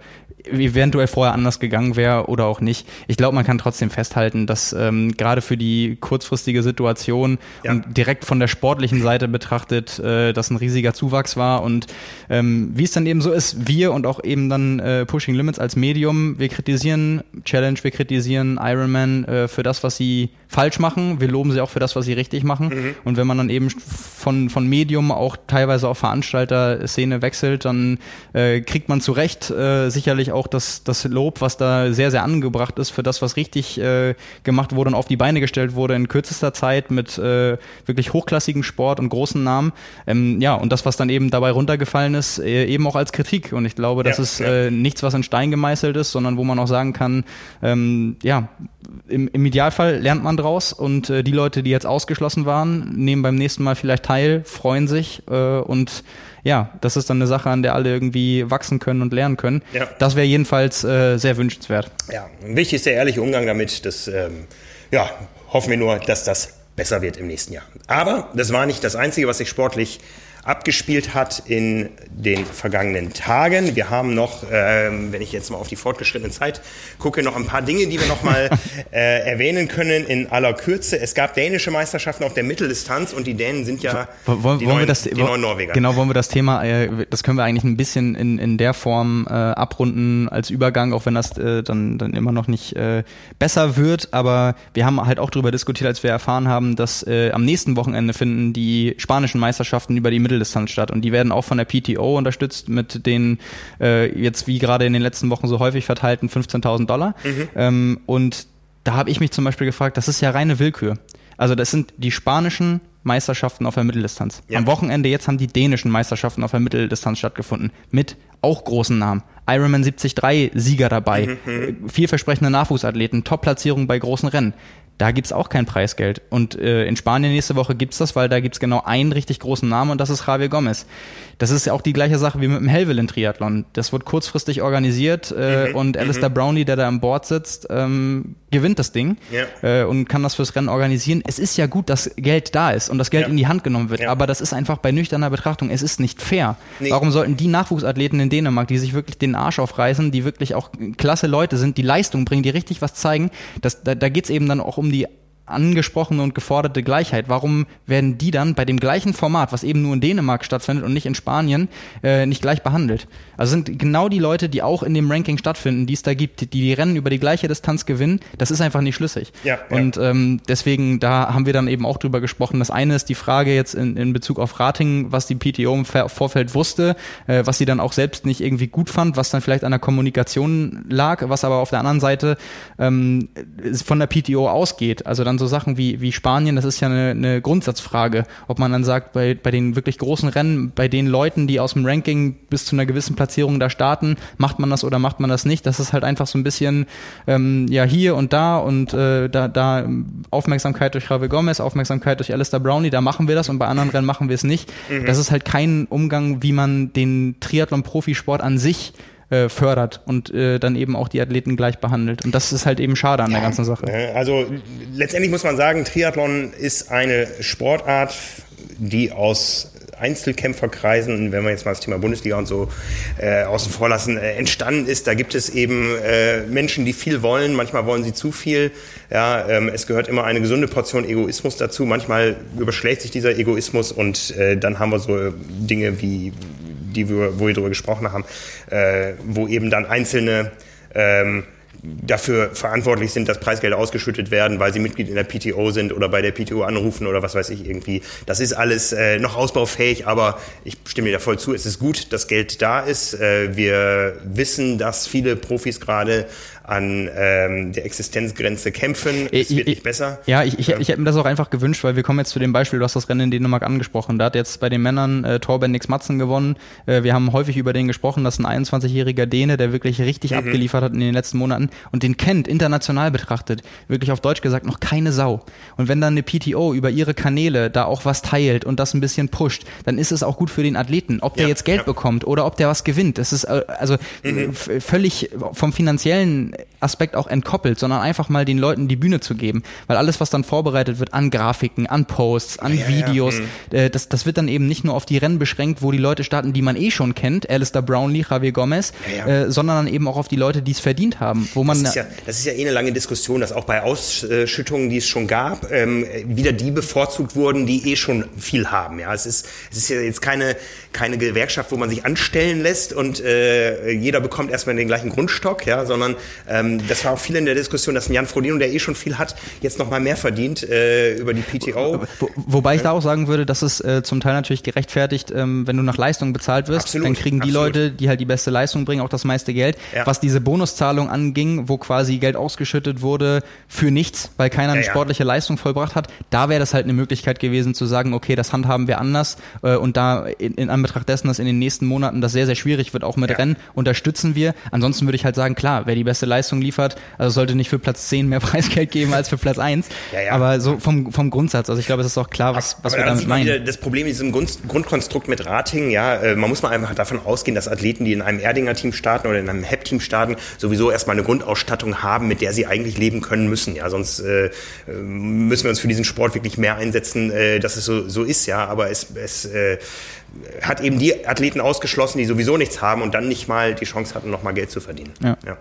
eventuell vorher anders gegangen wäre oder auch nicht. Ich glaube, man kann trotzdem festhalten, dass ähm, gerade für die kurzfristige Situation ja. und direkt von der sportlichen Seite betrachtet, äh, das ein riesiger Zuwachs war und ähm, wie es dann eben so ist, wir und auch eben dann äh, Pushing Limits als Medium, wir kritisieren Challenge, wir kritisieren Ironman äh, für das, was sie falsch machen, wir loben sie auch für das, was sie richtig machen mhm. und wenn man dann eben von, von Medium auch teilweise auf Veranstalter-Szene wechselt, dann äh, kriegt man zu Recht äh, sicherlich auch das, das Lob, was da sehr, sehr angebracht ist für das, was richtig äh, gemacht wurde und auf die Beine gestellt wurde in kürzester Zeit mit äh, wirklich hochklassigem Sport und großen Namen. Ähm, ja, und das, was dann eben dabei runtergefallen ist, äh, eben auch als Kritik. Und ich glaube, das ja, ist ja. Äh, nichts, was in Stein gemeißelt ist, sondern wo man auch sagen kann, ähm, ja, im, im Idealfall lernt man draus und äh, die Leute, die jetzt ausgeschlossen waren, nehmen beim nächsten Mal vielleicht teil, freuen sich äh, und ja, das ist dann eine Sache, an der alle irgendwie wachsen können und lernen können. Ja. Das wäre jedenfalls äh, sehr wünschenswert. Ja, wichtig ist der ehrliche Umgang damit. Das, ähm, ja, hoffen wir nur, dass das besser wird im nächsten Jahr. Aber das war nicht das Einzige, was sich sportlich abgespielt hat in den vergangenen Tagen. Wir haben noch, ähm, wenn ich jetzt mal auf die fortgeschrittene Zeit gucke, noch ein paar Dinge, die wir noch mal äh, erwähnen können in aller Kürze. Es gab dänische Meisterschaften auf der Mitteldistanz und die Dänen sind ja wollen, die, wollen neuen, wir das, die neuen Norweger. Genau, wollen wir das Thema, äh, das können wir eigentlich ein bisschen in, in der Form äh, abrunden als Übergang, auch wenn das äh, dann, dann immer noch nicht äh, besser wird. Aber wir haben halt auch darüber diskutiert, als wir erfahren haben, dass äh, am nächsten Wochenende finden die spanischen Meisterschaften über die Mitteldistanz statt und die werden auch von der PTO unterstützt mit den äh, jetzt wie gerade in den letzten Wochen so häufig verteilten 15.000 Dollar. Mhm. Ähm, und da habe ich mich zum Beispiel gefragt, das ist ja reine Willkür. Also das sind die spanischen Meisterschaften auf der Mitteldistanz. Ja. Am Wochenende jetzt haben die dänischen Meisterschaften auf der Mitteldistanz stattgefunden mit auch großen Namen. Ironman 73 Sieger dabei, mhm, mhm. vielversprechende Nachwuchsathleten, Top-Platzierung bei großen Rennen. Da gibt's auch kein Preisgeld. Und äh, in Spanien nächste Woche gibt's das, weil da gibt's genau einen richtig großen Namen und das ist Javier Gomez. Das ist ja auch die gleiche Sache wie mit dem Helvellyn-Triathlon. Das wird kurzfristig organisiert äh, mhm. und mhm. Alistair Brownlee, der da an Bord sitzt, ähm, gewinnt das Ding ja. äh, und kann das fürs Rennen organisieren. Es ist ja gut, dass Geld da ist und das Geld ja. in die Hand genommen wird, ja. aber das ist einfach bei nüchterner Betrachtung, es ist nicht fair. Nee. Warum sollten die Nachwuchsathleten in Dänemark, die sich wirklich den Arsch aufreißen, die wirklich auch klasse Leute sind, die Leistung bringen, die richtig was zeigen, das, da, da geht's eben dann auch um die angesprochene und geforderte Gleichheit. Warum werden die dann bei dem gleichen Format, was eben nur in Dänemark stattfindet und nicht in Spanien, äh, nicht gleich behandelt? Also sind genau die Leute, die auch in dem Ranking stattfinden, die es da gibt, die die Rennen über die gleiche Distanz gewinnen, das ist einfach nicht schlüssig. Ja, und ja. Ähm, deswegen, da haben wir dann eben auch drüber gesprochen. Das eine ist die Frage jetzt in, in Bezug auf Rating, was die PTO im Vorfeld wusste, äh, was sie dann auch selbst nicht irgendwie gut fand, was dann vielleicht an der Kommunikation lag, was aber auf der anderen Seite ähm, von der PTO ausgeht. Also dann so Sachen wie, wie Spanien, das ist ja eine, eine Grundsatzfrage, ob man dann sagt, bei, bei den wirklich großen Rennen, bei den Leuten, die aus dem Ranking bis zu einer gewissen Platzierung da starten, macht man das oder macht man das nicht? Das ist halt einfach so ein bisschen ähm, ja hier und da und äh, da, da Aufmerksamkeit durch Javier Gomez, Aufmerksamkeit durch Alistair Brownlee, da machen wir das und bei anderen Rennen machen wir es nicht. Mhm. Das ist halt kein Umgang, wie man den Triathlon-Profisport an sich äh, fördert und äh, dann eben auch die Athleten gleich behandelt. Und das ist halt eben schade an der ganzen Sache. Also letztendlich muss man sagen, Triathlon ist eine Sportart, die aus Einzelkämpferkreisen, wenn wir jetzt mal das Thema Bundesliga und so äh, außen vor lassen, äh, entstanden ist. Da gibt es eben äh, Menschen, die viel wollen, manchmal wollen sie zu viel. Ja, ähm, es gehört immer eine gesunde Portion Egoismus dazu. Manchmal überschlägt sich dieser Egoismus und äh, dann haben wir so Dinge wie die wir, wo wir darüber gesprochen haben, äh, wo eben dann einzelne ähm, dafür verantwortlich sind, dass Preisgelder ausgeschüttet werden, weil sie Mitglied in der PTO sind oder bei der PTO anrufen oder was weiß ich irgendwie. Das ist alles äh, noch ausbaufähig, aber ich stimme dir da voll zu. Es ist gut, dass Geld da ist. Äh, wir wissen, dass viele Profis gerade an ähm, der Existenzgrenze kämpfen. Es wird nicht besser. Ja, ich, ich, ich hätte mir das auch einfach gewünscht, weil wir kommen jetzt zu dem Beispiel, du hast das Rennen in Dänemark angesprochen. Da hat jetzt bei den Männern äh, Torben Nix Matzen gewonnen. Äh, wir haben häufig über den gesprochen, dass ein 21-jähriger Däne, der wirklich richtig mhm. abgeliefert hat in den letzten Monaten und den kennt, international betrachtet, wirklich auf Deutsch gesagt, noch keine Sau. Und wenn dann eine PTO über ihre Kanäle da auch was teilt und das ein bisschen pusht, dann ist es auch gut für den Athleten. Ob der ja, jetzt Geld ja. bekommt oder ob der was gewinnt. Das ist äh, also mhm. völlig vom finanziellen Aspekt auch entkoppelt, sondern einfach mal den Leuten die Bühne zu geben. Weil alles, was dann vorbereitet wird an Grafiken, an Posts, an ja, Videos, ja, mhm. äh, das, das wird dann eben nicht nur auf die Rennen beschränkt, wo die Leute starten, die man eh schon kennt, Alistair Brownlee, Javier Gomez, ja, äh, sondern dann eben auch auf die Leute, die es verdient haben. Wo man das, ist ja, das ist ja eh eine lange Diskussion, dass auch bei Ausschüttungen, die es schon gab, ähm, wieder die bevorzugt wurden, die eh schon viel haben. Ja, es ist, es ist ja jetzt keine, keine Gewerkschaft, wo man sich anstellen lässt und äh, jeder bekommt erstmal den gleichen Grundstock, ja, sondern ähm, das war auch viel in der Diskussion, dass ein Jan Frodeno, der eh schon viel hat, jetzt noch mal mehr verdient äh, über die PTO. Wo, wobei ich da auch sagen würde, dass es äh, zum Teil natürlich gerechtfertigt, ähm, wenn du nach Leistung bezahlt wirst, absolut, dann kriegen die absolut. Leute, die halt die beste Leistung bringen, auch das meiste Geld. Ja. Was diese Bonuszahlung anging, wo quasi Geld ausgeschüttet wurde für nichts, weil keiner eine ja, sportliche Leistung vollbracht hat, da wäre das halt eine Möglichkeit gewesen zu sagen, okay, das handhaben wir anders äh, und da in, in Anbetracht dessen, dass in den nächsten Monaten das sehr, sehr schwierig wird, auch mit Rennen, unterstützen wir. Ansonsten würde ich halt sagen, klar, wer die beste Leistung Leistung liefert. Also sollte nicht für Platz 10 mehr Preisgeld geben als für Platz 1. Ja, ja. Aber so vom, vom Grundsatz, also ich glaube, es ist auch klar, was, was wir damit meinen. Das Problem in diesem Grund, Grundkonstrukt mit Rating, ja, äh, man muss mal einfach davon ausgehen, dass Athleten, die in einem Erdinger Team starten oder in einem HEP-Team starten, sowieso erstmal eine Grundausstattung haben, mit der sie eigentlich leben können müssen. Ja, sonst äh, müssen wir uns für diesen Sport wirklich mehr einsetzen, äh, dass es so, so ist, ja. Aber es, es äh, hat eben die Athleten ausgeschlossen, die sowieso nichts haben und dann nicht mal die Chance hatten, noch mal Geld zu verdienen. Ja, ja,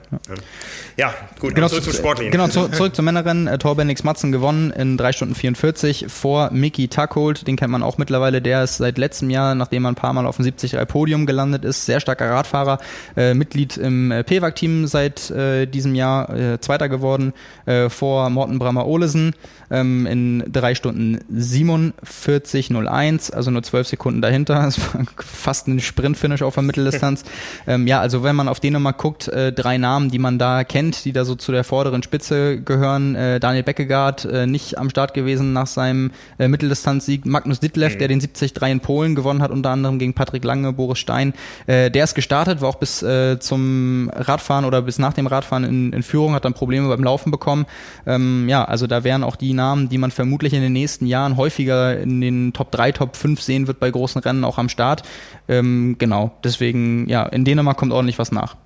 ja. gut, genau, zurück zum Sportlichen. Genau, zu, zurück zum Männerrennen. Äh, Torbenix Matzen gewonnen in 3 Stunden 44 vor Mickey Tuckhold. Den kennt man auch mittlerweile. Der ist seit letztem Jahr, nachdem er ein paar Mal auf dem 73 Podium gelandet ist, sehr starker Radfahrer. Äh, Mitglied im äh, PWAG-Team seit äh, diesem Jahr, äh, Zweiter geworden äh, vor Morten Brammer Olesen ähm, in 3 Stunden 47,01, also nur 12 Sekunden dahinter. Es war fast ein Sprintfinish auf der Mitteldistanz. ähm, ja, also wenn man auf den nochmal guckt, äh, drei Namen, die man da kennt, die da so zu der vorderen Spitze gehören. Äh, Daniel Beckegaard äh, nicht am Start gewesen nach seinem äh, Mitteldistanzsieg. Magnus Ditlev, mhm. der den 73 in Polen gewonnen hat, unter anderem gegen Patrick Lange, Boris Stein. Äh, der ist gestartet, war auch bis äh, zum Radfahren oder bis nach dem Radfahren in, in Führung, hat dann Probleme beim Laufen bekommen. Ähm, ja, also da wären auch die Namen, die man vermutlich in den nächsten Jahren häufiger in den Top 3, Top 5 sehen wird bei großen Rennen auch am Start. Ähm, genau, deswegen, ja, in Dänemark kommt ordentlich was nach.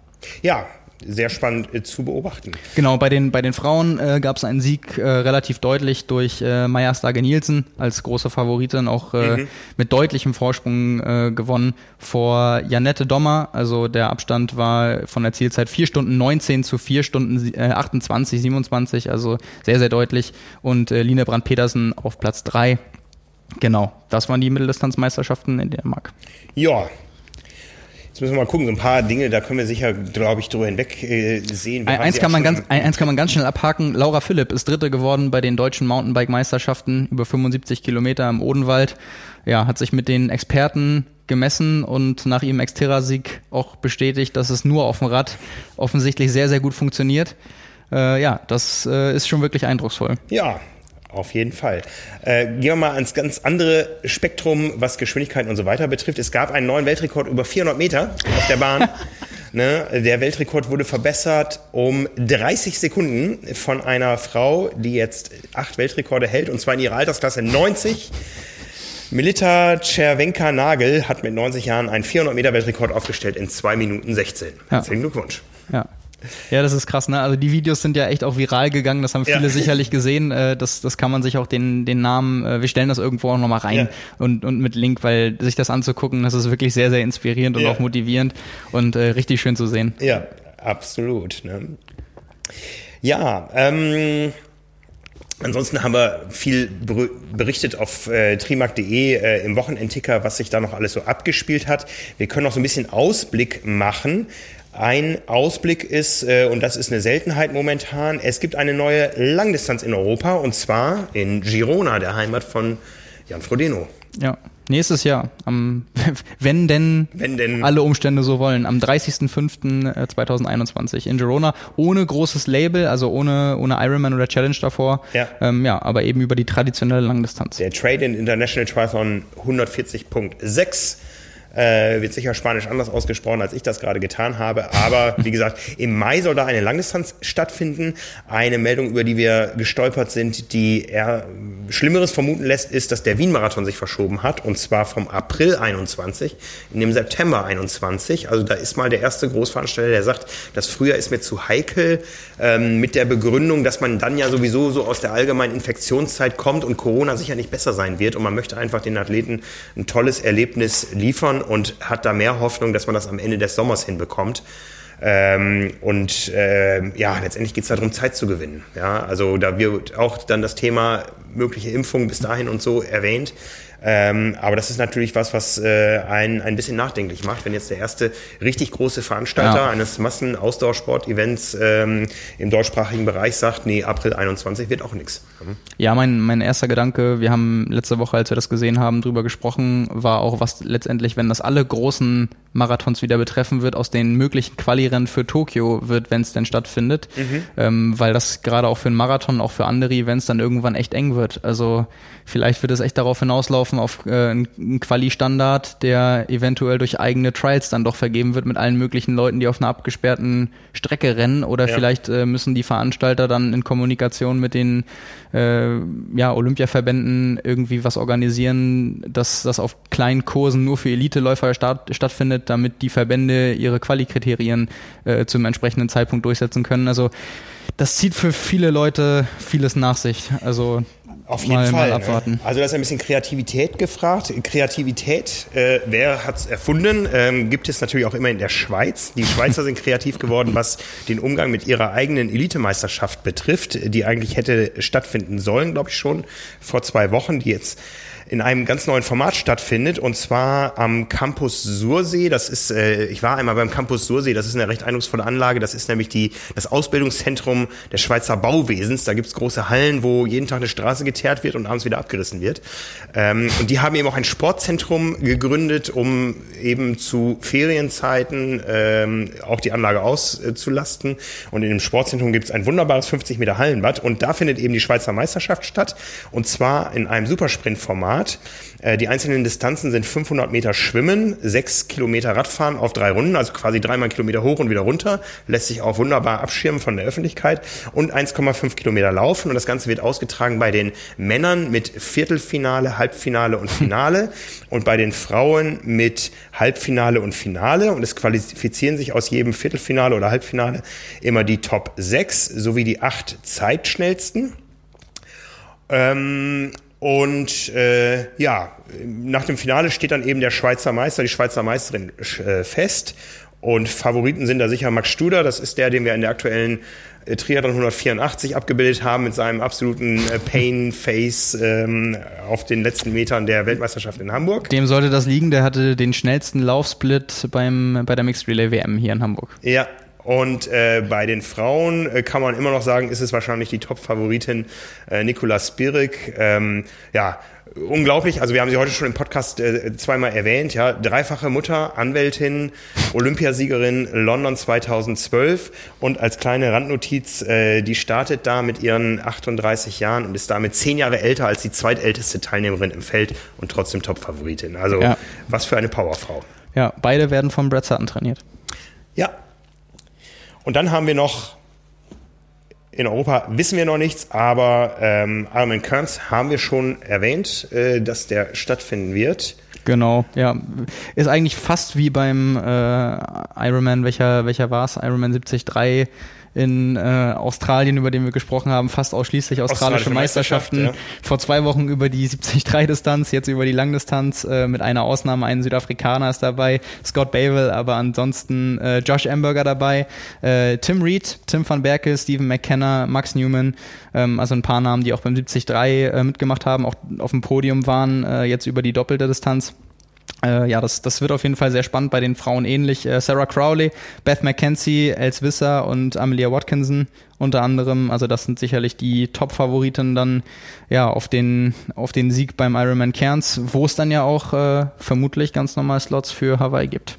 Ja, sehr spannend äh, zu beobachten. Genau, bei den, bei den Frauen äh, gab es einen Sieg äh, relativ deutlich durch äh, Maja Stage Nielsen als große Favoritin, auch äh, mhm. mit deutlichem Vorsprung äh, gewonnen vor Janette Dommer. Also der Abstand war von der Zielzeit 4 Stunden 19 zu 4 Stunden äh, 28, 27, also sehr, sehr deutlich. Und Line Brandt-Petersen auf Platz 3. Genau, das waren die Mitteldistanzmeisterschaften in Dänemark. Ja, Jetzt müssen wir mal gucken, so ein paar Dinge, da können wir sicher, glaube ich, drüber hinweg äh, sehen. Wir eins, kann man ganz, eins kann man ganz schnell abhaken. Laura Philipp ist Dritte geworden bei den deutschen Mountainbike-Meisterschaften über 75 Kilometer im Odenwald. Ja, hat sich mit den Experten gemessen und nach ihrem Xterra-Sieg auch bestätigt, dass es nur auf dem Rad offensichtlich sehr, sehr gut funktioniert. Äh, ja, das äh, ist schon wirklich eindrucksvoll. Ja, auf jeden Fall. Äh, gehen wir mal ans ganz andere Spektrum, was Geschwindigkeiten und so weiter betrifft. Es gab einen neuen Weltrekord über 400 Meter auf der Bahn. ne? Der Weltrekord wurde verbessert um 30 Sekunden von einer Frau, die jetzt acht Weltrekorde hält, und zwar in ihrer Altersklasse 90. Milita Czerwenka-Nagel hat mit 90 Jahren einen 400 Meter Weltrekord aufgestellt in 2 Minuten 16. Herzlichen Glückwunsch. Ja. Ja, das ist krass, ne? Also die Videos sind ja echt auch viral gegangen, das haben viele ja. sicherlich gesehen. Äh, das, das kann man sich auch den, den Namen, äh, wir stellen das irgendwo auch nochmal rein ja. und, und mit Link, weil sich das anzugucken, das ist wirklich sehr, sehr inspirierend und ja. auch motivierend und äh, richtig schön zu sehen. Ja, absolut. Ne? Ja, ähm, Ansonsten haben wir viel berichtet auf äh, trimark.de äh, im Wochenendticker, was sich da noch alles so abgespielt hat. Wir können noch so ein bisschen Ausblick machen. Ein Ausblick ist, äh, und das ist eine Seltenheit momentan, es gibt eine neue Langdistanz in Europa und zwar in Girona, der Heimat von Jan Frodeno. Ja, nächstes Jahr, am, wenn, denn wenn denn alle Umstände so wollen, am 30.05.2021 in Girona, ohne großes Label, also ohne, ohne Ironman oder Challenge davor, ja. Ähm, ja, aber eben über die traditionelle Langdistanz. Der Trade in International Triathlon 140.6 äh, wird sicher Spanisch anders ausgesprochen, als ich das gerade getan habe. Aber wie gesagt, im Mai soll da eine Langdistanz stattfinden. Eine Meldung, über die wir gestolpert sind, die eher Schlimmeres vermuten lässt, ist, dass der Wien-Marathon sich verschoben hat. Und zwar vom April 21 in dem September 21. Also da ist mal der erste Großveranstalter, der sagt, das Frühjahr ist mir zu heikel. Ähm, mit der Begründung, dass man dann ja sowieso so aus der allgemeinen Infektionszeit kommt und Corona sicher nicht besser sein wird. Und man möchte einfach den Athleten ein tolles Erlebnis liefern und hat da mehr Hoffnung, dass man das am Ende des Sommers hinbekommt. Ähm, und äh, ja, letztendlich geht es darum, Zeit zu gewinnen. Ja, also da wird auch dann das Thema mögliche Impfung bis dahin und so erwähnt. Ähm, aber das ist natürlich was, was äh, einen ein bisschen nachdenklich macht, wenn jetzt der erste richtig große Veranstalter ja. eines Massen-Ausdauersport-Events ähm, im deutschsprachigen Bereich sagt, nee, April 21 wird auch nichts. Mhm. Ja, mein, mein erster Gedanke, wir haben letzte Woche, als wir das gesehen haben, drüber gesprochen, war auch, was letztendlich, wenn das alle großen Marathons wieder betreffen wird, aus den möglichen Qualirennen für Tokio wird, wenn es denn stattfindet, mhm. ähm, weil das gerade auch für einen Marathon, auch für andere Events dann irgendwann echt eng wird wird. Also vielleicht wird es echt darauf hinauslaufen, auf äh, einen Quali-Standard, der eventuell durch eigene Trials dann doch vergeben wird mit allen möglichen Leuten, die auf einer abgesperrten Strecke rennen. Oder ja. vielleicht äh, müssen die Veranstalter dann in Kommunikation mit den äh, ja, Olympiaverbänden irgendwie was organisieren, dass das auf kleinen Kursen nur für Eliteläufer statt, stattfindet, damit die Verbände ihre Quali-Kriterien äh, zum entsprechenden Zeitpunkt durchsetzen können. Also das zieht für viele Leute vieles nach sich. Also auf jeden mal, Fall. Mal ne? abwarten. Ne? Also da ist ein bisschen Kreativität gefragt. Kreativität, äh, wer hat es erfunden? Ähm, gibt es natürlich auch immer in der Schweiz. Die Schweizer sind kreativ geworden, was den Umgang mit ihrer eigenen Elitemeisterschaft betrifft, die eigentlich hätte stattfinden sollen, glaube ich schon, vor zwei Wochen, die jetzt in einem ganz neuen Format stattfindet und zwar am Campus Sursee. Das ist, äh, ich war einmal beim Campus Sursee, das ist eine recht eindrucksvolle Anlage. Das ist nämlich die, das Ausbildungszentrum des Schweizer Bauwesens. Da gibt's große Hallen, wo jeden Tag eine Straße geteert wird und abends wieder abgerissen wird. Ähm, und die haben eben auch ein Sportzentrum gegründet, um eben zu Ferienzeiten ähm, auch die Anlage auszulasten. Und in dem Sportzentrum gibt's ein wunderbares 50 Meter Hallenbad und da findet eben die Schweizer Meisterschaft statt und zwar in einem Supersprintformat. Start. Äh, die einzelnen Distanzen sind 500 Meter Schwimmen, 6 Kilometer Radfahren auf drei Runden, also quasi dreimal Kilometer hoch und wieder runter. Lässt sich auch wunderbar abschirmen von der Öffentlichkeit. Und 1,5 Kilometer Laufen. Und das Ganze wird ausgetragen bei den Männern mit Viertelfinale, Halbfinale und Finale. und bei den Frauen mit Halbfinale und Finale. Und es qualifizieren sich aus jedem Viertelfinale oder Halbfinale immer die Top 6 sowie die acht Zeitschnellsten. Ähm, und äh, ja, nach dem Finale steht dann eben der Schweizer Meister, die Schweizer Meisterin äh, fest. Und Favoriten sind da sicher Max Studer, das ist der, den wir in der aktuellen äh, Triathlon 184 abgebildet haben mit seinem absoluten äh, Pain-Face ähm, auf den letzten Metern der Weltmeisterschaft in Hamburg. Dem sollte das liegen, der hatte den schnellsten Laufsplit beim, bei der Mixed Relay WM hier in Hamburg. Ja, und äh, bei den Frauen äh, kann man immer noch sagen, ist es wahrscheinlich die Top-Favoritin äh, Nicola Spirik. Ähm, ja, unglaublich. Also wir haben sie heute schon im Podcast äh, zweimal erwähnt. Ja, dreifache Mutter, Anwältin, Olympiasiegerin London 2012 und als kleine Randnotiz, äh, die startet da mit ihren 38 Jahren und ist damit zehn Jahre älter als die zweitälteste Teilnehmerin im Feld und trotzdem Top-Favoritin. Also ja. was für eine Powerfrau. Ja, beide werden vom Brad Sutton trainiert. Ja, und dann haben wir noch in Europa wissen wir noch nichts, aber ähm, Ironman Kearns haben wir schon erwähnt, äh, dass der stattfinden wird. Genau, ja. Ist eigentlich fast wie beim äh, Ironman, welcher, welcher war es? Ironman 73 in äh, Australien, über den wir gesprochen haben, fast ausschließlich australische, australische Meisterschaften. Meisterschaft, ja. Vor zwei Wochen über die 73-Distanz, jetzt über die Langdistanz, äh, mit einer Ausnahme, ein Südafrikaner ist dabei, Scott Bavel, aber ansonsten äh, Josh Amberger dabei, äh, Tim Reed, Tim van Berke, Stephen McKenna, Max Newman, ähm, also ein paar Namen, die auch beim 73 äh, mitgemacht haben, auch auf dem Podium waren, äh, jetzt über die doppelte Distanz. Äh, ja, das, das wird auf jeden Fall sehr spannend bei den Frauen ähnlich. Äh, Sarah Crowley, Beth McKenzie, Els Visser und Amelia Watkinson unter anderem. Also das sind sicherlich die Top-Favoriten dann ja auf den, auf den Sieg beim Ironman Cairns, wo es dann ja auch äh, vermutlich ganz normal Slots für Hawaii gibt.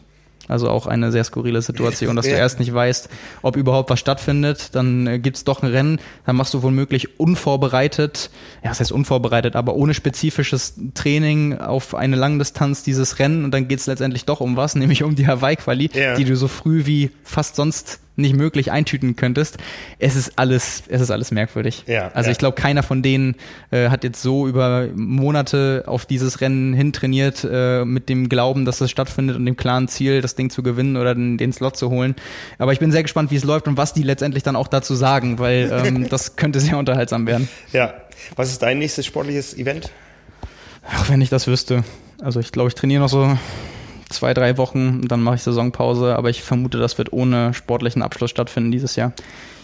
Also auch eine sehr skurrile Situation, dass du erst nicht weißt, ob überhaupt was stattfindet. Dann äh, gibt's doch ein Rennen, dann machst du womöglich unvorbereitet, ja, das heißt unvorbereitet, aber ohne spezifisches Training auf eine Langdistanz dieses Rennen und dann geht's letztendlich doch um was, nämlich um die Hawaii-Quali, ja. die du so früh wie fast sonst nicht möglich eintüten könntest. Es ist alles, es ist alles merkwürdig. Ja, also ja. ich glaube, keiner von denen äh, hat jetzt so über Monate auf dieses Rennen hintrainiert, äh, mit dem Glauben, dass es stattfindet und dem klaren Ziel, das Ding zu gewinnen oder den, den Slot zu holen. Aber ich bin sehr gespannt, wie es läuft und was die letztendlich dann auch dazu sagen, weil ähm, das könnte sehr unterhaltsam werden. Ja. Was ist dein nächstes sportliches Event? Ach, wenn ich das wüsste. Also ich glaube, ich trainiere noch so zwei, drei Wochen, dann mache ich Saisonpause, aber ich vermute, das wird ohne sportlichen Abschluss stattfinden dieses Jahr.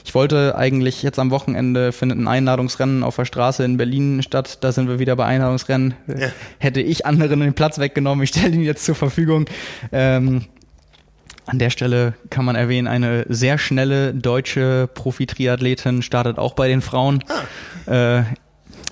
Ich wollte eigentlich jetzt am Wochenende findet ein Einladungsrennen auf der Straße in Berlin statt. Da sind wir wieder bei Einladungsrennen. Ja. Hätte ich anderen den Platz weggenommen, ich stelle ihn jetzt zur Verfügung. Ähm, an der Stelle kann man erwähnen, eine sehr schnelle deutsche Profi-Triathletin startet auch bei den Frauen. Ah. Äh,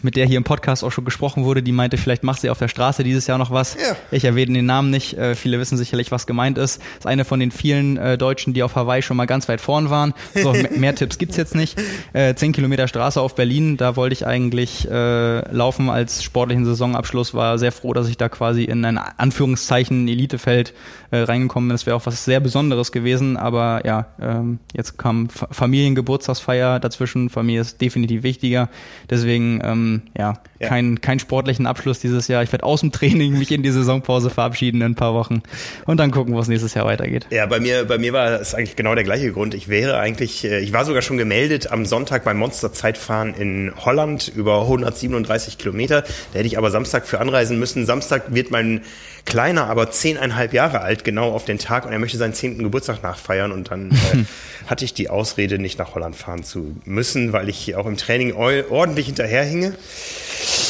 mit der hier im Podcast auch schon gesprochen wurde, die meinte, vielleicht macht sie auf der Straße dieses Jahr noch was. Ja. Ich erwähne den Namen nicht. Äh, viele wissen sicherlich, was gemeint ist. Ist eine von den vielen äh, Deutschen, die auf Hawaii schon mal ganz weit vorn waren. So, mehr, Tipps gibt's jetzt nicht. Äh, 10 Kilometer Straße auf Berlin, da wollte ich eigentlich äh, laufen als sportlichen Saisonabschluss. War sehr froh, dass ich da quasi in ein Anführungszeichen Elitefeld äh, reingekommen bin. Das wäre auch was sehr Besonderes gewesen. Aber ja, ähm, jetzt kam Fa- Familiengeburtstagsfeier dazwischen. Familie ist definitiv wichtiger. Deswegen ähm, ja, Ja. kein kein sportlichen Abschluss dieses Jahr. Ich werde aus dem Training mich in die Saisonpause verabschieden in ein paar Wochen und dann gucken, wo es nächstes Jahr weitergeht. Ja, bei mir, bei mir war es eigentlich genau der gleiche Grund. Ich wäre eigentlich, äh, ich war sogar schon gemeldet am Sonntag beim Monster-Zeitfahren in Holland über 137 Kilometer. Da hätte ich aber Samstag für anreisen müssen. Samstag wird mein Kleiner aber zehneinhalb Jahre alt, genau auf den Tag, und er möchte seinen zehnten Geburtstag nachfeiern. Und dann äh, hatte ich die Ausrede, nicht nach Holland fahren zu müssen, weil ich auch im Training ordentlich hinterherhinge.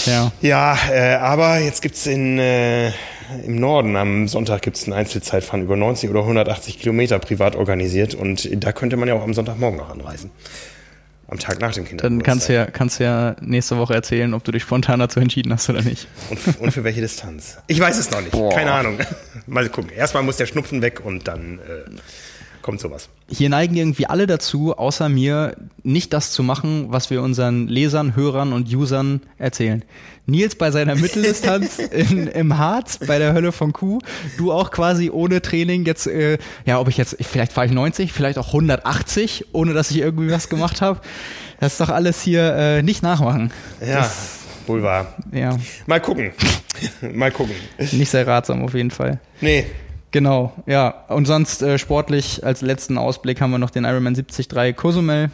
Ja. Ja, äh, aber jetzt gibt's in äh, im Norden am Sonntag gibt's ein Einzelzeitfahren über 90 oder 180 Kilometer privat organisiert und da könnte man ja auch am Sonntagmorgen noch anreisen. Am Tag nach dem Dann Kindergeburtstag. kannst du ja kannst du ja nächste Woche erzählen, ob du dich spontan dazu entschieden hast oder nicht. und, und für welche Distanz? Ich weiß es noch nicht. Boah. Keine Ahnung. Mal gucken. Erstmal muss der Schnupfen weg und dann äh, kommt sowas. Hier neigen irgendwie alle dazu, außer mir, nicht das zu machen, was wir unseren Lesern, Hörern und Usern erzählen. Nils bei seiner Mitteldistanz in, im Harz bei der Hölle von Kuh, du auch quasi ohne Training jetzt, äh, ja, ob ich jetzt, vielleicht fahre ich 90, vielleicht auch 180, ohne dass ich irgendwie was gemacht habe. Das ist doch alles hier äh, nicht nachmachen. Ja, wohl wahr. Ja, Mal gucken. Mal gucken. nicht sehr ratsam auf jeden Fall. Nee. Genau, ja. Und sonst äh, sportlich als letzten Ausblick haben wir noch den Ironman 73 Cozumel.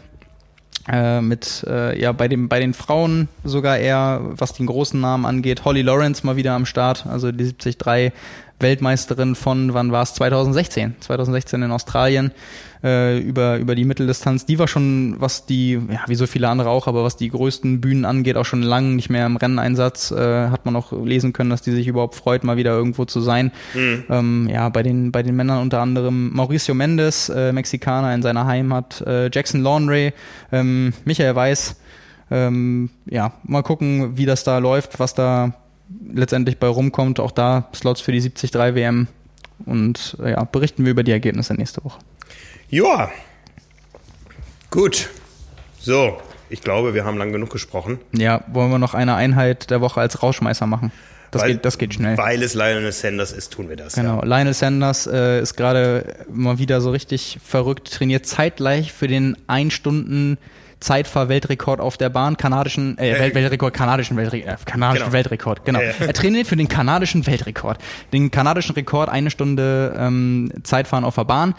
Äh, mit äh, ja bei dem bei den Frauen sogar eher was den großen Namen angeht Holly Lawrence mal wieder am Start also die 73 Weltmeisterin von wann war es 2016 2016 in Australien äh, über über die Mitteldistanz. Die war schon was die ja wie so viele andere auch aber was die größten Bühnen angeht auch schon lange nicht mehr im Renneinsatz äh, hat man auch lesen können dass die sich überhaupt freut mal wieder irgendwo zu sein. Ähm, ja bei den bei den Männern unter anderem Mauricio Mendes äh, Mexikaner in seiner Heimat äh, Jackson Laundry ähm, Michael Weiß ähm, ja mal gucken wie das da läuft was da letztendlich bei rumkommt auch da Slots für die 73 WM und ja berichten wir über die Ergebnisse nächste Woche Joa. Gut. So. Ich glaube, wir haben lang genug gesprochen. ja wollen wir noch eine Einheit der Woche als Rausschmeißer machen das Weil- geht das geht schnell Weil es Lionel Sanders ist, tun wir das. Genau, Ja. Lionel Sanders äh, ist gerade mal wieder so richtig verrückt, trainiert zeitgleich für den 1 Stunden Zeitfahr-Weltrekord auf der Bahn, kanadischen, äh, Welt Weltrekord, kanadischen Weltrekord, äh, kanadischen Genau. Weltrekord, genau. Ja, ja. Er trainiert für den kanadischen Weltrekord. Den kanadischen Rekord, eine Stunde ähm, Zeitfahren auf der Bahn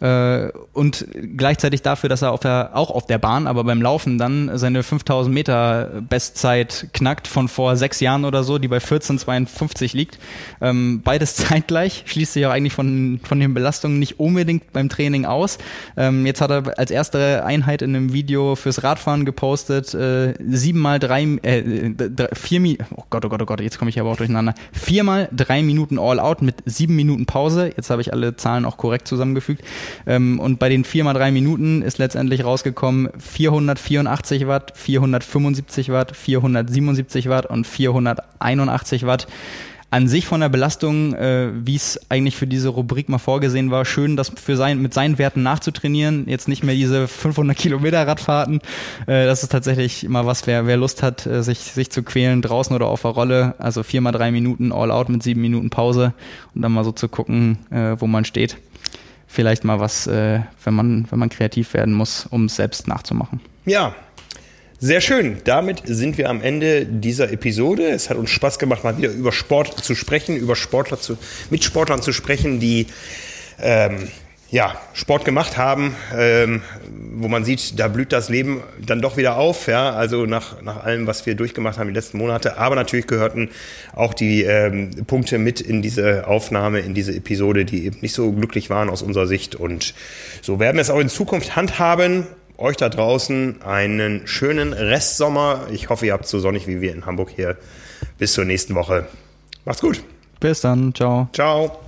äh, und gleichzeitig dafür, dass er auf der, auch auf der Bahn, aber beim Laufen dann seine 5000 Meter Bestzeit knackt von vor sechs Jahren oder so, die bei 14,52 liegt. Ähm, beides zeitgleich, schließt sich auch eigentlich von, von den Belastungen nicht unbedingt beim Training aus. Ähm, jetzt hat er als erste Einheit in einem Video fürs Radfahren gepostet, äh, sieben mal drei, äh, drei vier oh Gott, oh Gott, oh Gott, jetzt komme ich aber auch durcheinander. Viermal drei Minuten All-Out mit sieben Minuten Pause. Jetzt habe ich alle Zahlen auch korrekt zusammengefügt. Ähm, und bei den vier mal drei Minuten ist letztendlich rausgekommen 484 Watt, 475 Watt, 477 Watt und 481 Watt an sich von der Belastung, äh, wie es eigentlich für diese Rubrik mal vorgesehen war, schön, das für sein, mit seinen Werten nachzutrainieren. Jetzt nicht mehr diese 500 Kilometer Radfahrten. Äh, das ist tatsächlich mal was, wer, wer Lust hat, äh, sich, sich zu quälen, draußen oder auf der Rolle. Also viermal drei Minuten All Out mit sieben Minuten Pause und dann mal so zu gucken, äh, wo man steht. Vielleicht mal was, äh, wenn man, wenn man kreativ werden muss, um es selbst nachzumachen. Ja, sehr schön. Damit sind wir am Ende dieser Episode. Es hat uns Spaß gemacht, mal wieder über Sport zu sprechen, über Sportler zu, mit Sportlern zu sprechen, die ähm, ja, Sport gemacht haben, ähm, wo man sieht, da blüht das Leben dann doch wieder auf, ja, also nach, nach allem, was wir durchgemacht haben die letzten Monate. Aber natürlich gehörten auch die ähm, Punkte mit in diese Aufnahme, in diese Episode, die eben nicht so glücklich waren aus unserer Sicht. Und so werden wir es auch in Zukunft handhaben. Euch da draußen einen schönen Restsommer. Ich hoffe, ihr habt so sonnig wie wir in Hamburg hier. Bis zur nächsten Woche. Macht's gut. Bis dann, ciao. Ciao.